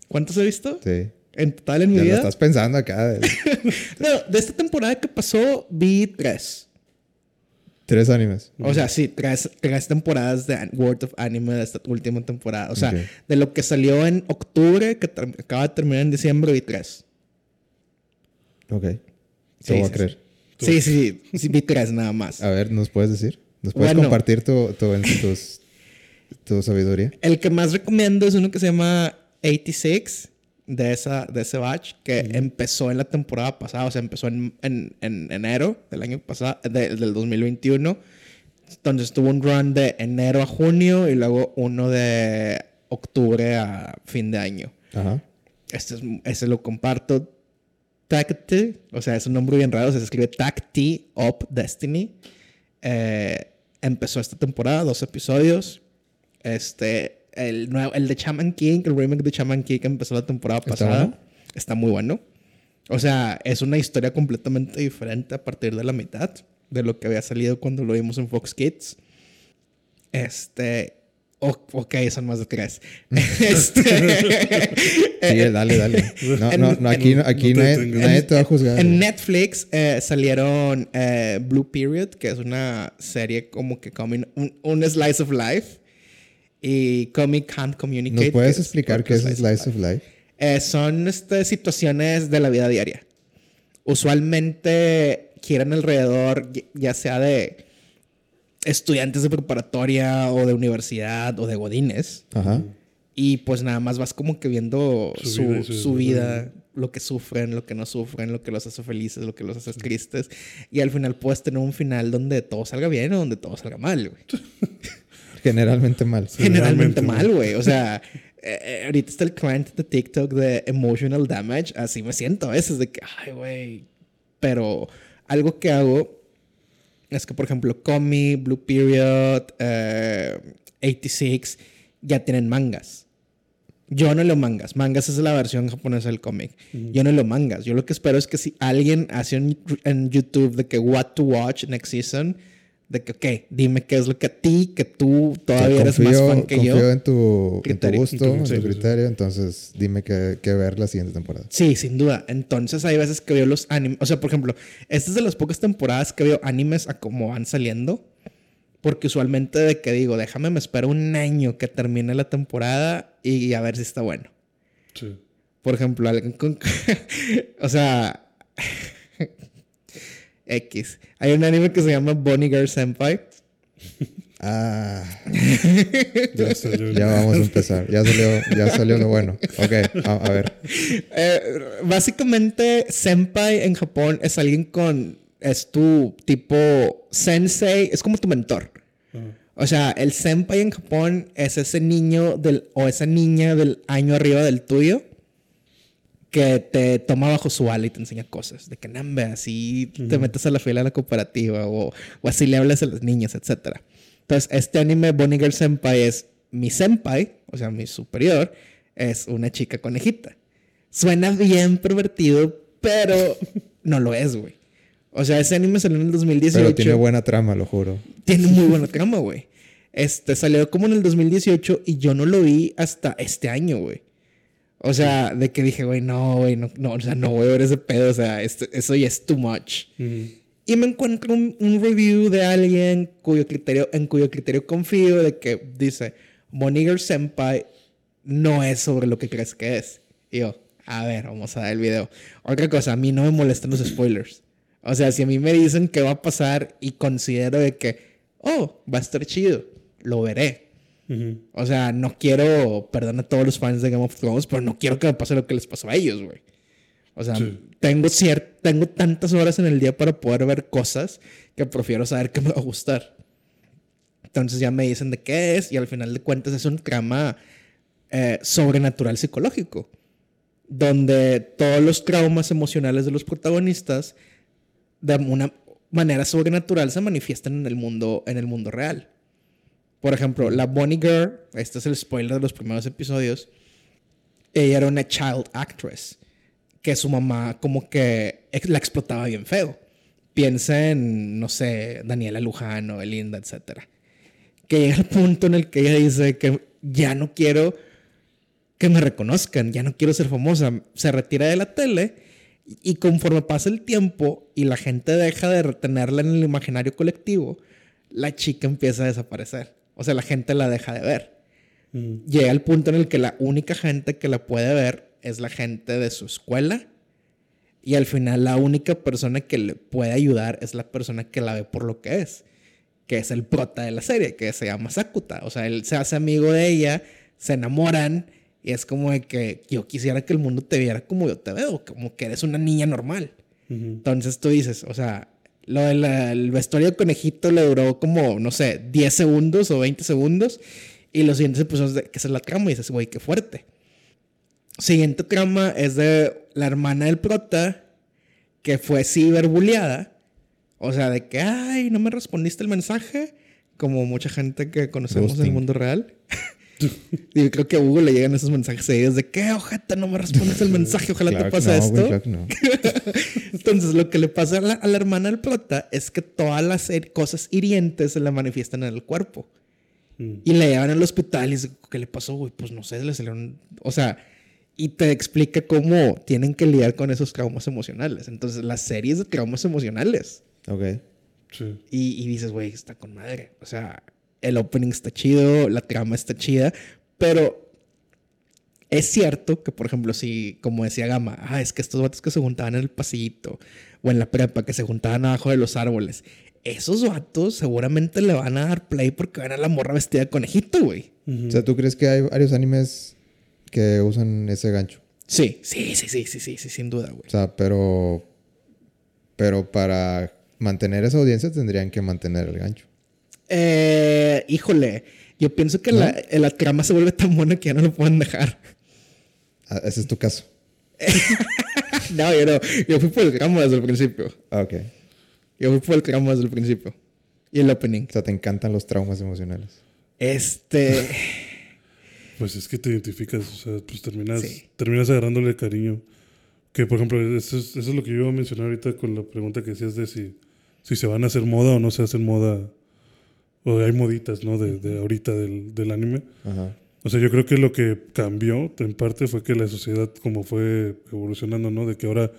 ¿Cuántos he visto? Sí. En total en mi Ya lo vida. estás pensando acá. No, de esta temporada que pasó vi tres. Tres animes. O sea, sí, tres, tres temporadas de World of Anime de esta última temporada. O sea, de lo que salió en octubre, que acaba de terminar en diciembre, vi tres. Ok. Te Sí, voy a creer. Sí, sí, sí, tres nada más. A ver, ¿nos puedes decir? ¿Nos puedes Bueno. compartir tu, tu, tus- tu sabiduría? El que más recomiendo es uno que se llama 86 de, esa, de ese batch que empezó en la temporada pasada, o sea, empezó en, en, en enero del año pasado, de- del 2021. Entonces tuvo un run de enero a junio y luego uno de octubre a fin de año. Ajá. Este, es, este lo comparto. Tacti, o sea, es un nombre bien raro, se escribe Tacti Up Destiny. Eh, empezó esta temporada, dos episodios. Este, el, nuevo, el de Shaman King, el remake de Shaman King que empezó la temporada ¿Está pasada. bueno? Está muy bueno. O sea, es una historia completamente diferente a partir de la mitad de lo que había salido cuando lo vimos en Fox Kids. Este. O- ok, son más de tres. este. Sí, dale, dale. No, en- no, no, aquí, no, aquí no te nadie, nadie te va a juzgar. En Netflix eh, salieron eh, Blue Period, que es una serie como que coming, un, un slice of life. Y Comic Can't Communicate. ¿Nos puedes explicar qué es Slice of Life? Eh, son este, situaciones de la vida diaria. Usualmente quieren alrededor, ya sea de estudiantes de preparatoria o de universidad o de godines. Ajá. Y pues nada más vas como que viendo Su su, vida su su vida, desarrollo. lo que sufren, lo que no sufren, lo que los hace felices, lo que los hace tristes. Y al final puedes tener un final donde todo salga bien o donde todo salga mal, güey. Generalmente mal. Generalmente Generalmente mal, güey. O sea, eh, eh, ahorita está el client de TikTok de emotional damage. Así me siento a veces de que, ay, güey. Pero algo que hago es que, por ejemplo, Comi, Blue Period, eh, 86 ya tienen mangas. Yo no leo mangas. Mangas es la versión japonesa del cómic. Yo no leo mangas. Yo lo que espero es que si alguien hace en YouTube de que what to watch next season, de que, ok, dime qué es lo que a ti, que tú todavía eres más confío, fan que confío yo. en tu, en tu Criterio. gusto, En tu en tu criterio, sí. criterio. Entonces, dime qué, qué ver la siguiente temporada. Sí, sin duda. Entonces hay veces que veo los animes. O sea, por ejemplo, esta es de las pocas temporadas que veo animes a cómo van saliendo. Porque usualmente de que digo, déjame, me espero un año que termine la temporada y a ver si está bueno. Sí. Por ejemplo, alguien con... o sea... X. Hay un anime que se llama Bonnie Girl Senpai. Ah, Ya salió. ya vamos a empezar. Ya salió, ya salió lo bueno. Ok, a, a ver. Eh, básicamente, senpai en Japón es alguien con. Es tu tipo sensei, es como tu mentor. O sea, el senpai en Japón es ese niño del, o esa niña del año arriba del tuyo que te toma bajo su ala y te enseña cosas. De que, nambe, así te metes a la fila de la cooperativa o, o así le hablas a las niñas, etc. Entonces, este anime Bonnie Girl Senpai es mi senpai, o sea, mi superior, es una chica conejita. Suena bien pervertido, pero no lo es, güey. O sea, ese anime salió en el 2018. Pero tiene buena trama, lo juro. Tiene muy buena trama, güey. Este salió como en el 2018 y yo no lo vi hasta este año, güey. O sea, de que dije, güey, no, güey, no, no, o sea, no voy a ver ese pedo, o sea, este- eso ya es too much. Y me encuentro un, un review de alguien cuyo criterio, en cuyo criterio confío de que dice, Moniger Senpai no es sobre lo que crees que es. Y yo, a ver, vamos a ver el video. Otra cosa, a mí no me molestan los spoilers. O sea, si a mí me dicen qué va a pasar y considero de que, oh, va a estar chido, lo veré. O sea, no quiero, perdón a todos los fans de Game of Thrones, pero no quiero que me pase lo que les pasó a ellos, güey. O sea, Sí. tengo, tengo tantas horas en el día para poder ver cosas que prefiero saber que me va a gustar. Entonces ya me dicen de qué es y al final de cuentas es un trama eh, sobrenatural psicológico, donde todos los traumas emocionales de los protagonistas de una manera sobrenatural se manifiestan en el mundo, en el mundo real. Por ejemplo, la Bonnie Girl, este es el spoiler de los primeros episodios, ella era una child actress, que su mamá como que la explotaba bien feo. Piensa en, no sé, Daniela Luján o Belinda, etc. Que llega el punto en el que ella dice que ya no quiero que me reconozcan, ya no quiero ser famosa. Se retira de la tele y conforme pasa el tiempo y la gente deja de retenerla en el imaginario colectivo, la chica empieza a desaparecer. O sea, la gente la deja de ver. Ujú. Llega al punto en el que la única gente que la puede ver es la gente de su escuela. Y al final la única persona que le puede ayudar es la persona que la ve por lo que es. Que es el prota de la serie, que se llama Sakuta. O sea, él se hace amigo de ella, se enamoran. Y es como de que yo quisiera que el mundo te viera como yo te veo, como que eres una niña normal. Entonces tú dices, o sea, lo del vestuario de conejito le duró como, no sé, 10 segundos o 20 segundos. Y los siguientes episodios de que es la trama y dices, güey, qué fuerte. Siguiente trama es de la hermana del prota que fue ciberbuleada. O sea, de que, ay, no me respondiste el mensaje. Como mucha gente que conocemos en el mundo real. y creo que a Hugo le llegan esos mensajes seguidos de que, ojeta, no me respondes el mensaje, ojalá Claro te pase no, güey, esto. claro que no. Entonces, lo que le pasa a la, a la hermana del prota es que todas las cosas hirientes se le manifiestan en el cuerpo. Mm. Y le llevan al hospital y dice, ¿qué le pasó, güey? Pues no sé, le salieron... O sea, y te explica cómo tienen que lidiar con esos traumas emocionales. Entonces, la serie es de traumas emocionales. Ok. Sí. Y, y dices, güey, está con madre. O sea, el opening está chido, la trama está chida, pero es cierto que, por ejemplo, si, como decía Gama, ah, es que estos vatos que se juntaban en el pasillito o en la prepa, que se juntaban abajo de los árboles, esos vatos seguramente le van a dar play porque van a la morra vestida de conejito, güey. O sea, ¿tú crees que hay varios animes que usan ese gancho? Sí, sí, sí, sí, sí, sí, sí, sin duda, güey. O sea, pero. Pero para mantener esa audiencia tendrían que mantener el gancho. Eh, híjole, yo pienso que la, la trama se vuelve tan buena que ya no lo pueden dejar. Ah, ese es tu caso. no, yo no. Yo fui por el tramo desde el principio. Ah, ok. Yo fui por el tramo desde el principio. Y el opening. O sea, te encantan los traumas emocionales. Este. Pues es que te identificas, o sea, pues terminas, Sí. terminas agarrándole cariño. Que, por ejemplo, eso es, eso es lo que yo iba a mencionar ahorita con la pregunta que decías de si, si se van a hacer moda o no se hacen moda. O hay moditas, ¿no? De, de ahorita del, del anime. Ajá. O sea, yo creo que lo que cambió en parte fue que la sociedad como fue evolucionando, ¿no? De que ahora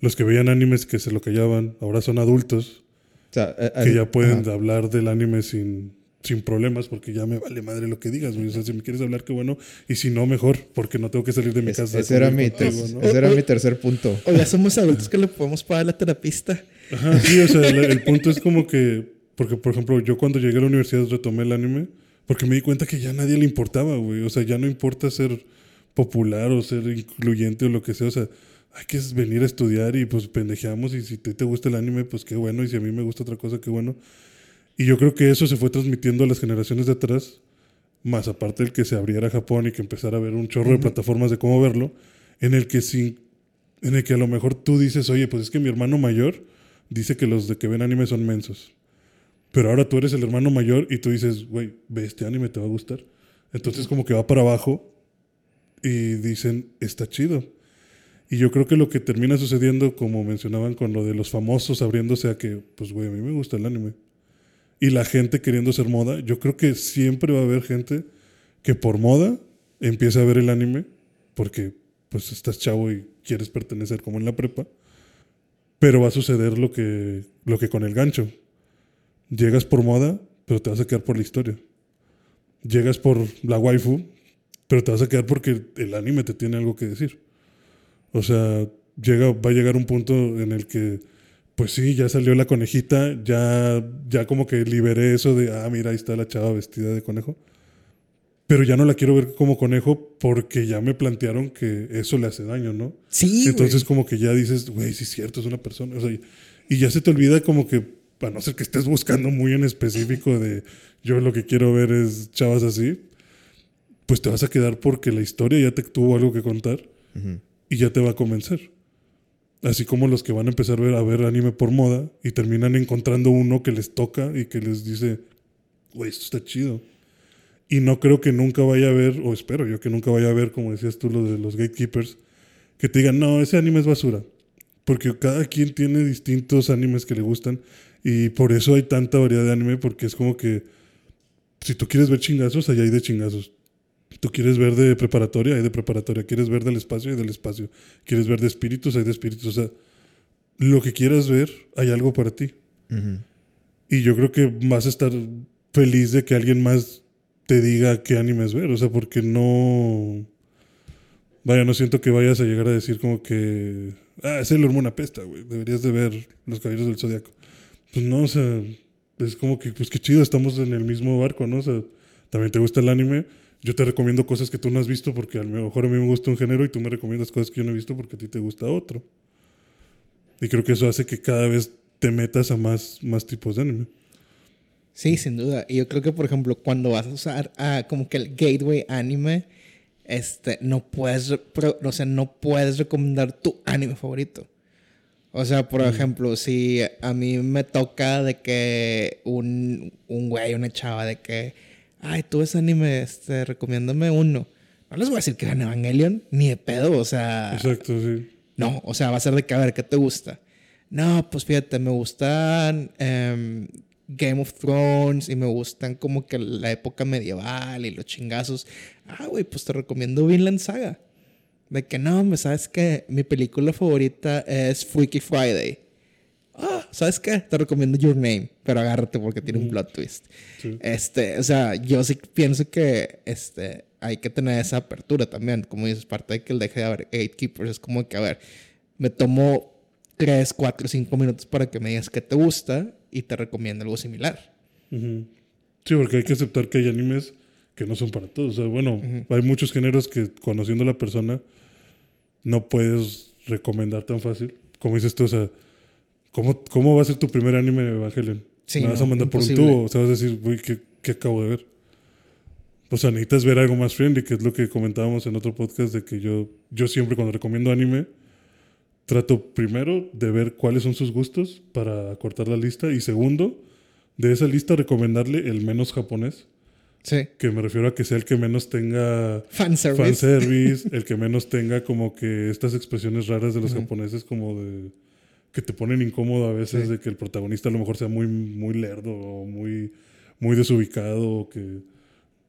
los que veían animes que se lo callaban, ahora son adultos O sea, eh, que eh, ya pueden ajá. hablar del anime sin, sin problemas porque ya me vale madre lo que digas, güey. O sea, si me quieres hablar, qué bueno. Y si no, mejor, porque no tengo que salir de mi Es- casa. ese, era mi convivir ter- contigo, ¿no? ese era mi tercer punto. O ya somos adultos que le podemos pagar a la terapista. Ajá, sí, o sea, el, el punto es como que, porque por ejemplo, yo cuando llegué a la universidad retomé el anime, porque me di cuenta que ya a nadie le importaba, güey. O sea, ya no importa ser popular o ser incluyente o lo que sea, o sea, hay que venir a estudiar y pues pendejeamos y si te, te gusta el anime, pues qué bueno, y si a mí me gusta otra cosa, qué bueno. Y yo creo que eso se fue transmitiendo a las generaciones de atrás, más aparte del que se abriera Japón y que empezara a haber un chorro de plataformas de cómo verlo, en el que sin, en el que a lo mejor tú dices, oye, pues es que mi hermano mayor dice que los de que ven anime son mensos. Pero ahora tú eres el hermano mayor y tú dices, güey, ve este anime, te va a gustar. Entonces como que va para abajo y dicen, está chido. Y yo creo que lo que termina sucediendo, como mencionaban con lo de los famosos abriéndose a que, pues güey, a mí me gusta el anime. Y la gente queriendo ser moda, yo creo que siempre va a haber gente que por moda empieza a ver el anime, porque pues estás chavo y quieres pertenecer como en la prepa. Pero va a suceder lo que, lo que con el gancho. Llegas por moda, pero te vas a quedar por la historia. Llegas por la waifu, pero te vas a quedar porque el anime te tiene algo que decir. O sea, llega, va a llegar un punto en el que, pues sí, ya salió la conejita, ya, ya como que liberé eso de, ah, mira, ahí está la chava vestida de conejo. Pero ya no la quiero ver como conejo porque ya me plantearon que eso le hace daño, ¿no? Sí, Entonces como que ya dices, güey, sí es cierto, es una persona. O sea, y, y ya se te olvida como que, a no ser que estés buscando muy en específico de yo lo que quiero ver es chavas así, pues te vas a quedar porque la historia ya te tuvo algo que contar Ujú. y ya te va a convencer. Así como los que van a empezar a ver, a ver anime por moda y terminan encontrando uno que les toca y que les dice, güey, esto está chido. Y no creo que nunca vaya a haber, o espero yo que nunca vaya a haber, como decías tú, lo de los gatekeepers, que te digan, no, ese anime es basura. Porque cada quien tiene distintos animes que le gustan y por eso hay tanta variedad de anime, porque es como que si tú quieres ver chingazos, allá hay de chingazos. Tú quieres ver de preparatoria, hay de preparatoria. Quieres ver del espacio, hay del espacio. Quieres ver de espíritus, hay de espíritus. O sea, lo que quieras ver, hay algo para ti. Y yo creo que vas a estar feliz de que alguien más te diga qué animes ver. O sea, porque no. Vaya, no siento que vayas a llegar a decir como que. Ah, es el hormona pesta, güey. Deberías de ver Los Caballeros del Zodiaco. Pues no, o sea. Es como que, pues qué chido, estamos en el mismo barco, ¿no? O sea, también te gusta el anime. Yo te recomiendo cosas que tú no has visto porque a lo mejor a mí me gusta un género y tú me recomiendas cosas que yo no he visto porque a ti te gusta otro. Y creo que eso hace que cada vez te metas a más, más tipos de anime. Sí, sin duda. Y yo creo que, por ejemplo, cuando vas a usar ah, como que el gateway anime, este, no puedes, o sea, no puedes recomendar tu anime favorito. O sea, por ejemplo, si a mí me toca de que un, un güey, una chava, de que, ay, tú ves anime, este, recomiéndame uno. No les voy a decir que vean Evangelion, ni de pedo, o sea. Exacto, sí. No, o sea, va a ser de que, a ver, ¿qué te gusta? No, pues fíjate, me gustan em, Game of Thrones y me gustan como que la época medieval y los chingazos. Ah, güey, pues te recomiendo Vinland Saga. De que no, me sabes que mi película favorita es Freaky Friday. Ah, ¿sabes qué? Te recomiendo Your Name, pero agárrate porque tiene un plot twist. Sí. Este, o sea, yo sí pienso que este, hay que tener esa apertura también. Como dices, parte de que el deje de haber gatekeepers es como que, a ver, me tomo 3, 4, 5 minutos para que me digas qué te gusta y te recomiendo algo similar. Sí, porque hay que aceptar que hay animes que no son para todos. O sea, bueno, hay muchos géneros que conociendo a la persona no puedes recomendar tan fácil. Como dices tú, o sea, ¿cómo, cómo va a ser tu primer anime de Evangelion? Sí, me vas no, a mandar por un imposible. tubo. O sea, vas a decir, güey, ¿qué, ¿qué acabo de ver? O sea, necesitas ver algo más friendly, que es lo que comentábamos en otro podcast, de que yo, yo siempre cuando recomiendo anime, trato primero de ver cuáles son sus gustos para cortar la lista y segundo, de esa lista recomendarle el menos japonés, Sí. que me refiero a que sea el que menos tenga Fanservice. fanservice, el que menos tenga como que estas expresiones raras de los Ujú. japoneses como de que te ponen incómodo a veces Sí. de que el protagonista a lo mejor sea muy muy lerdo o muy muy desubicado o que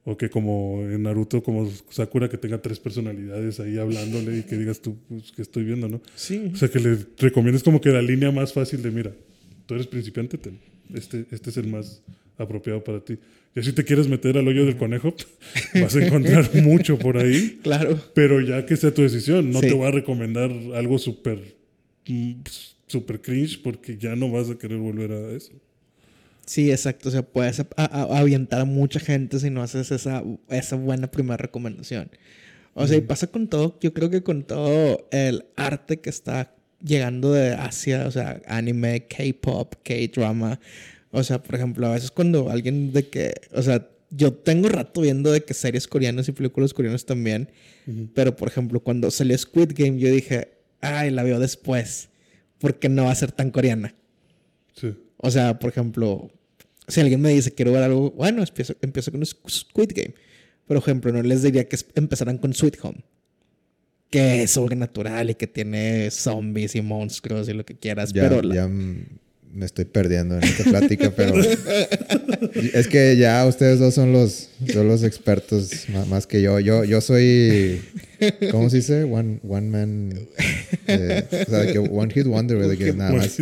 o que como en Naruto como Sakura que tenga tres personalidades ahí hablándole y que digas tú pues que estoy viendo, ¿no? Sí. O sea, que le recomiendes como que la línea más fácil de mira, tú eres principiante, ten, este este es el más apropiado para ti. Y si te quieres meter al hoyo del conejo, vas a encontrar mucho por ahí. Claro. Pero ya que sea tu decisión, no Sí. te voy a recomendar algo súper mm, súper cringe porque ya no vas a querer volver a eso. Sí, exacto. O sea, puedes a- a- avientar a mucha gente si no haces esa, esa buena primera recomendación. O sea, y pasa con todo, yo creo que con todo el arte que está llegando de Asia, o sea, anime, K-pop, K-drama. O sea, por ejemplo, a veces cuando alguien de que, o sea, yo tengo rato viendo de que series coreanas y películas coreanas también, pero por ejemplo, cuando salió Squid Game, yo dije, ay, la veo después, porque no va a ser tan coreana. Sí. O sea, por ejemplo, si alguien me dice quiero ver algo, bueno, empiezo, empiezo con Squid Game. Por ejemplo, no les diría que empezaran con Sweet Home. Que es sobrenatural y que tiene zombies y monstruos y lo que quieras. Ya, pero la- ya m- me estoy perdiendo en esta plática, pero es que ya ustedes dos son los, son los expertos más, que yo. Yo, yo soy, ¿cómo se dice? One, one man, eh, o sea, que one hit wonder, de que nada más,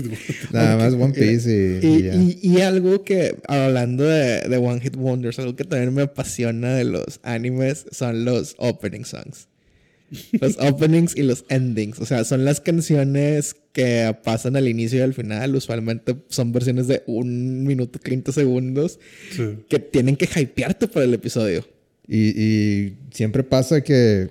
nada más One Piece y, Y, y ya. y- y algo que, hablando de, de One Hit Wonders, algo que también me apasiona de los animes son los opening songs. Los openings y los endings. O sea, son las canciones que pasan al inicio y al final. Usualmente son versiones de un minuto 30 segundos Sí. que tienen que hypearte para el episodio. Y, y siempre pasa que,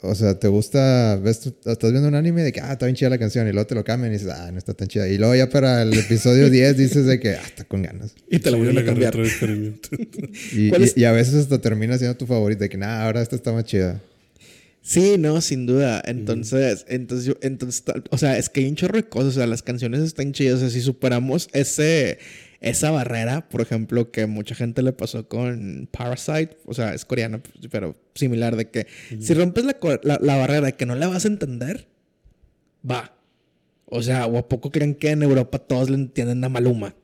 o sea, te gusta, ves, estás viendo un anime de que, ah, está bien chida la canción, y luego te lo cambian y dices, ah, no está tan chida. Y luego ya para el episodio 10 dices de que, ah, está con ganas. Y te lo Sí, vuelven le a cambiar. Y, ¿Cuál y- y a veces hasta termina siendo tu favorita, de que, nah, ahora esta está más chida. Sí, no, sin duda. Entonces, entonces, yo, entonces, o sea, es que hay un chorro de cosas. O sea, las canciones están chidas. O sea, si superamos ese, esa barrera, por ejemplo, que mucha gente le pasó con Parasite, o sea, es coreana, pero similar, de que si rompes la, la, la barrera de que no la vas a entender, va. O sea, o a poco creen que en Europa todos le entienden a Maluma.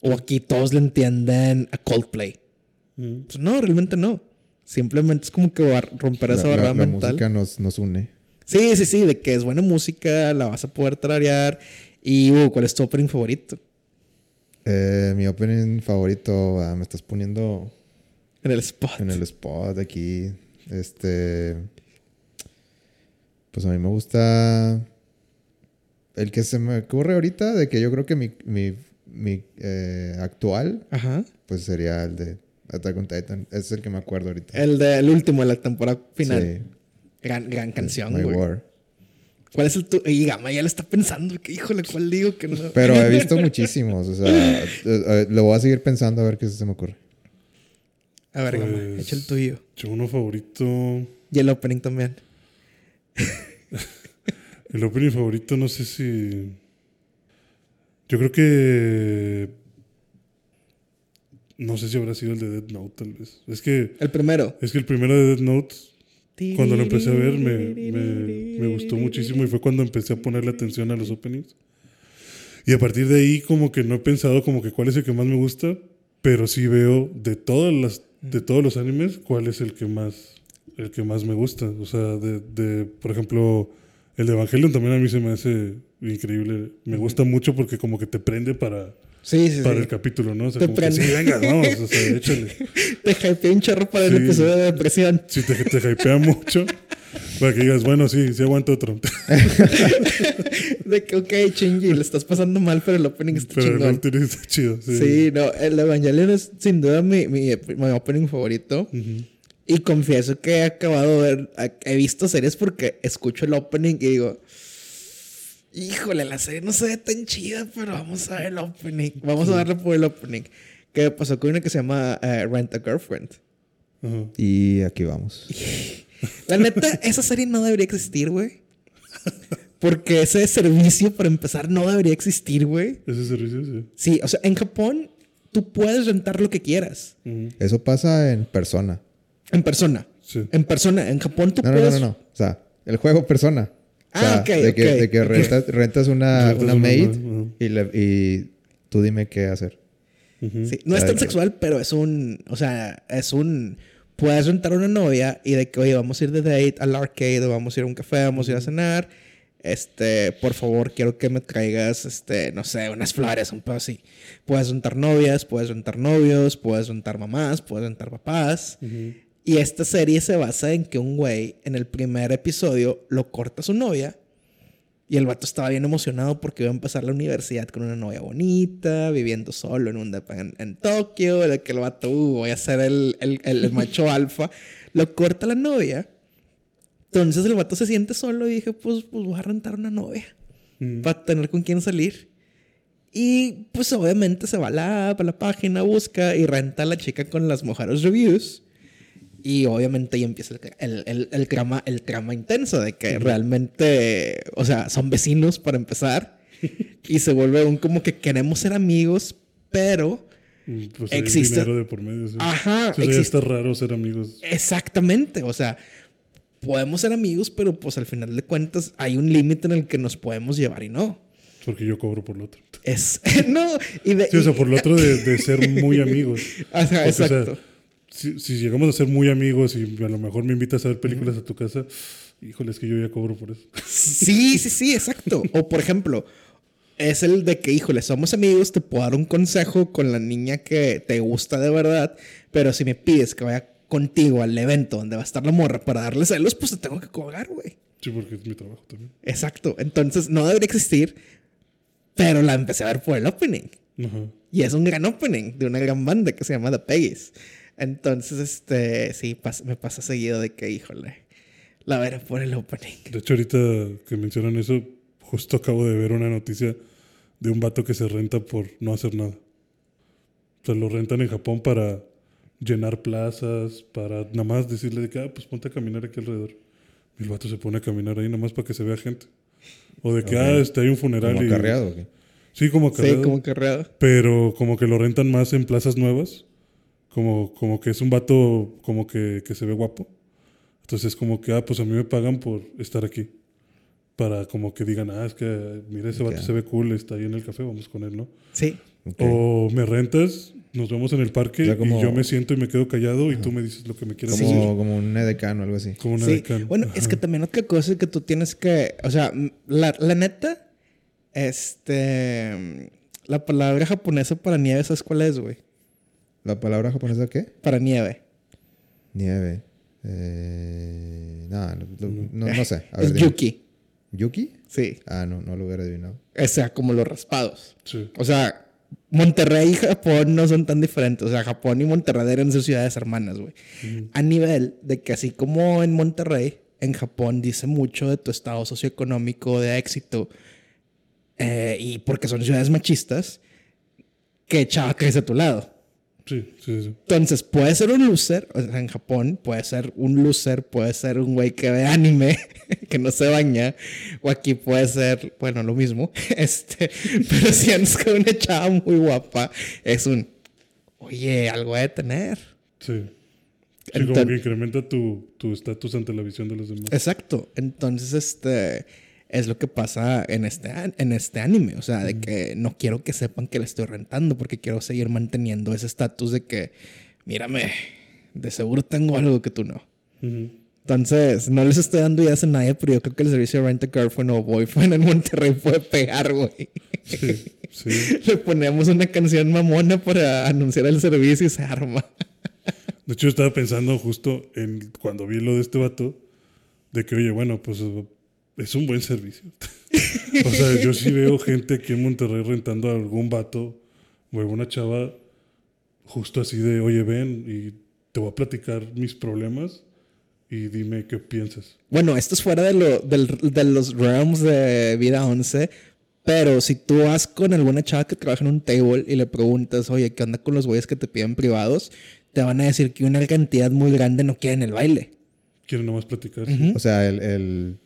O aquí todos le entienden a Coldplay. Pues no, realmente no. Simplemente es como que bar- romper esa La, la- barrera la mental. música nos, nos une. Sí, sí, sí, de que es buena música, la vas a poder tararear. Y, uh, ¿cuál es tu opening favorito? Eh, mi opening favorito, ah, me estás poniendo En el spot. en el spot aquí. Este. Pues a mí me gusta. El que se me ocurre ahorita, de que yo creo que mi, mi, mi eh, actual, Ajá. pues sería el de Attack on Titan. Ese es el que me acuerdo ahorita. El del último de la temporada final. Sí. Gran, gran canción, güey. ¿Cuál es el tu? Y Gama ya le está pensando. Que, híjole, ¿cuál digo que no? Pero he visto muchísimos. O sea, eh, eh, lo voy a seguir pensando a ver qué se me ocurre. A ver, Gama, Pues, echa el tuyo. Yo uno favorito. Y el opening también. El opening favorito, no sé si. Yo creo que. No sé si habrá sido el de Dead Note, tal vez. Es que. El primero. Es que el primero de Dead Note, cuando lo empecé a ver, me, me, me gustó muchísimo y fue cuando empecé a ponerle atención a los openings. Y a partir de ahí, como que no he pensado como que cuál es el que más me gusta, pero sí veo de todas las, de todos los animes, cuál es el que más, el que más me gusta. O sea, de, de, por ejemplo, el de Evangelion también a mí se me hace increíble. Me gusta mucho porque como que te prende para, Sí, sí, para sí. el capítulo, ¿no? O sea, Te como que sí, venga, vamos, o sea, échale. Te hypeé un chorro para el Sí. episodio de depresión. Si te, te hypea mucho, para que digas, bueno, sí, sí aguanto otro. De que, ok, Chingy, le estás pasando mal, pero el opening está Pero el chingón. opening está chido. Sí. Sí, no, el Evangelion es sin duda mi, mi, mi opening favorito. Ujú. Y confieso que he acabado de ver, he visto series porque escucho el opening y digo, Híjole, la serie no se ve tan chida, pero vamos a ver el opening. Vamos a darle por el opening. ¿Qué pasó con una que se llama eh, Rent a Girlfriend? Y aquí vamos. La neta, esa serie no debería existir, güey. Porque ese servicio, para empezar, no debería existir, güey. Ese servicio, sí. Sí, o sea, en Japón tú puedes rentar lo que quieras. Eso pasa en persona. En persona. Sí. En persona. En Japón tú No, no, no, puedes... no, no. O sea, el juego persona. O Ah, sea, ok, de, que, ok. de que rentas, rentas una, una maid y, le- y tú dime qué hacer. Ujú. Sí, no es tan sexual, pero es un... O sea, es un... Puedes rentar una novia y de que, oye, vamos a ir de date al arcade, o vamos a ir a un café, vamos a ir a cenar. Este, por favor, quiero que me traigas, este, no sé, unas flores, un poco así. Puedes rentar novias, puedes rentar novios, puedes rentar mamás, puedes rentar papás. Ujú. Y esta serie se basa en que un güey en el primer episodio lo corta a su novia. Y el vato estaba bien emocionado porque iba a empezar la universidad con una novia bonita, viviendo solo en un en, en Tokio. De que el vato, uh, voy a ser el, el- el macho alfa. Lo corta la novia. Entonces el vato se siente solo y dije, pues, pues voy a rentar una novia Ujú. para tener con quién salir. Y pues obviamente se va a la a la página, busca y renta a la chica con las mejores reviews. Y obviamente ahí empieza el, el, el, trama, el intenso de que realmente, o sea, son vecinos para empezar. y se vuelve un como que queremos ser amigos, pero Mm, Pues Existe- de por medio. Sí. Ajá, existe- está raro ser amigos. Exactamente, o sea, podemos ser amigos, pero pues al final de cuentas hay un límite en el que nos podemos llevar y no. Porque yo cobro por lo otro. Es, no, y de... Sí, o sea, por lo otro de, de ser muy amigos. Ajá, Porque, o sea, exacto. Si, si llegamos a ser muy amigos y a lo mejor me invitas a ver películas a tu casa, híjole, es que yo ya cobro por eso. Sí, sí, sí, exacto. O por ejemplo, es el de que, híjole, somos amigos, te puedo dar un consejo con la niña que te gusta de verdad, pero si me pides que vaya contigo al evento donde va a estar la morra para darle celos, pues te tengo que cobrar, güey. Sí, porque es mi trabajo también. Exacto. Entonces no debería existir, pero la empecé a ver por el opening. Ajá. Y es un gran opening de una gran banda que se llama The Peggies. Entonces, este, sí, pas- me pasa seguido de que, híjole, la veré por el opening. De hecho, ahorita que mencionan eso, justo acabo de ver una noticia de un vato que se renta por no hacer nada. O sea, lo rentan en Japón para llenar plazas, para nada más decirle de que, ah, pues ponte a caminar aquí alrededor. Y el vato se pone a caminar ahí nada más para que se vea gente. O de que, ah, este, hay un funeral Como y... acarreado. ¿o qué? Sí, como acarreado. Sí, como carreado. Pero como que lo rentan más en plazas nuevas. Como, como que es un vato como que, que se ve guapo. Entonces como que, ah, pues a mí me pagan por estar aquí. Para como que digan, ah, es que mira, ese vato se ve cool, está ahí en el café, vamos con él, ¿no? Sí. Ok. O me rentas, nos vemos en el parque O sea, como- y yo me siento y me quedo callado y tú me dices lo que me quieras como, decir. como un edecano o algo así. Como una Sí. decana. Bueno, es que también otra cosa es que tú tienes que, o sea, la, la neta, este, la palabra japonesa para nieve, ¿sabes cuál es, güey? ¿La palabra japonesa qué? Para nieve. Nieve. Eh, no, no, no, no sé. A ver, es yuki. ¿Yuki? Sí. Ah, no, no lo hubiera adivinado. O sea, como los raspados. Sí. O sea, Monterrey y Japón no son tan diferentes. O sea, Japón y Monterrey deben ser ciudades hermanas, güey. A nivel de que así como en Monterrey, en Japón dice mucho de tu estado socioeconómico, de éxito, eh, y porque son ciudades machistas, que chava crece a tu lado. Sí, sí, sí. Entonces, puede ser un loser, o sea, en Japón, puede ser un loser, puede ser un güey que ve anime, que no se baña, o aquí puede ser, bueno, lo mismo, este, pero si andas con una chava muy guapa, es un, oye, algo de tener. Sí. Sí, como que incrementa tu tu estatus ante la visión de los demás. Exacto. Entonces, este es lo que pasa en este, en este anime. O sea, de que no quiero que sepan que le estoy rentando porque quiero seguir manteniendo ese estatus de que, mírame, de seguro tengo algo que tú no. Entonces, no les estoy dando ideas a nadie, pero yo creo que el servicio de Rent a Girlfriend o Boyfriend en Monterrey puede pegar, güey. Sí, sí. Le ponemos una canción mamona para anunciar el servicio y se arma. De hecho, yo estaba pensando justo en cuando vi lo de este vato, de que, oye, bueno, pues es un buen servicio. o sea, yo sí veo gente aquí en Monterrey rentando a algún vato o alguna chava justo así de, oye, ven y te voy a platicar mis problemas y dime qué piensas. Bueno, esto es fuera de, lo, del- de los realms de vida 11. Pero si tú vas con alguna chava que trabaja en un table y le preguntas, oye, ¿qué onda con los güeyes que te piden privados? Te van a decir que una cantidad muy grande no quieren el baile. Quiero nomás platicar. O sea, el, el,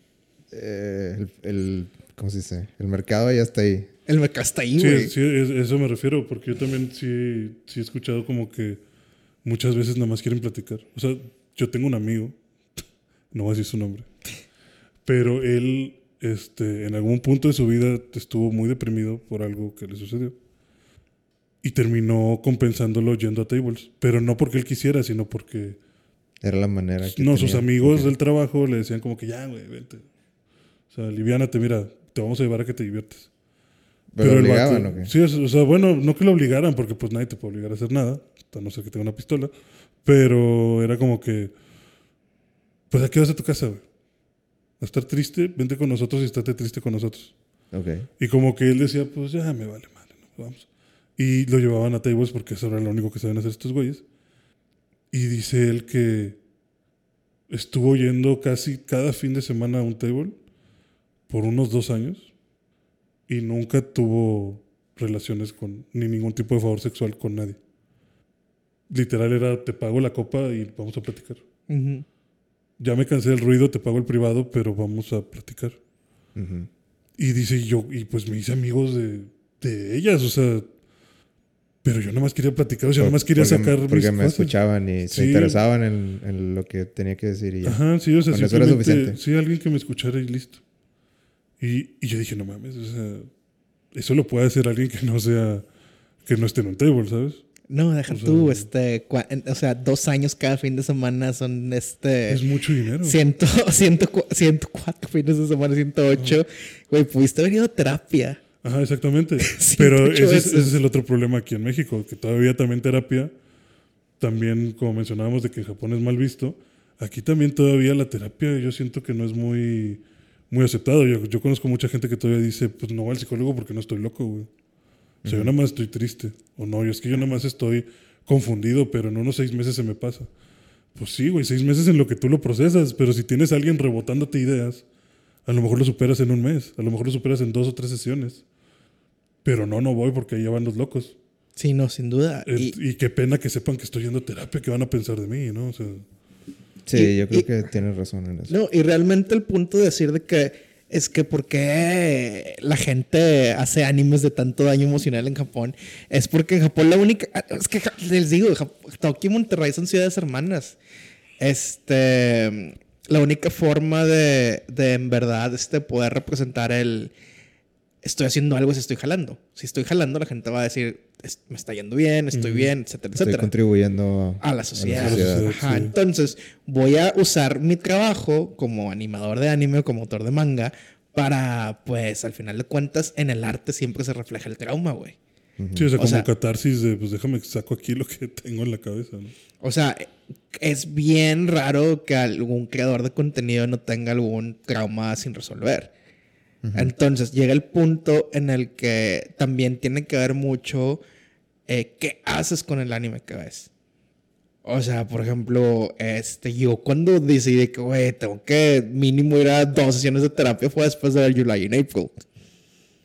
eh, el, el- ¿cómo se dice? El mercado ya está ahí. El mercado está ahí, Sí, güey. sí, es- eso me refiero, porque yo también sí, sí he escuchado como que muchas veces nada más quieren platicar. O sea, yo tengo un amigo, no voy a decir su nombre, pero él este, en algún punto de su vida estuvo muy deprimido por algo que le sucedió. Y terminó compensándolo yendo a tables, pero no porque él quisiera, sino porque Era la manera que no, sus tenía. amigos Ok. del trabajo le decían como que ya, güey, vente. O sea, aliviánate, mira, te vamos a llevar a que te diviertes. Pero, el obligaban, vato- ¿o qué? Sí, o sea, o sea, bueno, no que lo obligaran, porque pues nadie te puede obligar a hacer nada, a no ser que tenga una pistola. Pero era como que, pues aquí vas a tu casa, güey. A estar triste, vente con nosotros y estate triste con nosotros. Ok. Y como que él decía, pues ya me vale madre, ¿no? vamos. Y lo llevaban a tables porque eso era lo único que saben hacer estos güeyes. Y dice él que estuvo yendo casi cada fin de semana a un table por unos dos años y nunca tuvo relaciones con, ni ningún tipo de favor sexual con nadie. Literal era, te pago la copa y vamos a platicar. Ujú. Ya me cansé del ruido, te pago el privado, pero vamos a platicar. Ujú. Y dice, y yo, y pues me hice amigos de, de ellas, o sea, pero yo nada más quería platicar, o sea, nada más quería porque, sacar Porque mis me cosas. escuchaban y se Sí. interesaban en, en lo que tenía que decir y ya. Ajá, sí, o sea, Con eso era suficiente. sí, alguien que me escuchara y listo. Y, y yo dije, no mames, o sea, eso lo puede hacer alguien que no sea, que no esté en un table, ¿sabes? No, deja O sea- tú, este, cua- o sea, dos años cada fin de semana son, este, Es mucho dinero. ciento, ciento, cu- 104 fines de semana, 108. Güey, pudiste haber ido a terapia. Ajá, exactamente. Pero ese es, ese es el otro problema aquí en México, que todavía también terapia, también como mencionábamos de que en Japón es mal visto, aquí también todavía la terapia yo siento que no es muy, muy aceptado. Yo, yo conozco mucha gente que todavía dice, pues no voy al psicólogo porque no estoy loco, güey. O sea, yo nada más estoy triste. O no, yo es que yo nada más estoy confundido, pero en unos seis meses se me pasa. Pues sí, güey, seis meses en lo que tú lo procesas, pero si tienes a alguien rebotándote ideas, a lo mejor lo superas en un mes, a lo mejor lo superas en dos o tres sesiones. Pero no, no voy porque ahí van los locos. Sí, no, sin duda. Eh, Y, Y, qué pena que sepan que estoy yendo a terapia, que van a pensar de mí, ¿no? O sea, Sí, Y- yo creo y- que tienes razón en eso. no, y realmente el punto de decir de que es que por qué la gente hace animes de tanto daño emocional en Japón es porque en Japón la única es que les digo, Tokio y Monterrey son ciudades hermanas. Este la única forma de, de en verdad este poder representar el estoy haciendo algo si estoy jalando. Si estoy jalando, la gente va a decir, "Es- me está yendo bien, estoy bien, etcétera, Estoy etcétera. contribuyendo a la sociedad. sociedad, Ajá, sí. Entonces, voy a usar mi trabajo como animador de anime o como autor de manga para, pues, al final de cuentas, en el arte siempre se refleja el trauma, güey. sí, o sea, O como sea- catarsis de, pues déjame saco aquí lo que tengo en la cabeza, ¿no? O sea, es bien raro que algún creador de contenido no tenga algún trauma sin resolver. Entonces, llega el punto en el que también tiene que ver mucho eh, qué haces con el anime que ves. O sea, por ejemplo, este, yo cuando decidí que, güey, tengo que mínimo ir a dos sesiones de terapia fue después de ver July in April.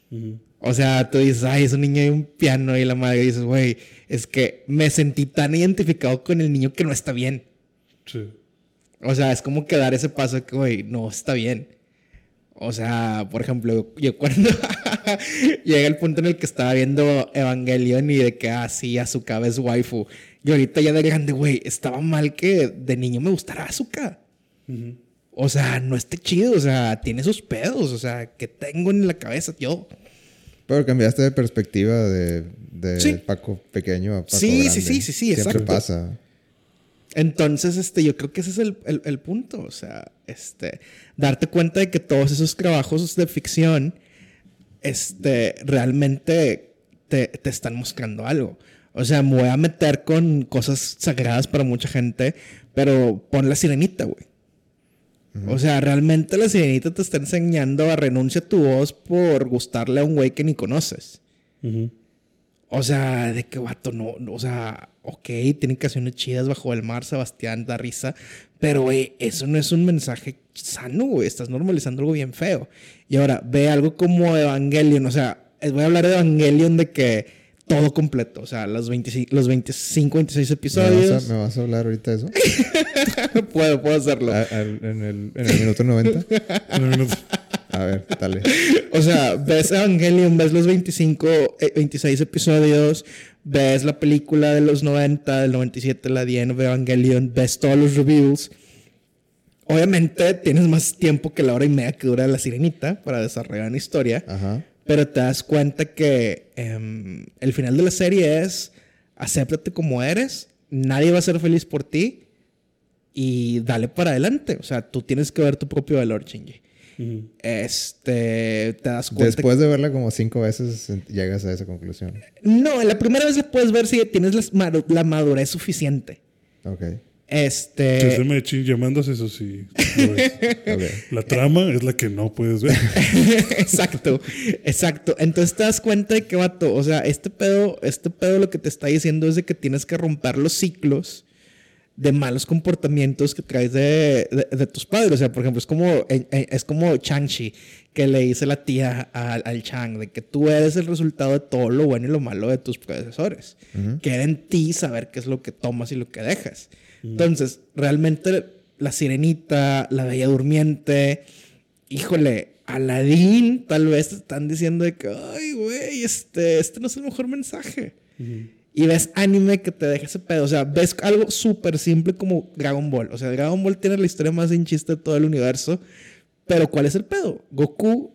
Ujú. O sea, tú dices, ay, es un niño y un piano y la madre dices, güey, es que me sentí tan identificado con el niño que no está bien. Sí. O sea, es como que dar ese paso de que, güey, no está bien. O sea, por ejemplo, yo cuando llega el punto en el que estaba viendo Evangelion y de que, ah, sí, Asuka es waifu. Y ahorita ya de grande, güey, estaba mal que de niño me gustara Asuka. Ujú. O sea, no esté chido, o sea, tiene sus pedos, o sea, que tengo en la cabeza yo. Pero cambiaste de perspectiva de, de Sí. Paco pequeño a Paco Sí, sí, grande. sí, sí, sí, Siempre exacto. pasa. Entonces, este, yo creo que ese es el, el- el punto. O sea, este, darte cuenta de que todos esos trabajos de ficción, este, realmente te, te están mostrando algo. O sea, me voy a meter con cosas sagradas para mucha gente, pero pon la sirenita, güey. O sea, realmente la sirenita te está enseñando a renuncia a tu voz por gustarle a un güey que ni conoces. O sea, de que vato, no, no, o sea, ok, tiene canciones chidas bajo el mar, Sebastián, da risa, pero güey, eso no es un mensaje sano, güey, estás normalizando algo bien feo. Y ahora, ve algo como Evangelion, o sea, voy a hablar de Evangelion de que todo completo, o sea, los 25, los 25 26 episodios. ¿Me vas, a, ¿Me vas a hablar ahorita de eso? puedo, puedo hacerlo. A, a, en, el, en el minuto 90. En el minuto. A ver, dale. O sea, ves Evangelion, ves los 25, eh, 26 episodios, ves la película de los 90, del 97, la de Evangelion, ves todos los reviews. Obviamente tienes más tiempo que la hora y media que dura la sirenita para desarrollar una historia. Ajá. Pero te das cuenta que em, el final de la serie es acéptate como eres, nadie va a ser feliz por ti y dale para adelante. O sea, tú tienes que ver tu propio valor, Shinji. Este, te das cuenta. Después de verla como cinco veces, llegas a esa conclusión. No, la primera vez la puedes ver si tienes la, madu- la madurez suficiente. Ok. Este. chin llamándose, eso sí. La trama es la que no puedes ver. exacto, exacto. Entonces te das cuenta de que, vato, o sea, este pedo, este pedo lo que te está diciendo es de que tienes que romper los ciclos de malos comportamientos que traes de, de- de tus padres. O sea, por ejemplo, es como, es como Chang-Chi que le dice la tía al, al Chang de que tú eres el resultado de todo lo bueno y lo malo de tus predecesores. Queda en ti saber qué es lo que tomas y lo que dejas. Entonces, realmente la sirenita, la bella durmiente, híjole, Aladín, tal vez te están diciendo de que, ay, güey, este, este no es el mejor mensaje. Y ves anime que te deja ese pedo. O sea, ves algo súper simple como Dragon Ball. O sea, Dragon Ball tiene la historia más sin chiste de todo el universo. Pero ¿cuál es el pedo? Goku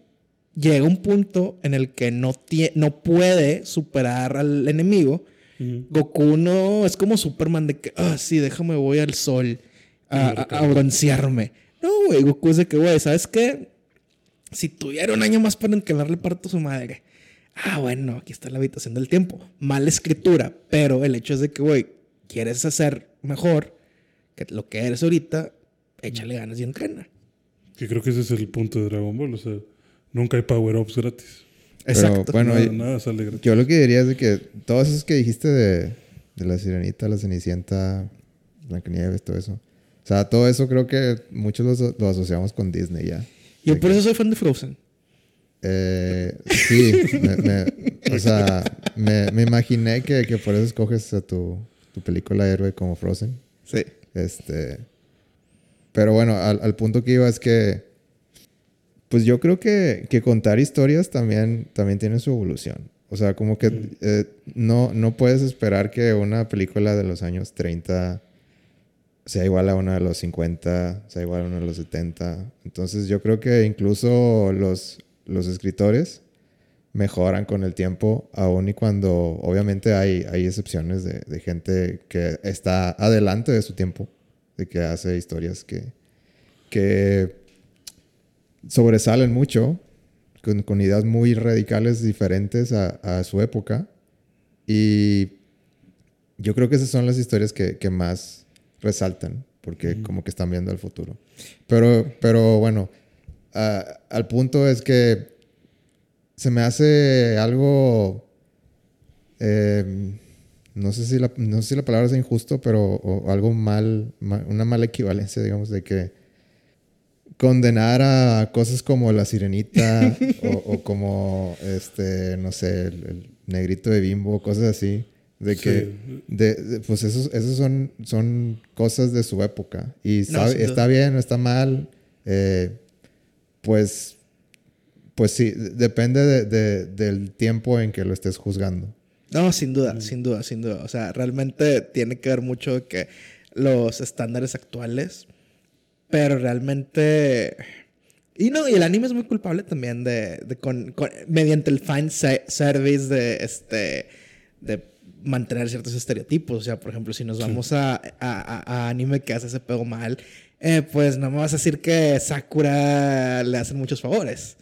llega a un punto en el que no, tie- no puede superar al enemigo. Ujú. Goku no es como Superman de que, ah, sí, déjame, voy al sol a, a- a broncearme. No, güey, Goku es de que, güey, ¿sabes qué? Si tuviera un año más para encalarle parto a su madre. Ah, bueno, aquí está la habitación del tiempo. Mala escritura, pero el hecho es de que, güey, quieres hacer mejor que lo que eres ahorita, échale ganas y entrena. Que creo que ese es el punto de Dragon Ball. O sea, nunca hay power-ups gratis. Pero, bueno, nada, nada sale gratis. Yo lo que diría es de que todos esos que dijiste de, de la sirenita, la cenicienta, Blancanieves, todo eso. O sea, todo eso creo que muchos lo, lo asociamos con Disney ya. Yo por que- eso soy fan de Frozen. Eh, sí, me, me- o sea, me, me imaginé que, que por eso escoges a tu, tu película héroe como Frozen. Sí. Este, pero bueno, al, al punto que iba es que, pues yo creo que, que contar historias también, también tiene su evolución. O sea, como que eh, no, no puedes esperar que una película de los años 30 sea igual a una de los 50, sea igual a una de los 70. Entonces yo creo que incluso los, los escritores mejoran con el tiempo, aun y cuando obviamente hay, hay excepciones de, de gente que está adelante de su tiempo, de que hace historias que, que sobresalen mucho, con, con ideas muy radicales diferentes a, a su época. Y yo creo que esas son las historias que, que más resaltan, porque como que están viendo el futuro. Pero, pero bueno, a- al punto es que se me hace algo, eh, no, sé si la, no sé si la palabra es injusto, pero o algo mal, ma- una mala equivalencia, digamos, de que condenar a cosas como la sirenita o, o como, este, no sé, el, el negrito de bimbo, cosas así. De que, Sí. de, de- pues esos, esos son, son cosas de su época. Y No, sabe- duda. está bien está mal, eh, pues, pues sí, depende de- de- del tiempo en que lo estés juzgando. No, sin duda, sin duda, sin duda. O sea, realmente tiene que ver mucho que los estándares actuales, pero realmente... Y no, y el anime es muy culpable también de, de con, con- mediante el fan se- service de este de mantener ciertos estereotipos. O sea, por ejemplo, si nos vamos a, a- a- a anime que hace ese pego mal, eh, pues no me vas a decir que Sakura le hacen muchos favores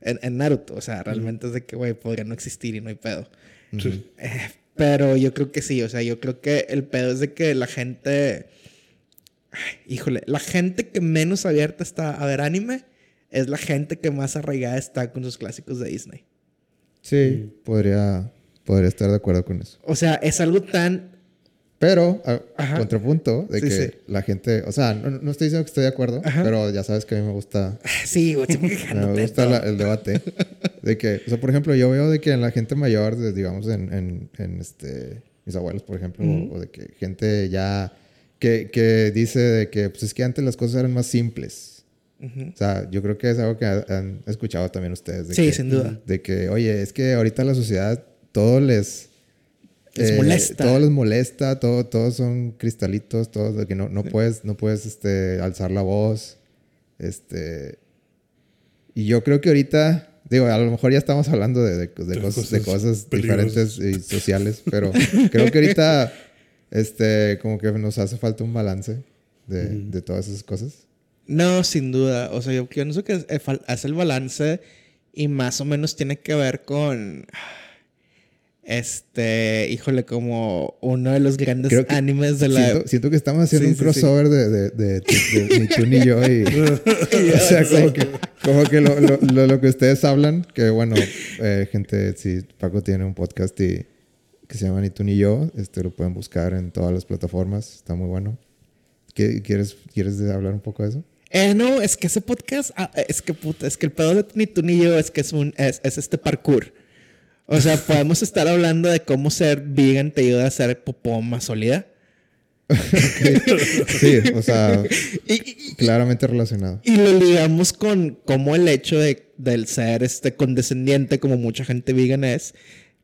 en, en Naruto. O sea, realmente es de que, güey, podría no existir y no hay pedo. Sí. Eh, pero yo creo que sí, o sea, yo creo que el pedo es de que la gente. Ay, Híjole, la gente que menos abierta está a ver anime es la gente que más arraigada está con sus clásicos de Disney. Sí, podría, podría estar de acuerdo con eso. O sea, es algo tan Pero, a- contrapunto, de Sí, que sí. la gente, o sea, no, no estoy diciendo que estoy de acuerdo, Ajá. pero ya sabes que a mí me gusta, Sí, me gusta la- el debate. De que, o sea, por ejemplo, yo veo de que en la gente mayor, de- digamos, en, en, en, este, mis abuelos, por ejemplo, Ujú. o de que gente ya que, que dice de que, pues es que antes las cosas eran más simples. Ujú. O sea, yo creo que es algo que ha- han escuchado también ustedes. De Sí, que, sin duda. De que, oye, es que ahorita la sociedad todo les... Les eh, molesta. Todo les molesta, todo, todos son cristalitos, todos de que no, no puedes, no puedes este, alzar la voz. Este. Y yo creo que ahorita, digo, a lo mejor ya estamos hablando de, de- de De cosas, de cosas cosas diferentes y sociales, pero creo que ahorita, este, como que nos hace falta un balance de, de todas esas cosas. No, sin duda. O sea, yo pienso que es, eh, hace el balance y más o menos tiene que ver con. Este, híjole, como uno de los grandes Creo que animes de la. Siento, siento que estamos haciendo Sí, un sí, crossover de, de, de, de- de ni tú ni yo. Y, o sea, como que, como que lo, lo, lo- lo que ustedes hablan, que bueno, eh, gente, si Paco tiene un podcast y, que se llama Ni tú ni yo, este, lo pueden buscar en todas las plataformas, está muy bueno. ¿Qué- ¿Quieres, ¿Quieres hablar un poco de eso? Eh, no, es que ese podcast, ah, es que puta, es que el pedo de ni tú ni yo es que es un, es, es este parkour. O sea, podemos estar hablando de cómo ser vegan te ayuda a hacer popó más sólida. Sí, o sea, Y, y- claramente relacionado. y lo ligamos con cómo el hecho de, del ser este condescendiente, como mucha gente vegan es,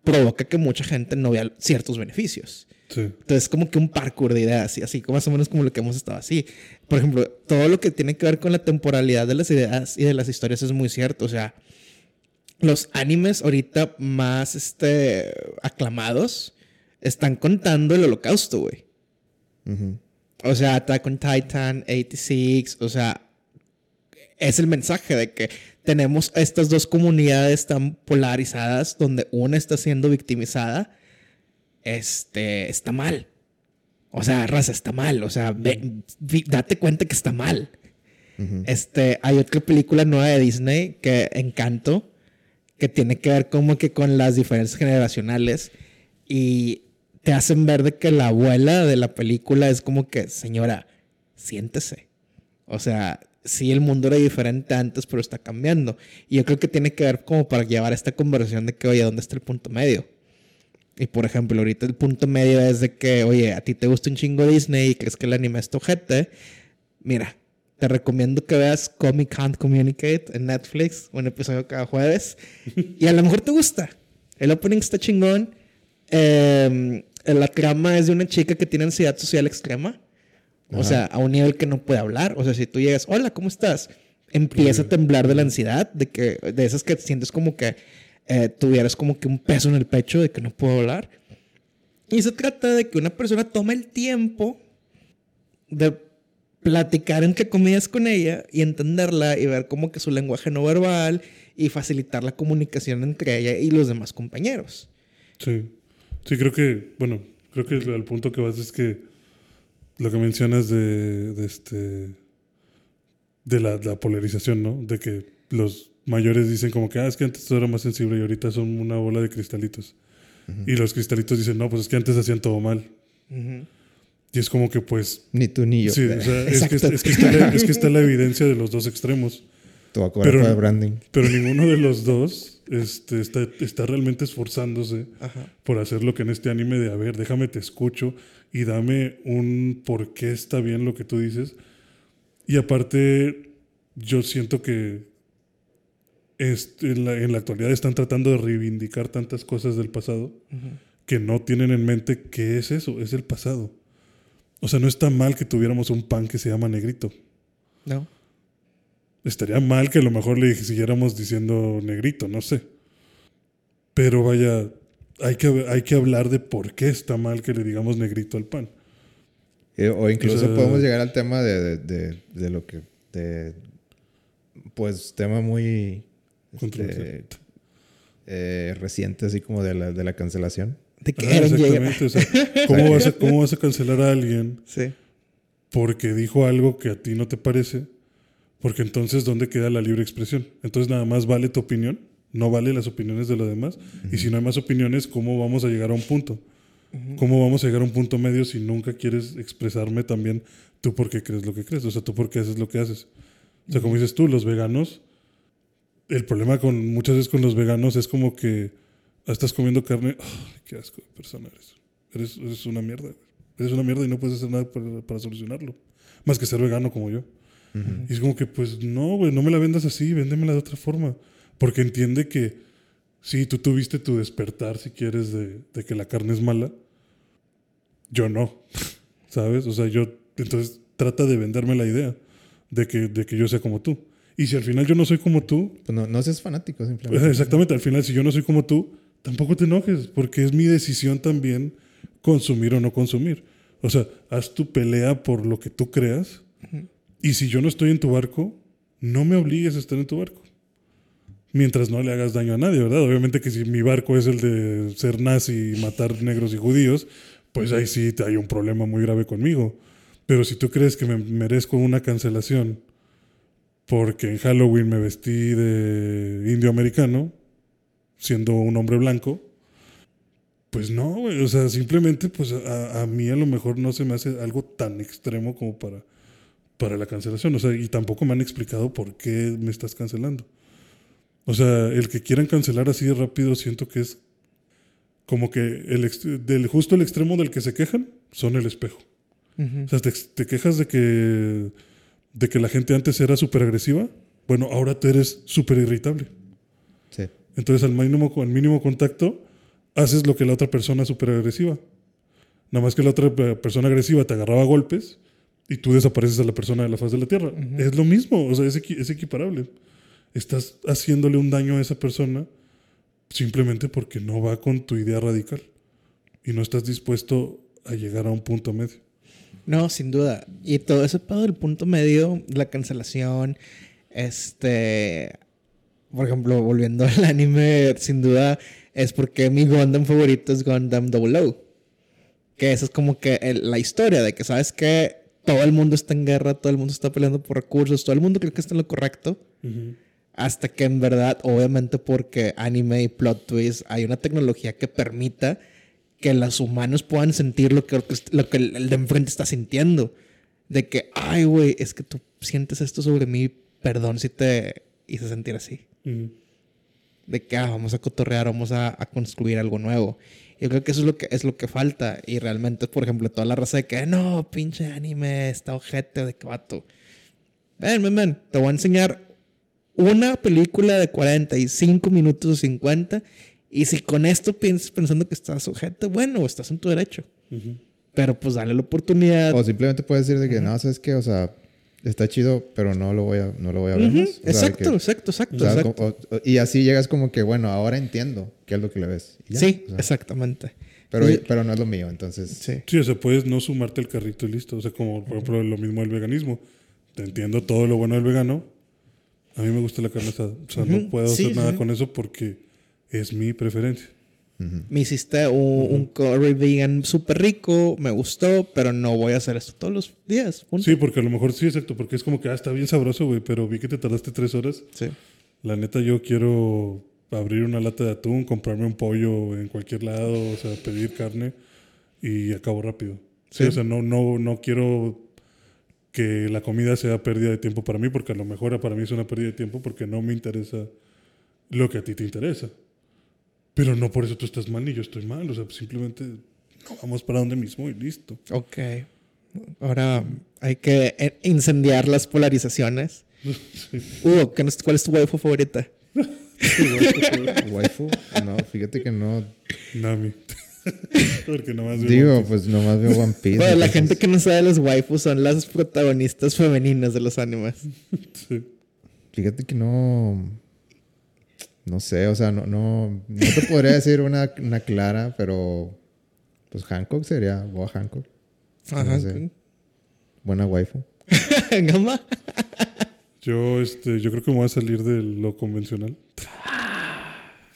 provoca que mucha gente no vea ciertos beneficios. Sí. Entonces, como que un parkour de ideas, y así, como más o menos como lo que hemos estado así. Por ejemplo, todo lo que tiene que ver con la temporalidad de las ideas y de las historias es muy cierto. O sea, los animes ahorita más este, aclamados están contando el holocausto, güey. O sea, Attack on Titan, 86, o sea, es el mensaje de que tenemos estas dos comunidades tan polarizadas donde una está siendo victimizada, este, está mal. O sea, raza, está mal. O sea, ve- date cuenta que está mal. Este, hay otra película nueva de Disney que Encanto, que tiene que ver como que con las diferencias generacionales y te hacen ver de que la abuela de la película es como que, señora, siéntese. O sea, sí el mundo era diferente antes, pero está cambiando. Y yo creo que tiene que ver como para llevar esta conversación de que, oye, ¿dónde está el punto medio? Y por ejemplo, ahorita el punto medio es de que, oye, a ti te gusta un chingo Disney y crees que el anime es tu ojete. Mira, te recomiendo que veas Comic Can't Communicate en Netflix, un episodio cada jueves. y a lo mejor te gusta. El opening está chingón. Eh, la trama es de una chica que tiene ansiedad social extrema. O Ajá. sea, a un nivel que no puede hablar. O sea, si tú llegas, hola, ¿cómo estás? Empieza a temblar de la ansiedad, de que de esas que sientes como que eh, tuvieras como que un peso en el pecho de que no puedo hablar. Y se trata de que una persona tome el tiempo de platicar entre comillas con ella y entenderla y ver como que su lenguaje no verbal y facilitar la comunicación entre ella y los demás compañeros. Sí. Sí, creo que, bueno, creo que el punto que vas es que lo que mencionas de, de este de la, la polarización, ¿no? De que los mayores dicen como que, ah, es que antes todo era más sensible y ahorita son una bola de cristalitos. Y los cristalitos dicen, no, pues es que antes hacían todo mal. Y es como que, pues, Ni tú ni yo. sí, o sea, es que, es, que está la, es que está la evidencia de los dos extremos. Te voy a cobrar pero- branding. Pero ninguno de los dos este, está, está realmente esforzándose Ajá. por hacer lo que en este anime de, a ver, déjame te escucho y dame un por qué está bien lo que tú dices. Y aparte, yo siento que este, en, la, en la actualidad están tratando de reivindicar tantas cosas del pasado que no tienen en mente qué es eso, es el pasado. O sea, no está mal que tuviéramos un pan que se llama negrito. ¿No? Estaría mal que a lo mejor le siguiéramos diciendo negrito, no sé. Pero vaya, hay que, hay que hablar de por qué está mal que le digamos negrito al pan. Eh, O incluso O sea- podemos llegar al tema de, de, de- de lo que. De, pues tema muy. este, eh, reciente, así como de la, de la cancelación. De que Ah, Eren exactamente. o sea, ¿cómo, vas a, ¿Cómo vas a cancelar a alguien Sí. porque dijo algo que a ti no te parece? Porque entonces, ¿dónde queda la libre expresión? Entonces, nada más vale tu opinión, no vale las opiniones de los demás. Y si no hay más opiniones, ¿cómo vamos a llegar a un punto? ¿Cómo vamos a llegar a un punto medio si nunca quieres expresarme también tú por qué crees lo que crees? O sea, tú por qué haces lo que haces. O sea, como dices tú, los veganos, el problema con muchas veces con los veganos es como que estás comiendo carne, ¡ay, qué asco de persona eres. Eres, eres una mierda. Eres una mierda y no puedes hacer nada para, para solucionarlo. Más que ser vegano como yo. Y es como que, pues no, güey, no me la vendas así, véndemela de otra forma. Porque entiende que sí, tú tuviste tu despertar, si quieres, de, de que la carne es mala. Yo no. ¿Sabes? O sea, yo. Entonces trata de venderme la idea de que, de que yo sea como tú. Y si al final yo no soy como tú, Pues no, no seas fanático, simplemente. exactamente, al final si yo no soy como tú, tampoco te enojes, porque es mi decisión también consumir o no consumir. O sea, haz tu pelea por lo que tú creas. Y si yo no estoy en tu barco, no me obligues a estar en tu barco. Mientras no le hagas daño a nadie, ¿verdad? Obviamente que si mi barco es el de ser nazi y matar negros y judíos, pues ahí sí hay un problema muy grave conmigo. Pero si tú crees que me merezco una cancelación porque en Halloween me vestí de indio americano, siendo un hombre blanco, pues no, güey. O sea, simplemente, pues a, a mí a lo mejor no se me hace algo tan extremo como para, para la cancelación. O sea, y tampoco me han explicado por qué me estás cancelando. O sea, el que quieran cancelar así de rápido, siento que es como que el del justo el extremo del que se quejan son el espejo. Ujú. O sea, te, te quejas de que, de que la gente antes era súper agresiva. Bueno, ahora tú eres súper irritable. Sí. Entonces, al mínimo, al mínimo contacto, haces lo que la otra persona súper agresiva. Nada más que la otra pe- persona agresiva te agarraba a golpes y tú desapareces a la persona de la faz de la tierra. Es lo mismo, o sea, es, equi- es equiparable. Estás haciéndole un daño a esa persona simplemente porque no va con tu idea radical y no estás dispuesto a llegar a un punto medio. No, sin duda. Y todo ese pedo del punto medio, la cancelación, este. Por ejemplo, volviendo al anime, sin duda es porque mi Gundam favorito es Gundam Double O. Que esa es como que el- la historia de que, ¿sabes que Todo el mundo está en guerra, todo el mundo está peleando por recursos, todo el mundo cree que está en lo correcto. Hasta que en verdad, obviamente porque anime y plot twist, hay una tecnología que permita que los humanos puedan sentir lo que, lo que el, el de enfrente está sintiendo. De que, ay, güey, es que tú sientes esto sobre mí, perdón si te hice sentir así. De que, ah, vamos a cotorrear, vamos a, a construir algo nuevo. Yo creo que eso es lo que, es lo que falta. Y realmente, por ejemplo, toda la raza de que, no, pinche anime, está ojete de vato. Ven, ven, ven, te voy a enseñar una película de 45 minutos o 50. Y si con esto piensas pensando que estás ojete, bueno, estás en tu derecho. Pero pues dale la oportunidad. O simplemente puedes decir de que no, ¿sabes qué? O sea, está chido, pero no lo voy a, no lo voy a ver más. Sea, Exacto, que- exacto, exacto, o sea, exacto. como- o- o- y así llegas como que, bueno, ahora entiendo qué es lo que le ves. Ya, sí, o sea, exactamente. pero, Y- pero no es lo mío, entonces. Sí. Sí, o sea, puedes no sumarte al carrito y listo. O sea, como por ejemplo lo mismo del veganismo. Te entiendo todo lo bueno del vegano. A mí me gusta la carne asada. O sea, no puedo sí, hacer nada con eso porque es mi preferencia. Me hiciste un, un curry vegan súper rico, me gustó, pero no voy a hacer esto todos los días. punto. Sí, porque a lo mejor sí, exacto. Porque es como que, ah, está bien sabroso, güey. Pero vi que te tardaste tres horas. Sí. La neta, yo quiero abrir una lata de atún, comprarme un pollo en cualquier lado, o sea, pedir carne y acabo rápido. Sí, Sí. o sea, no, no, no quiero que la comida sea pérdida de tiempo para mí, porque a lo mejor para mí es una pérdida de tiempo porque no me interesa lo que a ti te interesa. Pero no por eso tú estás mal ni yo estoy mal, o sea, simplemente vamos para donde mismo y listo. Ok. Ahora hay que eh, incendiar las polarizaciones. Hugo, ¿qué nos- ¿cuál es tu waifu favorita? Waifu, no, fíjate que no. Nami. porque nomás veo Digo, One Piece. pues nomás veo One Piece. Bueno, la entonces- gente que no sabe las waifus son las protagonistas femeninas de los animes. Sí. Fíjate que no. No sé, o sea, no, no, no te podría decir una, una clara, pero. Pues Hancock sería. Boa Hancock. Ajá. sé. Buena waifu. Gama. Yo, este, yo creo que me voy a salir de lo convencional.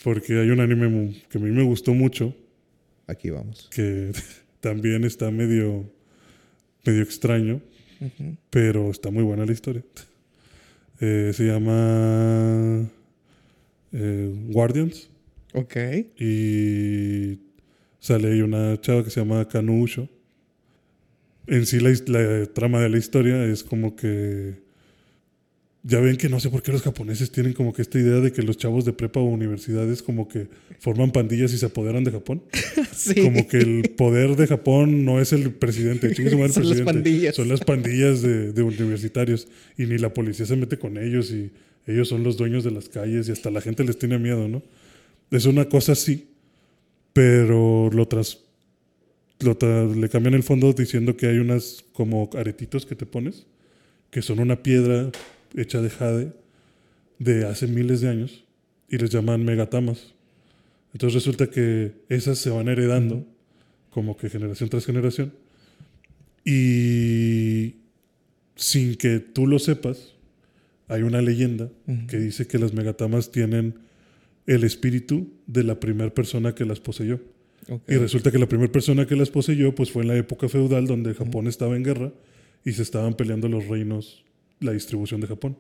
Porque hay un anime que a mí me gustó mucho, Aquí vamos. que también está medio, medio extraño, pero está muy buena la historia. Eh, se llama eh, Guardians Ok. y sale ahí una chava que se llama Kanuusho. En sí la, la trama de la historia es como que ya ven que no sé por qué los japoneses tienen como que esta idea de que los chavos de prepa o universidades como que forman pandillas y se apoderan de Japón. Sí. Como que el poder de Japón no es el presidente, Son las presidente. pandillas. Son las pandillas de, de universitarios. Y ni la policía se mete con ellos y ellos son los dueños de las calles y hasta la gente les tiene miedo, ¿no? Es una cosa así, pero lo tras, lo tra- le cambian el fondo diciendo que hay unas como aretitos que te pones, que son una piedra hecha de jade de hace miles de años y les llaman megatamas. Entonces resulta que esas se van heredando como que generación tras generación y sin que tú lo sepas, hay una leyenda que dice que las megatamas tienen el espíritu de la primera persona que las poseyó. Y resulta que la primera persona que las poseyó pues fue en la época feudal donde Japón estaba en guerra y se estaban peleando los reinos, la distribución de Japón.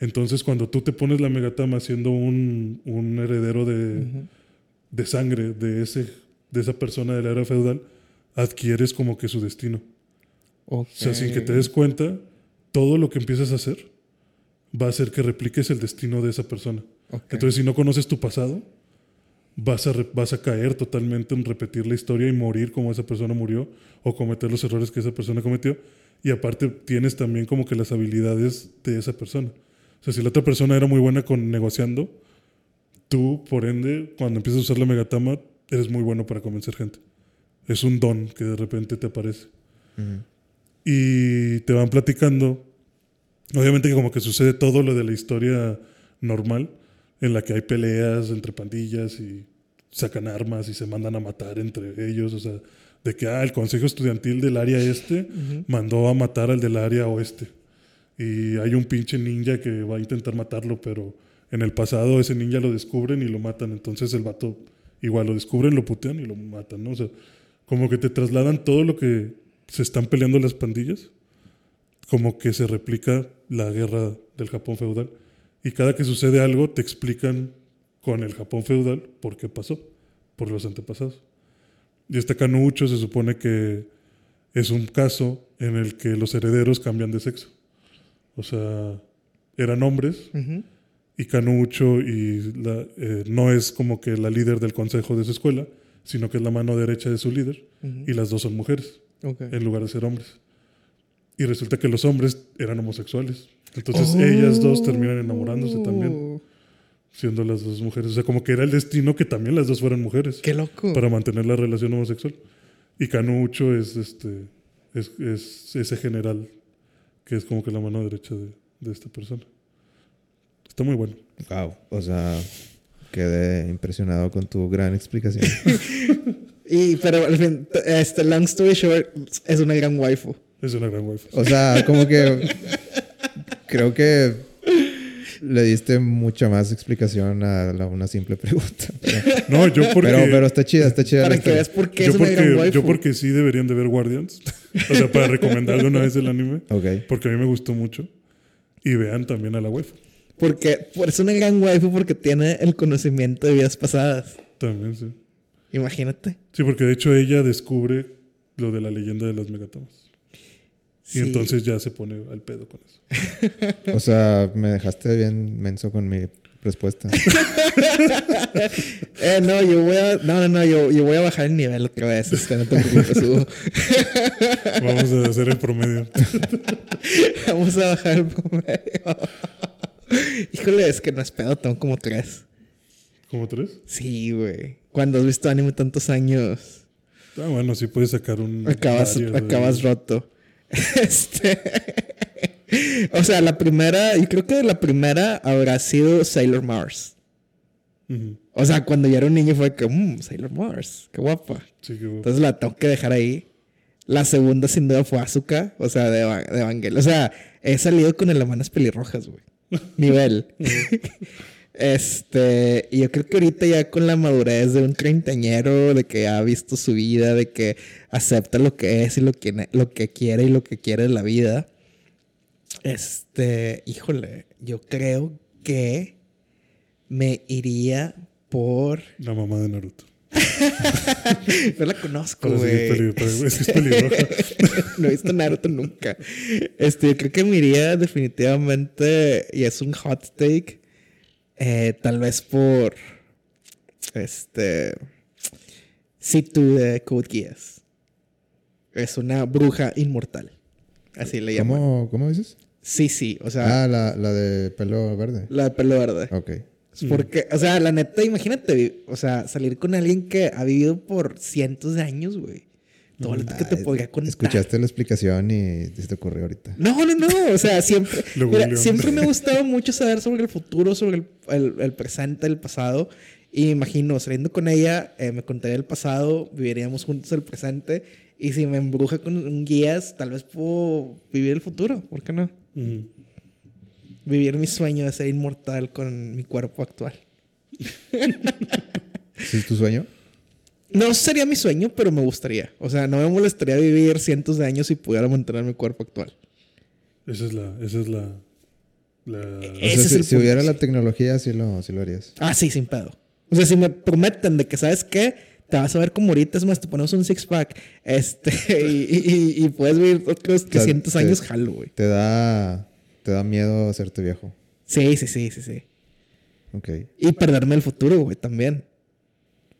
Entonces cuando tú te pones la megatama siendo un, un heredero de, de sangre de, ese, de esa persona de la era feudal, adquieres como que su destino. O sea, sin que te des cuenta, todo lo que empiezas a hacer va a hacer que repliques el destino de esa persona. Ok. Entonces, si no conoces tu pasado, vas a, vas a caer totalmente en repetir la historia y morir como esa persona murió o cometer los errores que esa persona cometió. Y aparte tienes también como que las habilidades de esa persona. O sea, si la otra persona era muy buena con negociando, tú, por ende, cuando empiezas a usar la megatama, eres muy bueno para convencer gente. Es un don que de repente te aparece. Y te van platicando. Obviamente que como que sucede todo lo de la historia normal, en la que hay peleas entre pandillas y sacan armas y se mandan a matar entre ellos. O sea, de que ah, el consejo estudiantil del área este mandó a matar al del área oeste. Y hay un pinche ninja que va a intentar matarlo, pero en el pasado ese ninja lo descubren y lo matan. Entonces el vato igual lo descubren, lo putean y lo matan, ¿no? O sea, como que te trasladan todo lo que se están peleando las pandillas, como que se replica la guerra del Japón feudal. Y cada que sucede algo, te explican con el Japón feudal por qué pasó, por los antepasados. Y este canucho se supone que es un caso en el que los herederos cambian de sexo. O sea, eran hombres y Canucho y la- eh, no es como que la líder del consejo de su escuela, sino que es la mano derecha de su líder y las dos son mujeres en lugar de ser hombres. Y resulta que los hombres eran homosexuales. Entonces Oh. ellas dos terminan enamorándose también, siendo las dos mujeres. O sea, como que era el destino que también las dos fueran mujeres Qué loco. para mantener la relación homosexual. Y Canucho es este es, es ese general que es como que la mano derecha de, de esta persona. Está muy bueno. Wow. O sea, quedé impresionado con tu gran explicación. Y, pero, al fin, este, long story short, es una gran waifu. Es una gran wife. O sea, como que creo que le diste mucha más explicación a la- una simple pregunta. Pero, No, yo porque pero, pero está chida, está chida. Para que veas por qué yo es una gran porque, yo porque sí deberían de ver Guardians. o sea, para recomendarle una vez el anime. Ok. Porque a mí me gustó mucho. Y vean también a la waifu. Porque por es una gran waifu porque tiene el conocimiento de vidas pasadas. También, sí. Imagínate. Sí, porque de hecho ella descubre lo de la leyenda de las megatomas. Sí. Y entonces ya se pone al pedo con eso. O sea, me dejaste bien menso con mi respuesta. Eh, no, yo voy a. No, no, no, yo, yo voy a bajar el nivel otra vez. Este, no te preocupes, Hugo. Vamos a hacer el promedio. Vamos a bajar el promedio. Híjole, es que no es pedo, tengo como tres. ¿Como tres? Sí, güey. Cuando has visto anime tantos años, Ah, bueno, sí puedes sacar un. acabas, de- acabas roto. Este. o sea, la primera, yo creo que la primera habrá sido Sailor Mars. O sea, cuando yo era un niño fue que, mmm, Sailor Mars, qué guapa. Sí, que Entonces la tengo que dejar ahí. La segunda sin duda fue Asuka, o sea, de, de Evangel. O sea, he salido con hermanas pelirrojas, güey. Nivel. Este, y yo creo que ahorita ya con la madurez de un treintañero, de que ha visto su vida, de que acepta lo que es y lo que, lo que quiere y lo que quiere de la vida. Este, híjole, yo creo que me iría por La mamá de Naruto. no la conozco, güey. es es no he visto Naruto nunca. Este, yo creo que me iría definitivamente, y es un hot take, eh, tal vez por, este, Situ de Code Geass. Es una bruja inmortal. Así le llaman. ¿Cómo, ¿Cómo dices? Sí, sí, o sea, Ah, la, la de pelo verde. la de pelo verde. Ok. Porque, o sea, la neta, imagínate, o sea, salir con alguien que ha vivido por cientos de años, güey. Todo lo que te Ay, podría contar. Escuchaste la explicación y se te ocurrió ahorita. No, no, no. O sea, siempre. Mira, siempre me ha gustado mucho saber sobre el futuro, sobre el, el- el presente, el pasado. Y me imagino, saliendo con ella, eh, me contaría el pasado, viviríamos juntos el presente. Y si me embruja con un guías, tal vez puedo vivir el futuro. ¿Por qué no? Vivir mi sueño de ser inmortal con mi cuerpo actual. ¿Sí es tu sueño? No sería mi sueño, pero me gustaría. O sea, no me molestaría vivir cientos de años si pudiera mantener mi cuerpo actual. Esa es la. Esa es la. la- O sea, es si, el si punto, hubiera sí. la tecnología, sí lo, sí lo harías. Ah, sí, sin pedo. O sea, si me prometen de que, ¿sabes qué? Te vas a ver como ahorita, es más, te ponemos un six-pack. Este, y, y- y puedes vivir otros 300 te- años, jalo, güey. Te da, te da miedo hacerte viejo. Sí, sí, sí, sí, sí. Ok. Y perderme el futuro, güey, también.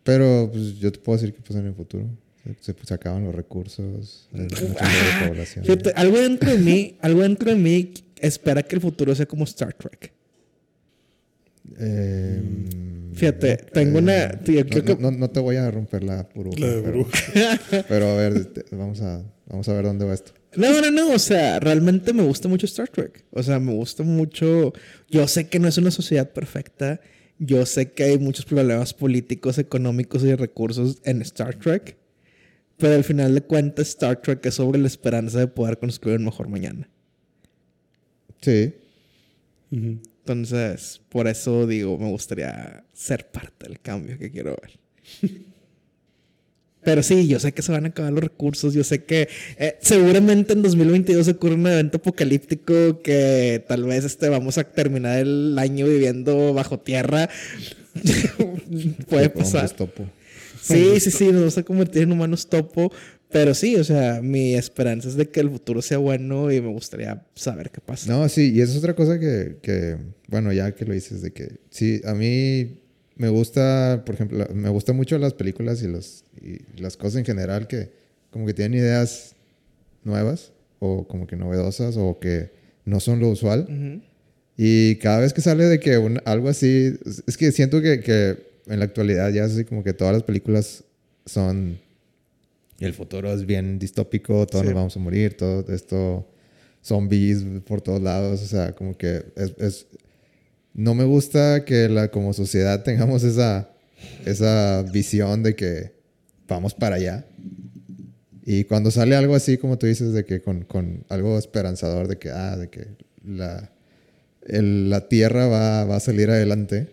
Pero pues, yo te puedo decir que pasa en el futuro. Se, se- se acaban los recursos. Hay mucha sobrepoblación. Fíjate, algo dentro de mí, algo dentro de mí espera que el futuro sea como Star Trek. Eh, Fíjate, tengo una- tío, no, creo que- no- no te voy a romper la burbuja. La de pero, a ver, te- vamos a, vamos a ver dónde va esto. No, no, no, o sea, realmente me gusta mucho Star Trek. O sea, me gusta mucho. Yo sé que no es una sociedad perfecta. Yo sé que hay muchos problemas políticos, económicos y de recursos en Star Trek. Pero al final de cuentas, Star Trek es sobre la esperanza de poder construir un mejor mañana. Sí. Entonces, por eso digo, me gustaría ser parte del cambio que quiero ver. Pero sí, yo sé que se van a acabar los recursos. Yo sé que eh, seguramente en 2022 ocurre un evento apocalíptico que tal vez este, vamos a terminar el año viviendo bajo tierra. Puede pasar. topo. Sí, sí, sí, nos vamos a convertir en humanos topo. Pero sí, o sea, mi esperanza es de que el futuro sea bueno y me gustaría saber qué pasa. No, sí, y esa es otra cosa que, que, bueno, ya que lo dices, de que sí, a mí me gusta, por ejemplo, me gustan mucho las películas y, los, y las cosas en general que como que tienen ideas nuevas o como que novedosas o que no son lo usual. Y cada vez que sale de que un- algo así, es- es que siento que, que en la actualidad ya es así como que todas las películas son, el futuro es bien distópico, todos Sí. nos vamos a morir, todo esto, zombies por todos lados, o sea, como que es, es- no me gusta que la, como sociedad tengamos esa, esa visión de que vamos para allá. Y cuando sale algo así, como tú dices, de que con, con algo esperanzador, de que, ah, de que la, el- la Tierra va, va a salir adelante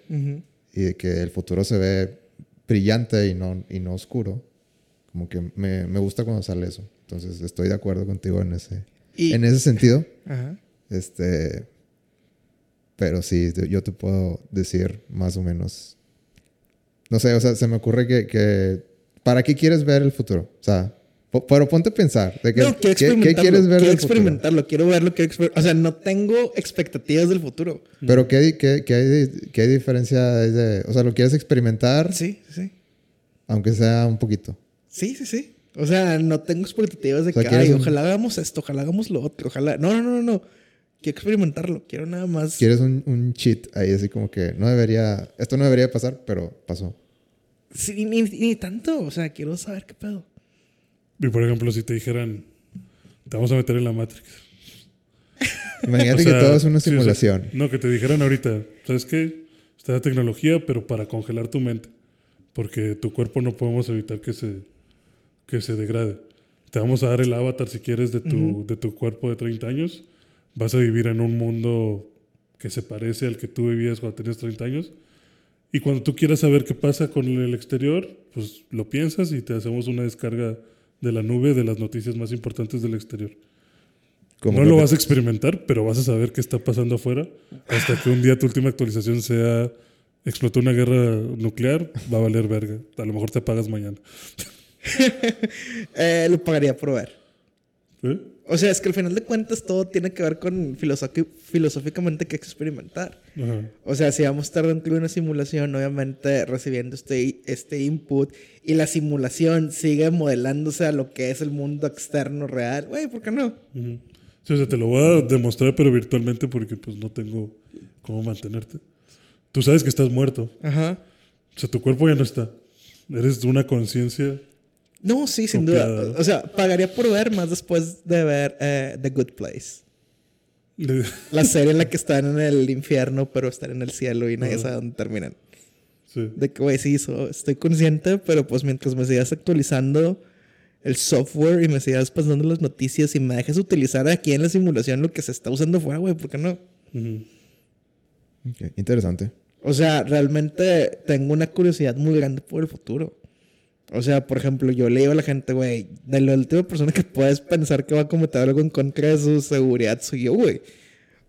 y de que el futuro se ve brillante y no, y no oscuro, como que me, me gusta cuando sale eso. Entonces, estoy de acuerdo contigo en ese, Y- en ese sentido. Ajá. Este, pero sí, yo te puedo decir más o menos. No sé, o sea, se me ocurre que, que ¿para qué quieres ver el futuro? O sea, po- pero ponte a pensar. De que, no, quiero ¿qué, experimentarlo. qué quieres ver quiero del futuro? experimentarlo, quiero verlo, quiero exper- O sea, no tengo expectativas del futuro. Pero ¿qué, qué, qué hay, qué diferencia hay de... O sea, ¿lo quieres experimentar? Sí, sí. Aunque sea un poquito. Sí, sí, sí. O sea, no tengo expectativas de O sea, que, ¿quieres ay, un- ojalá hagamos esto, ojalá hagamos lo otro, ojalá. No, no, no, no, no. Quiero experimentarlo. Quiero nada más. Quieres un, un cheat ahí, así como que no debería... Esto no debería pasar, pero pasó. Sí, ni, ni tanto. O sea, quiero saber qué pedo. Y por ejemplo, si te dijeran, te vamos a meter en la Matrix. Imagínate O sea, que todo es una sí, o sea, simulación. no, que te dijeran ahorita, ¿sabes qué? Está la tecnología, pero para congelar tu mente. Porque tu cuerpo no podemos evitar que se, que se degrade. Te vamos a dar el avatar, si quieres, de tu, de tu cuerpo de 30 años. Vas a vivir en un mundo que se parece al que tú vivías cuando tenías 30 años. Y cuando tú quieras saber qué pasa con el exterior, pues lo piensas y te hacemos una descarga de la nube de las noticias más importantes del exterior. Como no que lo te- vas a experimentar, pero vas a saber qué está pasando afuera hasta que un día tu última actualización sea explotó una guerra nuclear, va a valer verga. A lo mejor te pagas mañana. Eh, lo pagaría por ver. ¿Eh? O sea, es que al final de cuentas todo tiene que ver con filosóficamente que experimentar. Ajá. O sea, si vamos a estar dentro de una simulación, obviamente recibiendo este, este input y la simulación sigue modelándose a lo que es el mundo externo real, güey, ¿por qué no? Ujú. Sí, o sea, te lo voy a demostrar, pero virtualmente porque pues no tengo cómo mantenerte. Tú sabes que estás muerto. Ajá. O sea, tu cuerpo ya no está. Eres una conciencia. No, sí, sin Copiado. duda. O sea, pagaría por ver más después de ver eh, The Good Place. La serie en la que están en el infierno, pero están en el cielo y nadie sabe dónde terminan. sí. De que, güey, sí, so- estoy consciente, pero pues mientras me sigas actualizando el software y me sigas pasando las noticias y me dejes utilizar aquí en la simulación lo que se está usando fuera, güey, ¿por qué no? Interesante. O sea, realmente tengo una curiosidad muy grande por el futuro. O sea, por ejemplo, yo le digo a la gente, güey, de la última persona que puedes pensar que va a cometer algo en contra de su seguridad soy yo, güey.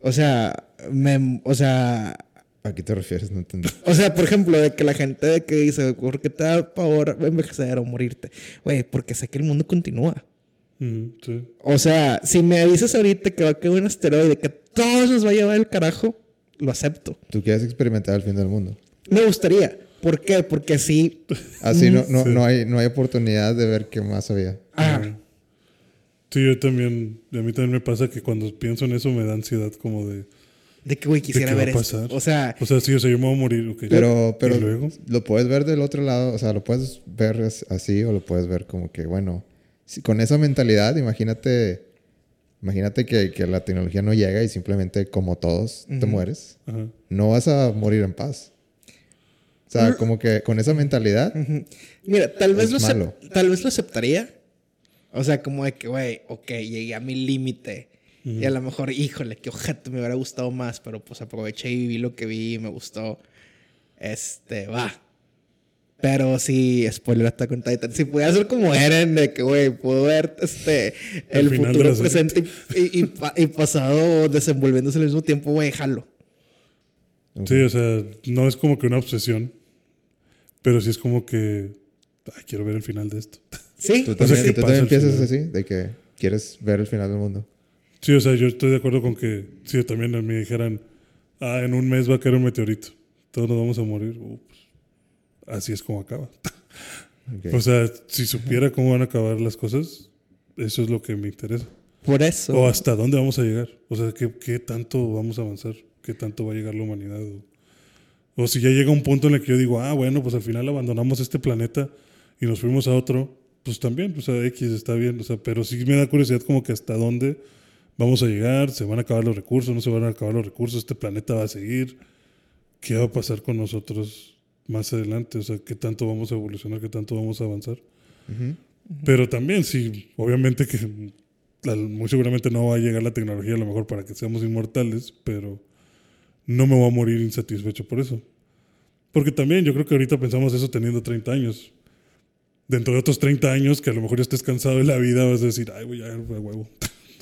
O sea, me, o sea, ¿A qué te refieres? No entendí. O sea, por ejemplo, de que la gente de que dice, ¿por qué te da pavor envejecer o morirte? Güey, porque sé que el mundo continúa. Ujú, sí. O sea, si me dices ahorita que va a caer un asteroide que todos nos va a llevar el carajo, lo acepto. ¿Tú quieres experimentar el fin del mundo? Me gustaría. ¿Por qué? Porque así. Así no, no, Sí. no, hay, no hay oportunidad de ver qué más había. Ah, Sí, yo también, a mí también me pasa que cuando pienso en eso me da ansiedad como de, de que, güey, ¿de quisiera ver pasar? O sea, o sea, sí, o sea, yo me voy a morir, ok. Pero, pero ¿Y luego? lo puedes ver del otro lado, o sea, lo puedes ver as- así o lo puedes ver como que, bueno, si- con esa mentalidad, imagínate, imagínate que, que la tecnología no llega y simplemente como todos te mueres, Ajá. no vas a morir en paz. O sea, como que con esa mentalidad, mira, tal vez, Es lo acep- malo. tal vez lo aceptaría. O sea, como de que, güey, ok, llegué a mi límite. Y a lo mejor, híjole, qué ojete me hubiera gustado más, pero pues aproveché y viví lo que vi y me gustó. Este, va. Pero sí, spoiler Attack on Titan. Si pudiera ser como Eren, de que, güey, puedo ver este, El futuro, presente y, y- y pa- y pasado desenvolviéndose al mismo tiempo, güey, jalo. Sí, o sea, no es como que una obsesión, pero sí es como que, ay, quiero ver el final de esto. Sí, tú sea, también, ¿qué tú pasa también final? así, de que quieres ver el final del mundo. Sí, o sea, yo estoy de acuerdo con que si también mí dijeran, ah, en un mes va a caer un meteorito, todos nos vamos a morir, uh, pues, así es como acaba. O sea, si supiera cómo van a acabar las cosas, eso es lo que me interesa. por eso. O hasta dónde vamos a llegar. O sea, ¿qué, qué tanto vamos a avanzar? ¿Qué tanto va a llegar la humanidad? O, o si ya llega un punto en el que yo digo, ah, bueno, pues al final abandonamos este planeta y nos fuimos a otro, pues también, pues a X está bien. O sea, pero sí me da curiosidad como que hasta dónde vamos a llegar, se van a acabar los recursos, no se van a acabar los recursos, este planeta va a seguir. ¿Qué va a pasar con nosotros más adelante? O sea, ¿qué tanto vamos a evolucionar? ¿Qué tanto vamos a avanzar? Pero también, sí, obviamente que muy seguramente no va a llegar la tecnología a lo mejor para que seamos inmortales, pero no me voy a morir insatisfecho por eso. Porque también yo creo que ahorita pensamos eso teniendo 30 años. Dentro de otros 30 años, que a lo mejor ya estés cansado de la vida, vas a decir, ay, güey, güey, huevo.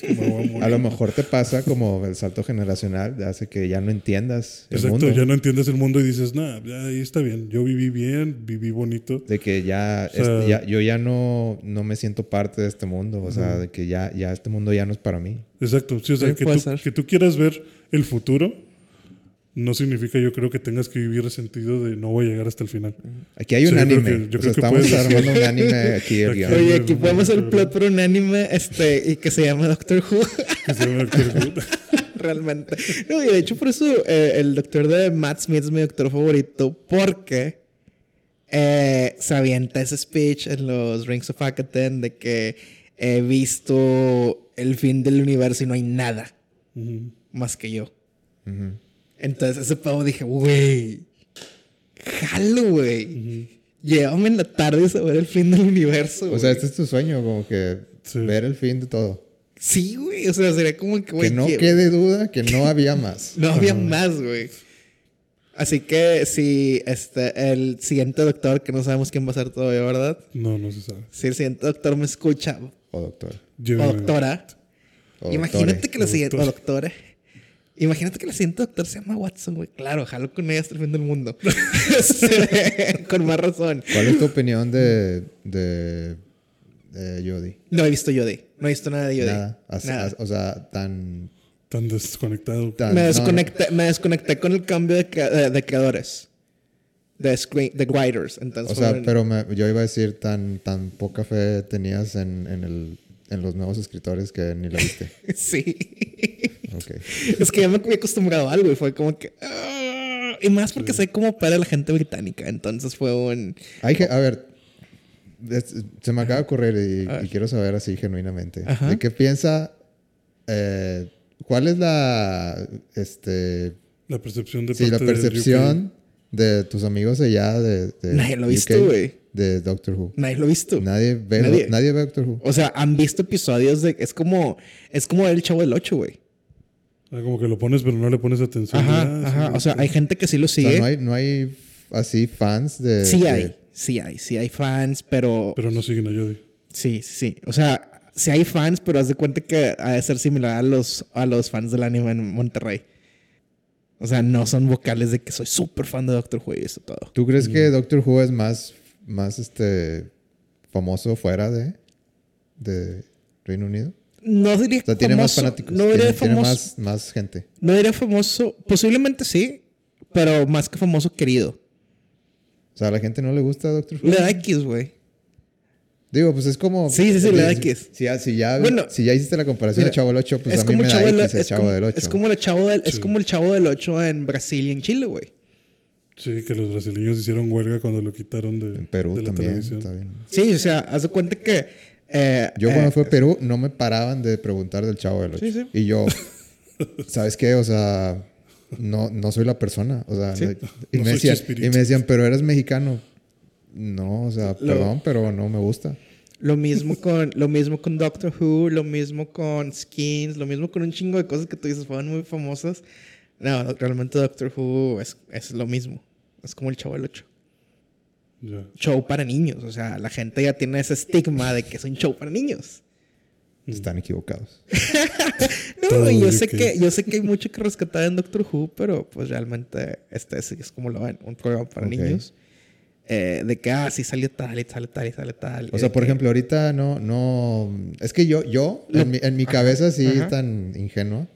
A morir". A lo mejor te pasa como el salto generacional, hace que ya no entiendas el Exacto, mundo. ya no entiendes el mundo y dices, nah, ya ahí está bien. Yo viví bien, viví bonito. De que ya, O sea- este, ya- yo ya no, no me siento parte de este mundo. O sea, de que ya, ya este mundo ya no es para mí. Exacto, sí, o sea, Sí, que, tú, que tú quieras ver el futuro no significa yo creo que tengas que vivir resentido de no voy a llegar hasta el final. Aquí hay un Sí, yo creo anime. que- yo o sea, creo que estamos puedes- armando un anime aquí. el Aquí. Oye, aquí podemos hacer el plot por un anime este, y que se llama Doctor Who. Que se llama Doctor Who. Realmente. No, y de hecho, por eso eh, el doctor de Matt Smith es mi doctor favorito, porque eh, se avienta ese speech en los Rings of Akaten de que he visto el fin del universo y no hay nada más que yo. Ujú. Entonces, ese pavo dije, güey, jalo, güey. Llévame en la tarde a ver el fin del universo. O sea, este es tu sueño, como que Sí. ver el fin de todo. Sí, güey. O sea, sería como que, güey. que no quede duda que no había más. No había más, güey. Así que si este, el siguiente doctor, que no sabemos quién va a ser todavía, ¿verdad? No, no se sabe. Si el siguiente doctor me escucha, O doctor. o doctora, O imagínate que la siguiente, o doctor. doctora, Imagínate que el siguiente doctor se llama Watson, güey. Claro, jalo con ella hasta el fin del mundo. Con más razón. ¿Cuál es tu opinión de, de, de Jodie? No he visto Yodi. No he visto nada de Yodi. Nada. O sea, tan... Tan desconectado. tan- me, no, desconecté, me desconecté con el cambio de, crea- de- de creadores. De, screen, de writers. Entonces, O sea, pero me- yo iba a decir tan, tan poca fe tenías en, en, el, en los nuevos escritores que ni la viste. Sí. Ok. es que ya me había acostumbrado a algo y fue como que. "Ah", y más porque sé cómo para la gente británica. Entonces fue un. Hay que, a ver, es- se me acaba de ocurrir y, y quiero saber así genuinamente. Ajá. ¿De qué piensa? eh, ¿Cuál es la, este, La percepción de sí, la parte del percepción de tus amigos allá de, de Nadie lo ha visto, güey. De Doctor Who. Nadie lo ha visto. Nadie ve, Nadie. nadie. ve Doctor Who. O sea, han visto episodios de. Es como. Es como el chavo del 8, güey. Ah, como que lo pones, pero no le pones atención. Ajá, ajá. O sea, hay gente que sí lo O sea, sigue. no hay, no hay así fans de. sí de- hay. Sí hay. Sí hay fans, pero. Pero no siguen a Jodie. Sí, sí, sí. O sea, sí hay fans, pero haz de cuenta que ha de ser similar a los, a los fans del anime en Monterrey. O sea, no son vocales de que soy súper fan de Doctor Who y eso todo. ¿Tú crees que Doctor Who es más, más este, famoso fuera de, de Reino Unido? No diría O sea, tiene más famoso, fanáticos. No diría tiene, tiene famoso. más, más gente. No diría famoso. Posiblemente sí, pero más que famoso, querido. O sea, a la gente no le gusta Doctor Who. Le da X, güey. Digo, pues es como. Sí, sí, sí, le da X. Si ya, si ya, Bueno, si ya hiciste la comparación mira, de Chavo del 8, pues es a mí como, me da chavo del, X el es, Chavo como, del 8. es como el chavo del, es Sí. como el chavo del 8 en Brasil y en Chile, güey. Sí, que los brasileños hicieron huelga cuando lo quitaron de, En Perú de la también. televisión. Está bien. Sí, o sea, haz de cuenta que. Eh, Yo eh, cuando fui a Perú no me paraban de preguntar del Chavo del 8. Sí, sí. Y yo, ¿sabes qué? O sea, no, no soy la persona. O sea, Sí. y, No me decían, y me decían, pero eres mexicano. No, o sea, Lo- perdón, pero no me gusta. Lo mismo con lo mismo con Doctor Who, lo mismo con Skins, lo mismo con un chingo de cosas que tú dices fueron muy famosas. No, realmente Doctor Who es, es lo mismo. Es como el Chavo del 8. Ya. Show para niños. O sea, la gente ya tiene ese estigma de que es un show para niños. Están equivocados. No, yo sé que- yo sé que hay mucho que rescatar en Doctor Who, pero pues realmente este sí es como lo ven, un programa para Ok. niños. Eh, de que, ah, sí salió tal y sale tal y sale tal. O sea, de por que- ejemplo, ahorita no, no. Es que yo, yo, Lo- en mi, en mi cabeza sí ajá. tan ingenuo.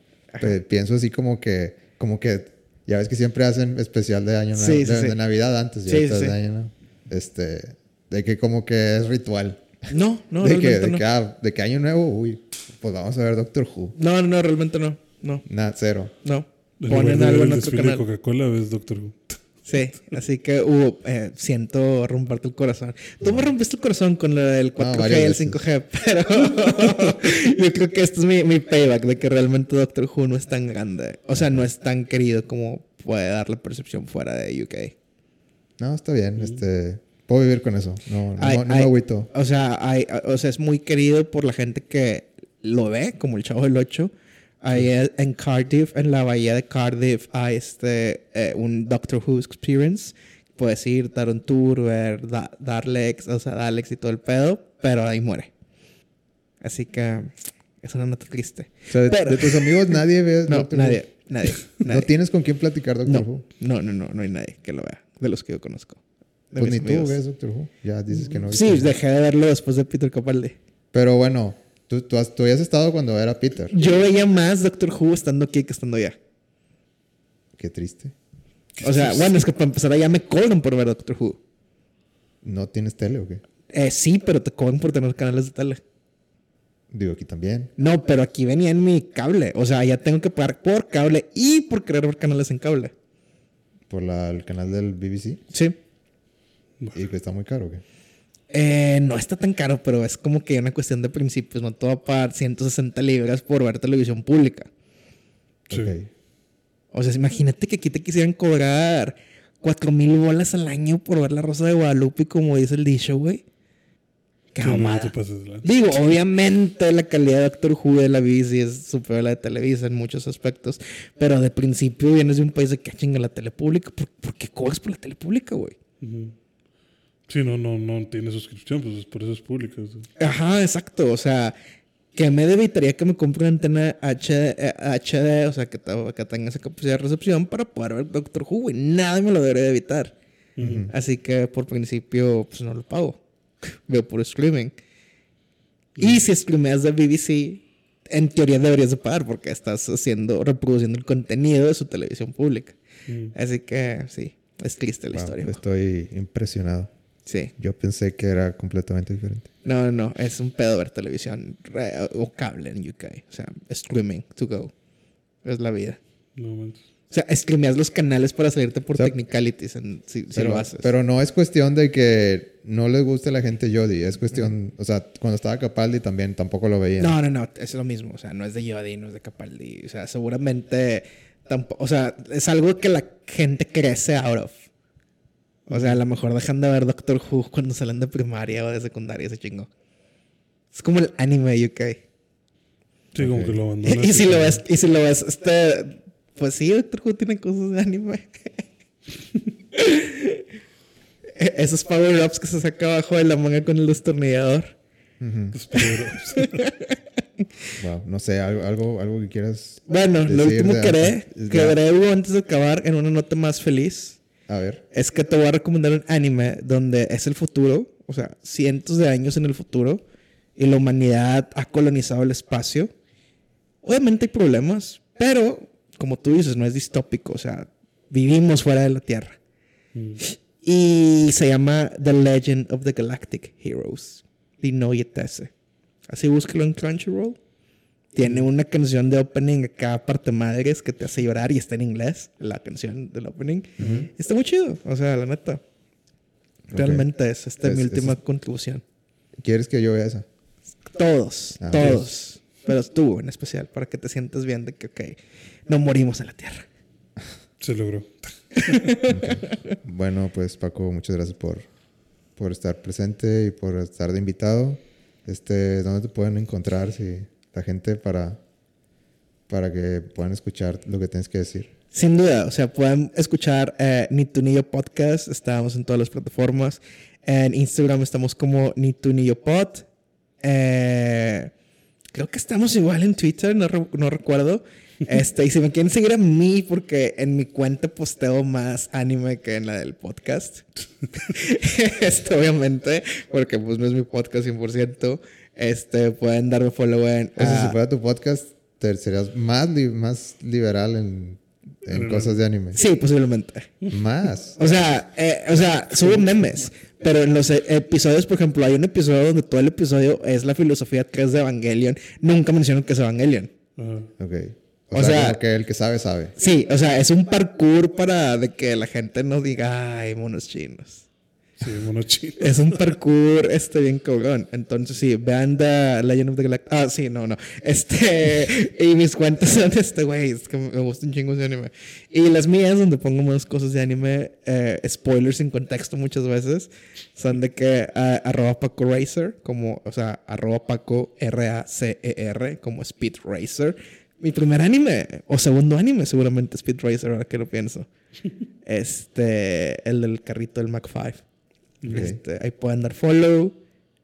pe- pienso así como que, como que, ya ves que siempre hacen especial de año nuevo, Sí, sí, de, sí. de Navidad antes, y Sí, ahorita sí, es de año nuevo. Este, de que como que es ritual. No, no, de, que, realmente de, no. que, ah, de que año nuevo, uy, pues vamos a ver Doctor Who. No, no, no, realmente no. No, Nada, cero. no. Ponen de algo en otro canal. Coca-Cola ves Doctor Who. Sí, así que hubo, eh, siento romperte el corazón. Tú me rompiste el corazón con lo del 4G varias y el veces. 5G, pero yo creo que este es mi, mi payback de que realmente Doctor Who no es tan grande. O sea, no es tan querido como puede dar la percepción fuera de UK. No, está bien. Este, puedo vivir con eso. No, no, Hay- no me agüito. O sea, o sea, es muy querido por la gente que lo ve, como el Chavo del 8. Ahí en Cardiff, en la bahía de Cardiff, hay este, eh, un Doctor Who Experience. Puedes ir, dar un tour, ver da Daleks, o sea, Daleks y todo el pedo, pero ahí muere. Así que es una nota triste. O sea, de, pero- de tus amigos nadie ve No, Doctor Who. nadie, nadie, nadie. No tienes con quién platicar Doctor Who. no, no, no, no hay nadie que lo vea, de los que yo conozco. Pues ni tú ves Doctor Who. Ya dices que no. Sí, dejé de verlo después de Peter Capaldi. Pero bueno, tú, tú, has- tú habías estado cuando era Peter. Yo veía más Doctor Who estando aquí que estando allá. Qué triste. O sea, bueno, es que para empezar allá me cobran por ver Doctor Who. ¿No tienes tele o qué? Eh, sí, pero te cobran por tener canales de tele. Digo, aquí también. No, pero aquí venía en mi cable. O sea, ya tengo que pagar por cable y por querer ver canales en cable. Por la- el canal del BBC. Sí. Y que está muy caro, ¿o qué? Eh, no está tan caro, pero es como que una cuestión de principios. No te va a pagar 160 libras por ver televisión pública. Sí. Ok. O sea, imagínate que aquí te quisieran cobrar 4 mil bolas al año por ver La Rosa de Guadalupe, como dice el dicho, güey. Lanza. Digo, obviamente la calidad de Doctor Who de la BBC es superior a la de Televisa en muchos aspectos, pero de principio vienes de un país de que "Ah, chinga la tele pública. ¿Por, por qué cobras por la tele pública, güey? Sí, no, no, no tiene suscripción, pues por eso es pública. Ajá, exacto. O sea, que me evitaría que me compre una antena HD, eh, HD o sea, que, te- que tenga esa capacidad de recepción para poder ver Doctor Who, güey. Nada me lo debería de evitar. Así que por principio, pues no lo pago. Veo por streaming. Y si streameas de BBC, en teoría deberías de pagar porque estás haciendo, reproduciendo el contenido de su televisión pública. Así que sí, es triste la Wow, historia. estoy impresionado. Sí. Yo pensé que era completamente diferente. No, no, no, es un pedo ver televisión o cable en UK. O sea, streaming to go. Es la vida. No manches. O sea, streameas los canales para salirte por O sea, technicalities en- si, lo haces. pero no es cuestión de que no les guste a la gente Jodie. Es cuestión, o sea, cuando estaba Capaldi también tampoco lo veía. No, no, no, es lo mismo. O sea, no es de Yodi, no es de Capaldi. O sea, seguramente tampoco. O sea, es algo que la gente crece out of. O sea, a lo mejor dejan de ver Doctor Who cuando salen de primaria o de secundaria, ese chingo. Es como el anime UK. Sí, como que lo abandonas. Y si lo ves, y si lo ves, este. Pues sí, Doctor Who tiene cosas de anime. E- Esos power-ups que se saca abajo de la manga con el destornillador. Los power-ups. Wow, no sé, algo, algo, algo que quieras. Bueno, lo decir último de que haré, que haré antes de acabar en una nota más feliz, A ver. es que te voy a recomendar un anime donde es el futuro, o sea, cientos de años en el futuro, y la humanidad ha colonizado el espacio. Obviamente hay problemas, pero como tú dices, no es distópico, o sea, vivimos fuera de la Tierra. Y se llama The Legend of the Galactic Heroes. Dino Yetese. Así búsquelo en Crunchyroll. Tiene una canción de opening acá, parte madres, que te hace llorar y está en inglés, la canción del opening. Está muy chido, o sea, la neta. Realmente es esta Es- mi es- última conclusión. ¿Quieres que yo vea esa? Todos, Ah, todos. Pero tú en especial, para que te sientas bien de que, ok, no morimos en la Tierra. Se logró. Bueno, pues Paco, muchas gracias por, por estar presente y por estar de invitado. Este, ¿dónde te pueden encontrar si la gente para, para que puedan escuchar lo que tienes que decir? Sin duda, o sea, pueden escuchar eh, Ni tu ni yo podcast. Estamos en todas las plataformas. En Instagram estamos como Ni tu ni yo pod. Eh, creo que estamos igual en Twitter, no, re- no recuerdo. Este, y si me quieren seguir a mí, porque en mi cuenta posteo más anime que en la del podcast. este, obviamente, porque pues no es mi podcast 100%. Este, pueden darme follow en. O sea, ah, si fuera tu podcast, te serías más, li- más liberal en, en cosas de anime. sí, posiblemente. Más. O sea, eh, o sea, subo memes. Pero en los e- episodios, por ejemplo, hay un episodio donde todo el episodio es la filosofía que es de Evangelion. Nunca menciono que es Evangelion. Ajá. Ok. O, O sea, sea- que el que sabe, sabe. Sí, o sea, es un parkour para de que la gente no diga, ay, monos chinos. Sí, mono chino. Es un parkour, este, bien cabrón. Entonces, sí, vean The Legend of the Galactic. Ah, sí, no, no. Este, y mis cuentas son este, güey, es que me gusta un chingo ese anime. Y las mías, donde pongo más cosas de anime, eh, spoilers sin contexto muchas veces, son de que ah, arroba Paco Racer, como, o sea, arroba Paco R-A-C-E-R, como Speed Racer. Mi primer anime, o segundo anime, seguramente Speed Racer, ahora que lo pienso. Este, el del carrito del Mac 5. Este, ahí pueden dar follow.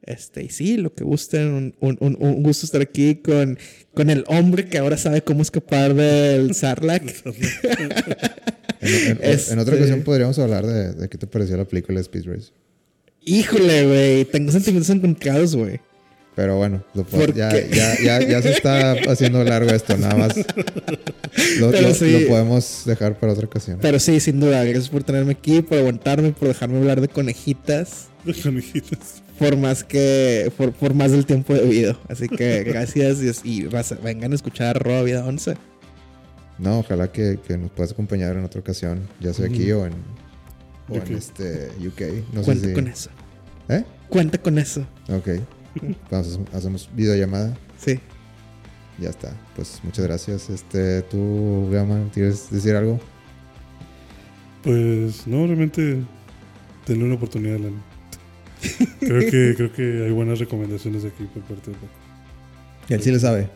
Este, y sí, lo que gusten. Un, un- un- un gusto estar aquí con, con el hombre que ahora sabe cómo escapar del Sarlacc. En, en- en Este- otra ocasión podríamos hablar de, de qué te pareció la película de Speed Race. Híjole, güey. Tengo sentimientos encontrados, güey. Pero bueno, lo po- ¿Por ya, ya, ya, ya se está haciendo largo esto, nada más. Lo, Pero lo- sí. lo podemos dejar para otra ocasión. Pero sí, sin duda. Gracias por tenerme aquí, por aguantarme, por dejarme hablar de conejitas. De conejitas. Por más que. Por, por más del tiempo debido. Así que gracias. Y, vengan a escuchar Arroba Vida 11. No, ojalá que, que nos puedas acompañar en otra ocasión, ya sea aquí o en, o en UK. este UK. No Cuenta sé si... con eso. ¿Eh? Cuenta con eso. Ok. Vamos, hacemos videollamada. Sí. Ya está. Pues muchas gracias. Este, tú, Gama, ¿quieres decir algo? Pues no, realmente denle una oportunidad al anime. Creo que, creo que hay buenas recomendaciones aquí por parte de Paco. Él sí le sabe.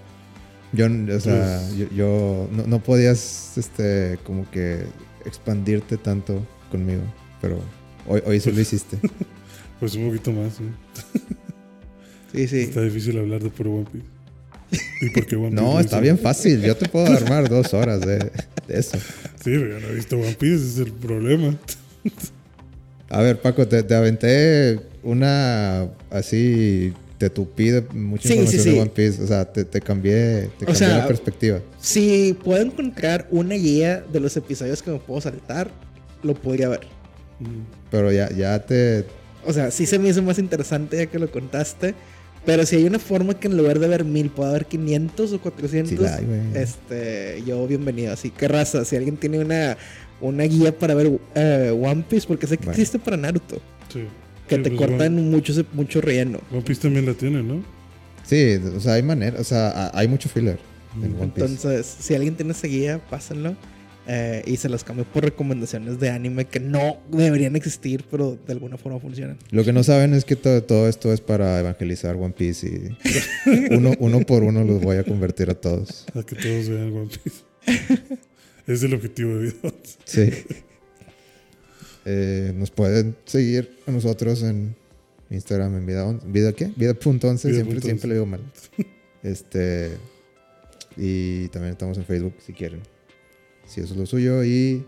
Yo, o sea, Pues- yo, yo- no, no podías, este, como que expandirte tanto conmigo, pero hoy, hoy sí lo hiciste. Pues un poquito más, ¿no? Sí, sí. Está difícil hablar de puro One Piece. ¿Y por qué One Piece? No, está bien fácil. Yo te puedo armar dos horas de, de eso. Sí, pero yo no he visto One Piece, ese es el problema. A ver, Paco, te, te aventé una así, te tupí de mucha Sí, información sí. de One Piece. O sea, te, te cambié, te cambié sea, la perspectiva. Si puedo encontrar una guía de los episodios que me puedo saltar, lo podría ver. Pero ya, ya te. O sea, sí se me hizo más interesante ya que lo contaste. Pero si hay una forma que en lugar de ver mil pueda haber 500 o 400, Sí la hay, güey. este, yo bienvenido. Así que raza, si alguien tiene una, una guía para ver eh, One Piece, porque sé que Bueno. existe para Naruto, Sí. que Sí, te pues, cortan mucho, mucho relleno. One Piece también la tiene, ¿no? Sí, o sea, hay manera. O sea, ha- hay mucho filler en One Piece. Entonces, si alguien tiene esa guía, pásenlo. Eh, y se los cambio por recomendaciones de anime que no deberían existir, pero de alguna forma funcionan. Lo que no saben es que todo, todo esto es para evangelizar One Piece y uno, uno por uno los voy a convertir a todos. A que todos vean One Piece. es el objetivo de video. Sí. Eh, nos pueden seguir a nosotros en Instagram en vida, vida qué? Vida.11, Vida siempre, punto siempre lo digo mal. Este y también estamos en Facebook si quieren. Si eso es lo suyo y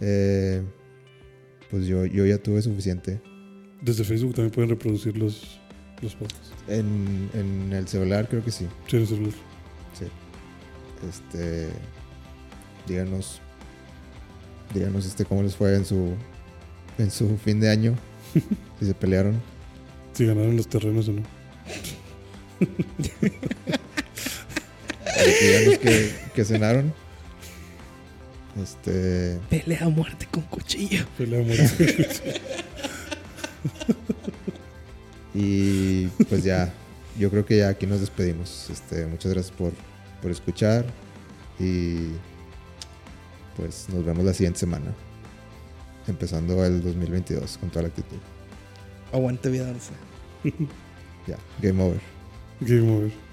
eh, pues yo, yo ya tuve suficiente. Desde Facebook también pueden reproducir los, los podcasts. En, en el celular creo que sí. Sí, en el celular. Sí. Este. Díganos. Díganos este cómo les fue en su. En su fin de año. si se pelearon. Si ganaron los terrenos o no. Díganos que, que cenaron. Este. Pelea a muerte con cuchillo. Pelea a muerte. Y pues ya. Yo creo que ya aquí nos despedimos. Este, muchas gracias por, por escuchar. Y pues nos vemos la siguiente semana. Empezando el 2022 con toda la actitud. Aguante vida. Ya, game over. Game over.